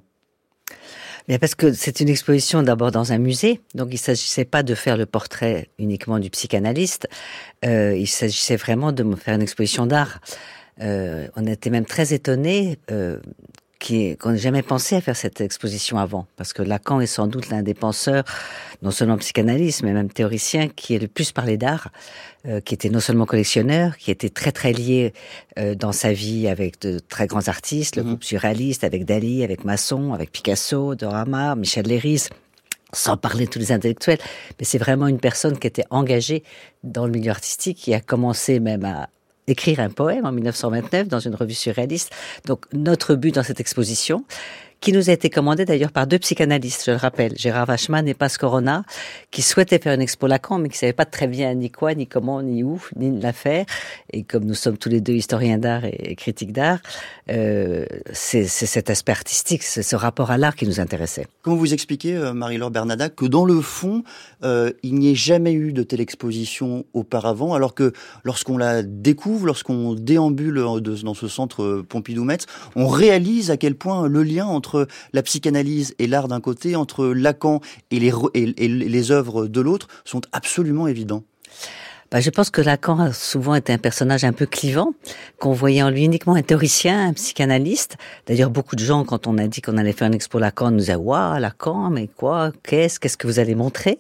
Bien parce que c'est une exposition d'abord dans un musée, donc il s'agissait pas de faire le portrait uniquement du psychanalyste, euh, il s'agissait vraiment de faire une exposition d'art. Euh, on était même très étonnés euh, qu'on n'ait jamais pensé à faire cette exposition avant, parce que Lacan est sans doute l'un des penseurs, non seulement psychanalyste, mais même théoricien, qui est le plus parlé d'art, euh, qui était non seulement collectionneur, qui était très très lié euh, dans sa vie avec de très grands artistes, le mhm. groupe surréaliste, avec Dali, avec Masson, avec Picasso, Dorama, Michel Léris sans parler de tous les intellectuels, mais c'est vraiment une personne qui était engagée dans le milieu artistique, qui a commencé même à, écrire un poème en 1929 dans une revue surréaliste. Donc notre but dans cette exposition, qui nous a été commandé d'ailleurs par deux psychanalystes, je le rappelle, Gérard Vachman et Pascal Corona, qui souhaitaient faire une expo Lacan, mais qui savaient pas très bien ni quoi, ni comment, ni où, ni la faire. Et comme nous sommes tous les deux historiens d'art et critiques d'art, euh, c'est cet aspect artistique, ce rapport à l'art qui nous intéressait. Comment vous expliquez, euh, Marie-Laure Bernadac, que dans le fond, euh, il n'y ait jamais eu de telle exposition auparavant, alors que lorsqu'on la découvre, lorsqu'on déambule dans ce centre Pompidou-Metz, on réalise à quel point le lien entre la psychanalyse et l'art d'un côté, entre Lacan et les, œuvres de l'autre, sont absolument évidents. Bah, je pense que Lacan a souvent été un personnage un peu clivant, qu'on voyait en lui uniquement un théoricien, un psychanalyste. D'ailleurs, beaucoup de gens, quand on a dit qu'on allait faire une expo Lacan, nous disaient Waouh, Lacan, mais quoi? Qu'est-ce? Qu'est-ce que vous allez montrer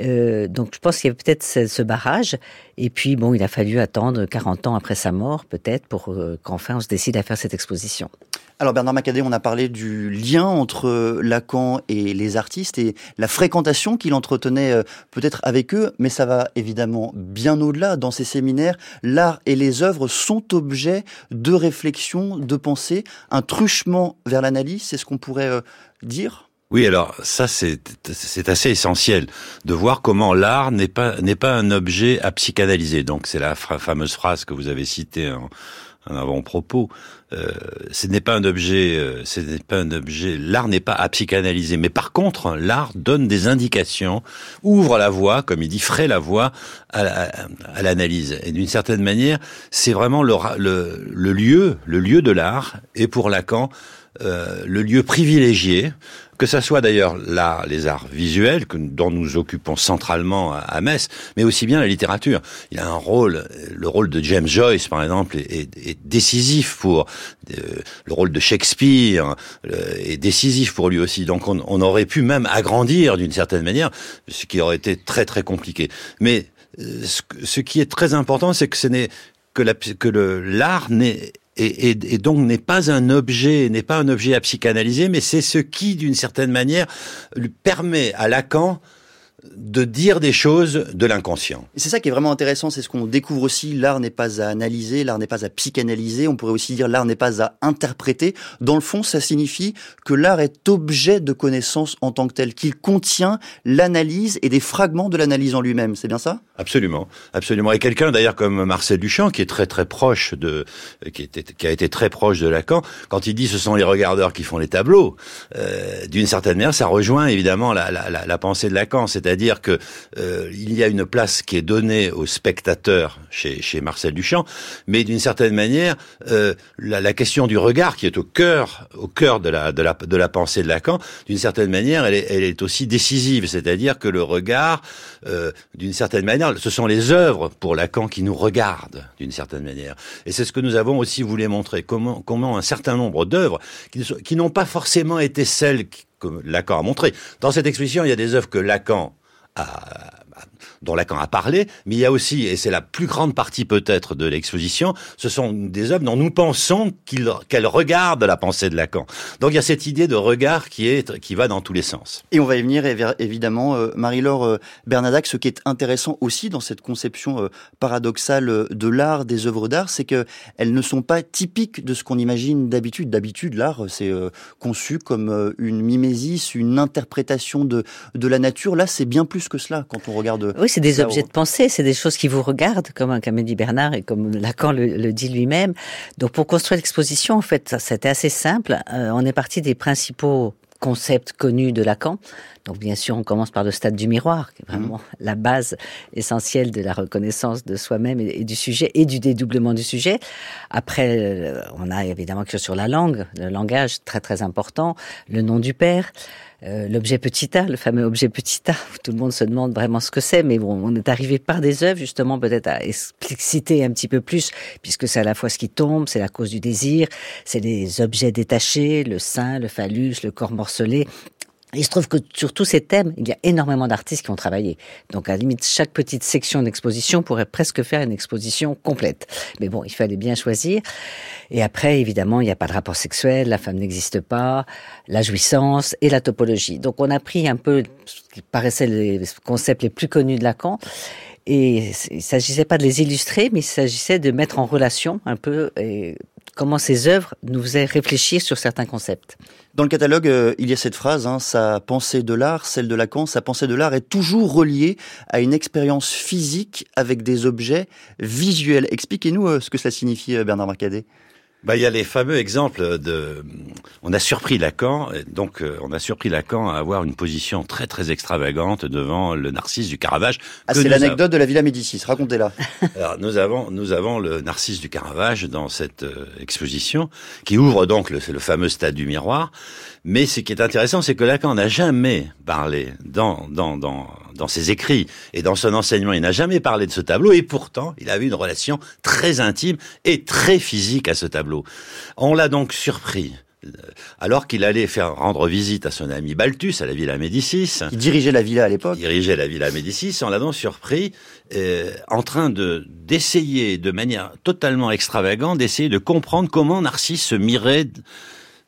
euh, donc je pense qu'il y avait peut-être ce, barrage. Et puis bon, il a fallu attendre 40 ans après sa mort, peut-être, pour euh, qu'enfin on se décide à faire cette exposition. Alors Bernard Macadet, on a parlé du lien entre Lacan et les artistes et la fréquentation qu'il entretenait euh, peut-être avec eux, mais ça va évidemment bien au-delà. Dans ces séminaires, l'art et les œuvres sont objets de réflexion, de pensée, un truchement vers l'analyse, c'est ce qu'on pourrait dire? Oui, alors ça c'est assez essentiel de voir comment l'art n'est pas n'est pas un objet à psychanalyser. Donc c'est la fameuse phrase que vous avez citée en, en avant-propos. Euh, ce n'est pas un objet, euh, ce n'est pas un objet. L'art n'est pas à psychanalyser, mais par contre, l'art donne des indications, ouvre la voie, comme il dit, ferait la voie à, l'analyse. Et d'une certaine manière, c'est vraiment le, le, le, lieu, le lieu de l'art. Et pour Lacan, euh, le lieu privilégié, que ça soit d'ailleurs l'art, les arts visuels, que, dont nous occupons centralement à, Metz, mais aussi bien la littérature. Il a un rôle, le rôle de James Joyce, par exemple, est, est, décisif pour euh, le rôle de Shakespeare euh, est décisif pour lui aussi. Donc on, on aurait pu même agrandir d'une certaine manière, ce qui aurait été très très compliqué. Mais ce, ce qui est très important, c'est que ce n'est que, la, que l'art n'est et, donc n'est pas un objet, n'est pas un objet à psychanalyser, mais c'est ce qui, d'une certaine manière, lui permet à Lacan de dire des choses de l'inconscient. C'est ça qui est vraiment intéressant, c'est ce qu'on découvre aussi. L'art n'est pas à analyser, l'art n'est pas à psychanalyser. On pourrait aussi dire l'art n'est pas à interpréter. Dans le fond, ça signifie que l'art est objet de connaissance en tant que tel, qu'il contient l'analyse et des fragments de l'analyse en lui-même. C'est bien ça? Absolument, absolument. Et quelqu'un d'ailleurs comme Marcel Duchamp, qui est très très proche de, qui, était, qui a été très proche de Lacan, quand il dit ce sont les regardeurs qui font les tableaux, euh, d'une certaine manière, ça rejoint évidemment la, la, la, la pensée de Lacan, c'est-à-dire c'est-à-dire que euh, il y a une place qui est donnée au spectateur chez, Marcel Duchamp, mais d'une certaine manière, euh, la, question du regard qui est au cœur, au cœur de la de la pensée de Lacan, d'une certaine manière, elle est, aussi décisive, c'est-à-dire que le regard, euh, d'une certaine manière, ce sont les œuvres pour Lacan qui nous regardent d'une certaine manière, et c'est ce que nous avons aussi voulu montrer. Comment comment un certain nombre d'œuvres qui, qui n'ont pas forcément été celles que Lacan a montrées. Dans cette exposition, il y a des œuvres que Lacan a, dont Lacan a parlé, mais il y a aussi, et c'est la plus grande partie peut-être de l'exposition, ce sont des œuvres dont nous pensons qu'elles regardent la pensée de Lacan. Donc il y a cette idée de regard qui est qui va dans tous les sens. Et on va y venir évidemment, euh, Marie-Laure euh, Bernadac. Ce qui est intéressant aussi dans cette conception euh, paradoxale de l'art, des œuvres d'art, c'est que elles ne sont pas typiques de ce qu'on imagine d'habitude. D'habitude, l'art c'est conçu comme une mimésis, une interprétation de de la nature. Là, c'est bien plus que cela quand on regarde c'est des objets de pensée, c'est des choses qui vous regardent, comme un dit Bernard et comme Lacan le, dit lui-même. Donc pour construire l'exposition, en fait, c'était assez simple. Euh, on est parti des principaux concepts connus de Lacan. Donc bien sûr, on commence par le stade du miroir, qui est vraiment mmh. la base essentielle de la reconnaissance de soi-même et, du sujet et du dédoublement du sujet. Après, euh, on a évidemment chose sur la langue, le langage très très important, le nom du père. Euh, l'objet petit a, le fameux objet petit a, où tout le monde se demande vraiment ce que c'est, mais bon, on est arrivé par des œuvres justement peut-être à expliciter un petit peu plus, puisque c'est à la fois ce qui tombe, c'est la cause du désir, c'est les objets détachés, le sein, le phallus, le corps morcelé, il se trouve que sur tous ces thèmes, il y a énormément d'artistes qui ont travaillé. Donc, à la limite, chaque petite section d'exposition pourrait presque faire une exposition complète. Mais bon, il fallait bien choisir. Et après, évidemment, il n'y a pas de rapport sexuel, la femme n'existe pas, la jouissance et la topologie. Donc, on a pris un peu ce qui paraissait les concepts les plus connus de Lacan. Et il s'agissait pas de les illustrer, mais il s'agissait de mettre en relation un peu comment ces œuvres nous faisaient réfléchir sur certains concepts. Dans le catalogue, euh, il y a cette phrase, hein, sa pensée de l'art, celle de Lacan, sa pensée de l'art est toujours reliée à une expérience physique avec des objets visuels. Expliquez-nous euh, ce que cela signifie, euh, Bernard Marcadet. Bah, il y a les fameux exemples de. On a surpris Lacan, donc euh, on a surpris Lacan à avoir une position très très extravagante devant le Narcisse du Caravage. Ah, c'est l'anecdote de la Villa Médicis. Racontez-la. *laughs* Alors nous avons nous avons le Narcisse du Caravage dans cette euh, exposition qui ouvre donc le, le fameux stade du miroir. Mais ce qui est intéressant, c'est que Lacan n'a jamais parlé dans dans dans dans ses écrits et dans son enseignement, il n'a jamais parlé de ce tableau et pourtant, il avait une relation très intime et très physique à ce tableau. On l'a donc surpris euh, alors qu'il allait faire rendre visite à son ami Balthus à la Villa Médicis. Il dirigeait la villa à l'époque. Dirigeait la Villa Médicis. On l'a donc surpris euh, en train de d'essayer de manière totalement extravagante d'essayer de comprendre comment Narcisse se mirait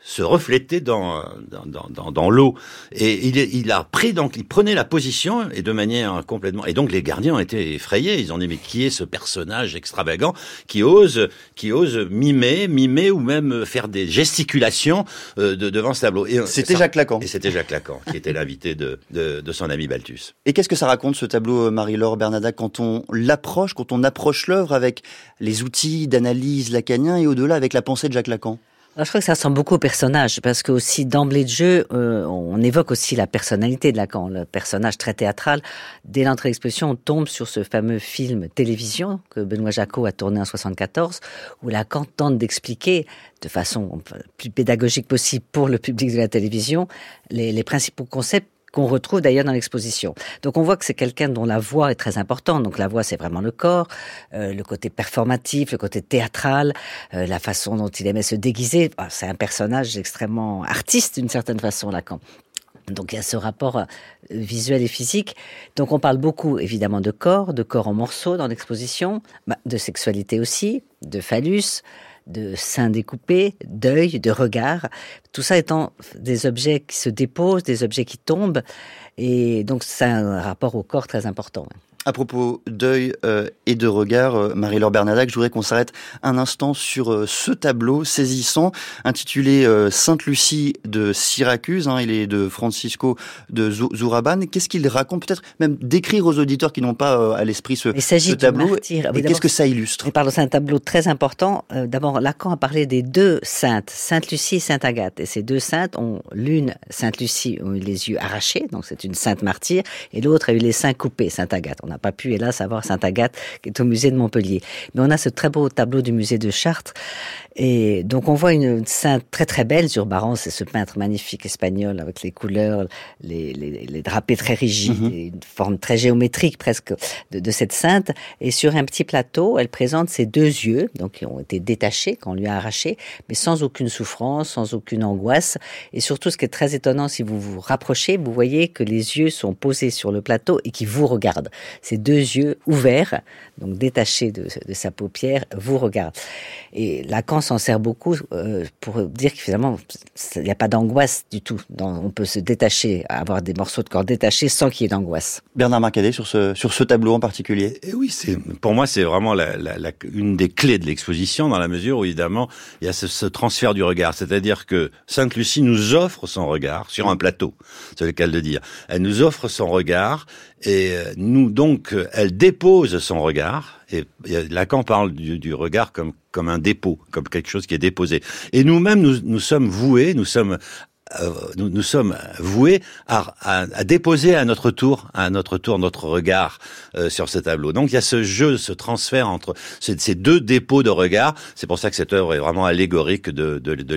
se reflétait dans dans, dans, dans l'eau. Et il, il a pris donc il prenait la position et de manière complètement et donc les gardiens ont été effrayés. Ils ont dit mais qui est ce personnage extravagant qui ose qui ose mimer mimer ou même faire des gesticulations euh, de, devant ce tableau? Et c'était Jacques Lacan. Et c'était Jacques Lacan qui était l'invité de, de, de son ami Balthus. Et qu'est-ce que ça raconte ce tableau euh, Marie-Laure Bernada quand on l'approche quand on approche l'œuvre avec les outils d'analyse lacaniens et au-delà avec la pensée de Jacques Lacan? Je crois que ça ressemble beaucoup au personnage, parce que aussi d'emblée de jeu, euh, on évoque aussi la personnalité de Lacan, le personnage très théâtral. Dès l'entrée d'exposition, on tombe sur ce fameux film télévision que Benoît Jacot a tourné en 74, où Lacan tente d'expliquer de façon plus pédagogique possible pour le public de la télévision les principaux concepts qu'on retrouve d'ailleurs dans l'exposition. Donc on voit que c'est quelqu'un dont la voix est très importante. Donc la voix, c'est vraiment le corps, euh, le côté performatif, le côté théâtral, euh, la façon dont il aimait se déguiser. Ah, c'est un personnage extrêmement artiste d'une certaine façon, Lacan. Donc il y a ce rapport euh, visuel et physique. Donc on parle beaucoup évidemment de corps, de corps en morceaux dans l'exposition, bah, de sexualité aussi, de phallus, de seins découpés, d'œil, de regard, tout ça étant des objets qui se déposent, des objets qui tombent, et donc c'est un rapport au corps très important. À propos d'œil euh, et de regard, euh, Marie-Laure Bernadac, je voudrais qu'on s'arrête un instant sur euh, ce tableau saisissant intitulé Sainte-Lucie de Syracuse. Hein, il est de Francisco de Zouraban. Qu'est-ce qu'il raconte? Peut-être même décrire aux auditeurs qui n'ont pas à l'esprit ce, ce tableau. Et qu'est-ce que ça illustre? C'est un tableau très important. D'abord, Lacan a parlé des deux saintes, Sainte-Lucie et Sainte-Agathe. Et ces deux saintes ont l'une, Sainte-Lucie, ont eu les yeux arrachés, donc c'est une sainte martyre, et l'autre a eu les seins coupés, Sainte-Agathe. On n'a pas pu, hélas, avoir Sainte-Agathe, qui est au musée de Montpellier. Mais on a ce très beau tableau du musée de Chartres. Et donc on voit une sainte très très belle sur Baron, c'est ce peintre magnifique espagnol avec les couleurs, les, les, les drapés très rigides, mhm. une forme très géométrique presque de, de, cette sainte. Et sur un petit plateau, elle présente ses deux yeux, donc qui ont été détachés, qu'on lui a arrachés, mais sans aucune souffrance, sans aucune angoisse. Et surtout, ce qui est très étonnant, si vous vous rapprochez, vous voyez que les yeux sont posés sur le plateau et qui vous regardent. Ces deux yeux ouverts, donc détachés de, de sa paupière, vous regardent. Et Lacan s'en sert beaucoup euh, pour dire que finalement, il n'y a pas d'angoisse du tout. on peut se détacher, avoir des morceaux de corps détachés sans qu'il y ait d'angoisse. Bernard Marcadet, sur ce, sur ce tableau en particulier. Et oui, c'est pour moi, c'est vraiment la, la, une des clés de l'exposition, dans la mesure où, évidemment, il y a ce, ce transfert du regard. C'est-à-dire que Sainte-Lucie nous offre son regard sur un plateau, c'est le cas de dire. Elle nous offre son regard et euh, nous, donc, elle dépose son regard. Et Lacan parle du, du regard comme comme un dépôt, comme quelque chose qui est déposé. Et nous-mêmes, nous, nous sommes voués, nous sommes euh, nous, nous, sommes voués à, à, à, déposer à notre tour, à notre tour, notre regard euh, sur ce tableau. Donc il y a ce jeu, ce transfert entre ces, deux dépôts de regard. C'est pour ça que cette œuvre est vraiment allégorique de, de, de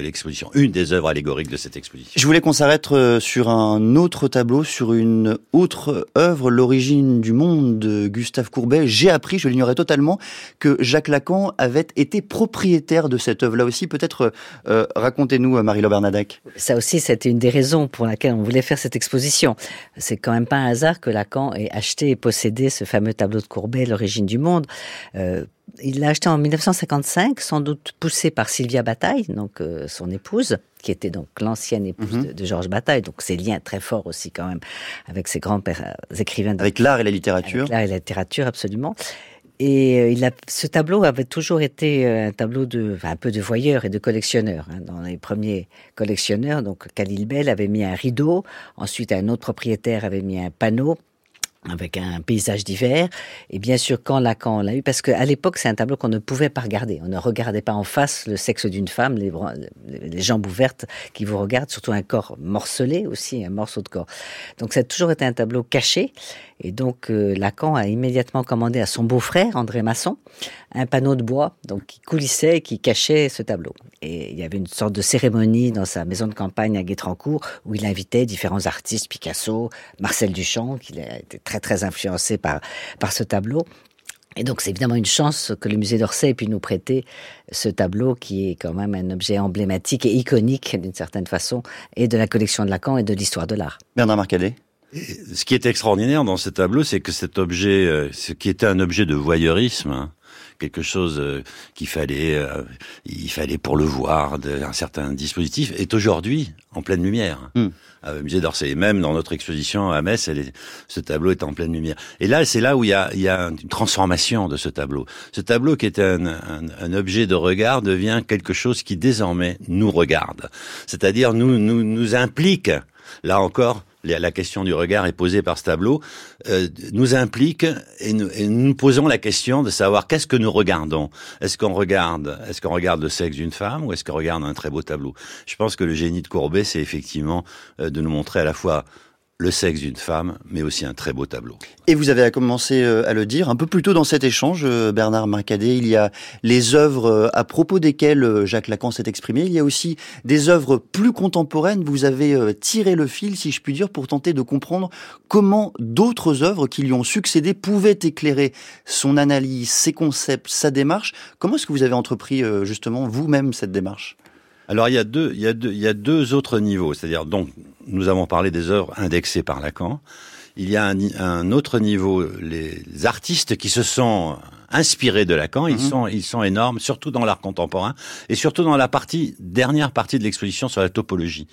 l'exposition, une des œuvres allégoriques de cette exposition. Je voulais qu'on s'arrête euh, sur un autre tableau, sur une autre œuvre, l'origine du monde de Gustave Courbet. J'ai appris, je l'ignorais totalement, que Jacques Lacan avait été propriétaire de cette œuvre-là aussi. Peut-être euh, racontez-nous, Marie-Laure Bernadac. Ça aussi, c'était une des raisons pour laquelle on voulait faire cette exposition. C'est quand même pas un hasard que Lacan ait acheté et possédé ce fameux tableau de Courbet, L'origine du monde. Euh, il l'a acheté en 1955, sans doute poussé par Sylvia Bataille, donc euh, son épouse, qui était donc l'ancienne épouse mhm. de, Georges Bataille. Donc ses liens très forts aussi quand même avec ses grands pères euh, écrivains. Avec l'art et la littérature. l'art et la littérature, absolument. Et euh, il a, ce tableau avait toujours été euh, un tableau de, enfin, un peu de voyeur et de collectionneur. Hein. Dans les premiers collectionneurs, donc Khalil Bell avait mis un rideau, ensuite un autre propriétaire avait mis un panneau avec un paysage d'hiver. Et bien sûr, quand Lacan l'a eu, parce qu'à l'époque, c'est un tableau qu'on ne pouvait pas regarder. On ne regardait pas en face le sexe d'une femme, les, les, jambes ouvertes qui vous regardent, surtout un corps morcelé aussi, un morceau de corps. Donc ça a toujours été un tableau caché. Et donc euh, Lacan a immédiatement commandé à son beau-frère, André Masson, un panneau de bois donc qui coulissait et qui cachait ce tableau. Et il y avait une sorte de cérémonie dans sa maison de campagne à Guétrancourt où il invitait différents artistes, Picasso, Marcel Duchamp, qui a été très très influencé par, par ce tableau. Et donc c'est évidemment une chance que le musée d'Orsay ait pu nous prêter ce tableau qui est quand même un objet emblématique et iconique d'une certaine façon et de la collection de Lacan et de l'histoire de l'art. Bernard Marcadet ce qui est extraordinaire dans ce tableau, c'est que cet objet, euh, ce qui était un objet de voyeurisme, hein, quelque chose euh, qu'il fallait, euh, il fallait pour le voir, un certain dispositif, est aujourd'hui en pleine lumière. Mm. Au musée d'Orsay, et même dans notre exposition à Metz, elle est, ce tableau est en pleine lumière. Et là, c'est là où il y a, il y a une transformation de ce tableau. Ce tableau qui était un, un, un objet de regard devient quelque chose qui désormais nous regarde, c'est-à-dire nous, nous, nous implique. Là encore, la question du regard est posée par ce tableau, euh, nous implique et nous, nous, posons la question de savoir qu'est-ce que nous regardons. Est-ce qu'on regarde, est-ce qu'on regarde le sexe d'une femme ou est-ce qu'on regarde un très beau tableau? Je pense que le génie de Courbet, c'est effectivement euh, de nous montrer à la fois le sexe d'une femme, mais aussi un très beau tableau. Et vous avez commencé euh, à le dire un peu plus tôt dans cet échange, euh, Bernard Marcadet, il y a les œuvres euh, à propos desquelles Jacques Lacan s'est exprimé, il y a aussi des œuvres plus contemporaines. Vous avez tiré le fil, si je puis dire, pour tenter de comprendre comment d'autres œuvres qui lui ont succédé pouvaient éclairer son analyse, ses concepts, sa démarche. Comment est-ce que vous avez entrepris justement vous-même cette démarche? Alors il y a deux, il y a deux, il y a deux autres niveaux. C'est-à-dire donc nous avons parlé des œuvres indexées par Lacan. Il y a un, un autre niveau, les artistes qui se sont inspirés de Lacan. Ils mhm. sont, ils sont énormes, surtout dans l'art contemporain et surtout dans la partie dernière partie de l'exposition sur la topologie.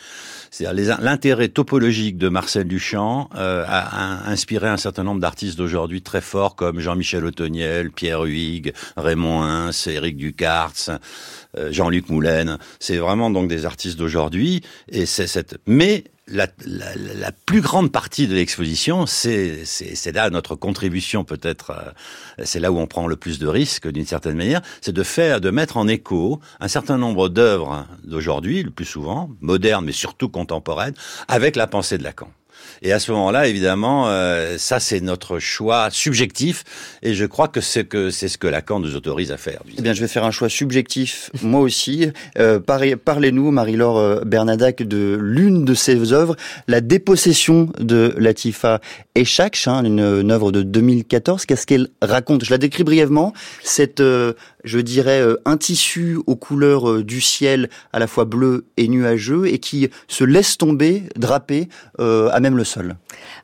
C'est-à-dire l'intérêt topologique de Marcel Duchamp euh, a, inspiré un certain nombre d'artistes d'aujourd'hui très forts comme Jean-Michel Autoniel, Pierre Huyghe, Raymond Hins, Éric Ducartz, euh, Jean-Luc Moulin. C'est vraiment donc des artistes d'aujourd'hui et c'est cette mais la, la, la, plus grande partie de l'exposition, c'est là notre contribution peut-être, euh, c'est là où on prend le plus de risques d'une certaine manière, c'est de faire, de mettre en écho un certain nombre d'œuvres d'aujourd'hui, le plus souvent, modernes mais surtout contemporaines, avec la pensée de Lacan. Et à ce moment-là, évidemment, euh, ça c'est notre choix subjectif, et je crois que c'est que c'est ce que Lacan nous autorise à faire. Eh bien, je vais faire un choix subjectif, *laughs* moi aussi. Euh, Parlez-nous, Marie-Laure euh, Bernadac, de l'une de ses œuvres, La dépossession de Latifa Echak, hein, une, une œuvre de 2014. Qu'est-ce qu'elle raconte? Je la décris brièvement. Cette euh, je dirais, euh, un tissu aux couleurs euh, du ciel à la fois bleu et nuageux et qui se laisse tomber, draper euh, à même le sol.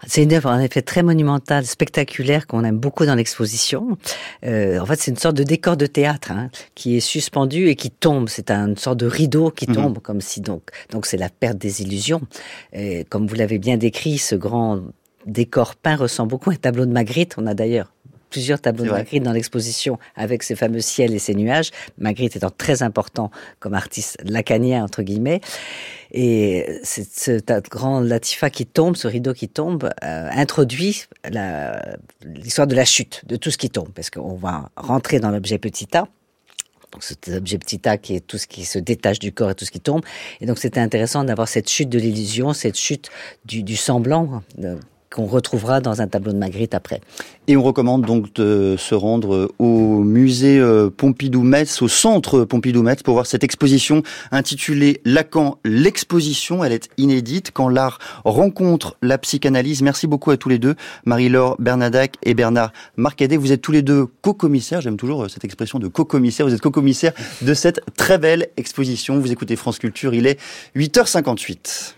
C'est une œuvre en effet très monumentale, spectaculaire qu'on aime beaucoup dans l'exposition. en fait, c'est une sorte de décor de théâtre hein, qui est suspendu et qui tombe. C'est une sorte de rideau qui mhm. tombe, comme si donc donc c'est la perte des illusions. Et comme vous l'avez bien décrit, ce grand décor peint ressemble beaucoup à un tableau de Magritte. On a d'ailleurs plusieurs tableaux de Magritte dans l'exposition avec ces fameux ciels et ces nuages. Magritte étant très important comme artiste lacanien, entre guillemets. Et ce grand latifa qui tombe, ce rideau qui tombe, euh, introduit l'histoire de la chute, de tout ce qui tombe. Parce qu'on va rentrer dans l'objet petit a. Donc cet objet petit a qui est tout ce qui se détache du corps et tout ce qui tombe. Et donc c'était intéressant d'avoir cette chute de l'illusion, cette chute du, du semblant, qu'on retrouvera dans un tableau de Magritte après. Et on recommande donc de se rendre au musée euh, Pompidou-Metz, au centre Pompidou-Metz, pour voir cette exposition intitulée Lacan, l'exposition. Elle est inédite quand l'art rencontre la psychanalyse. Merci beaucoup à tous les deux, Marie-Laure Bernadac et Bernard Marcadet. Vous êtes tous les deux co-commissaires, j'aime toujours euh, cette expression de co-commissaire, vous êtes co-commissaire de cette très belle exposition. Vous écoutez France Culture, il est 8h58.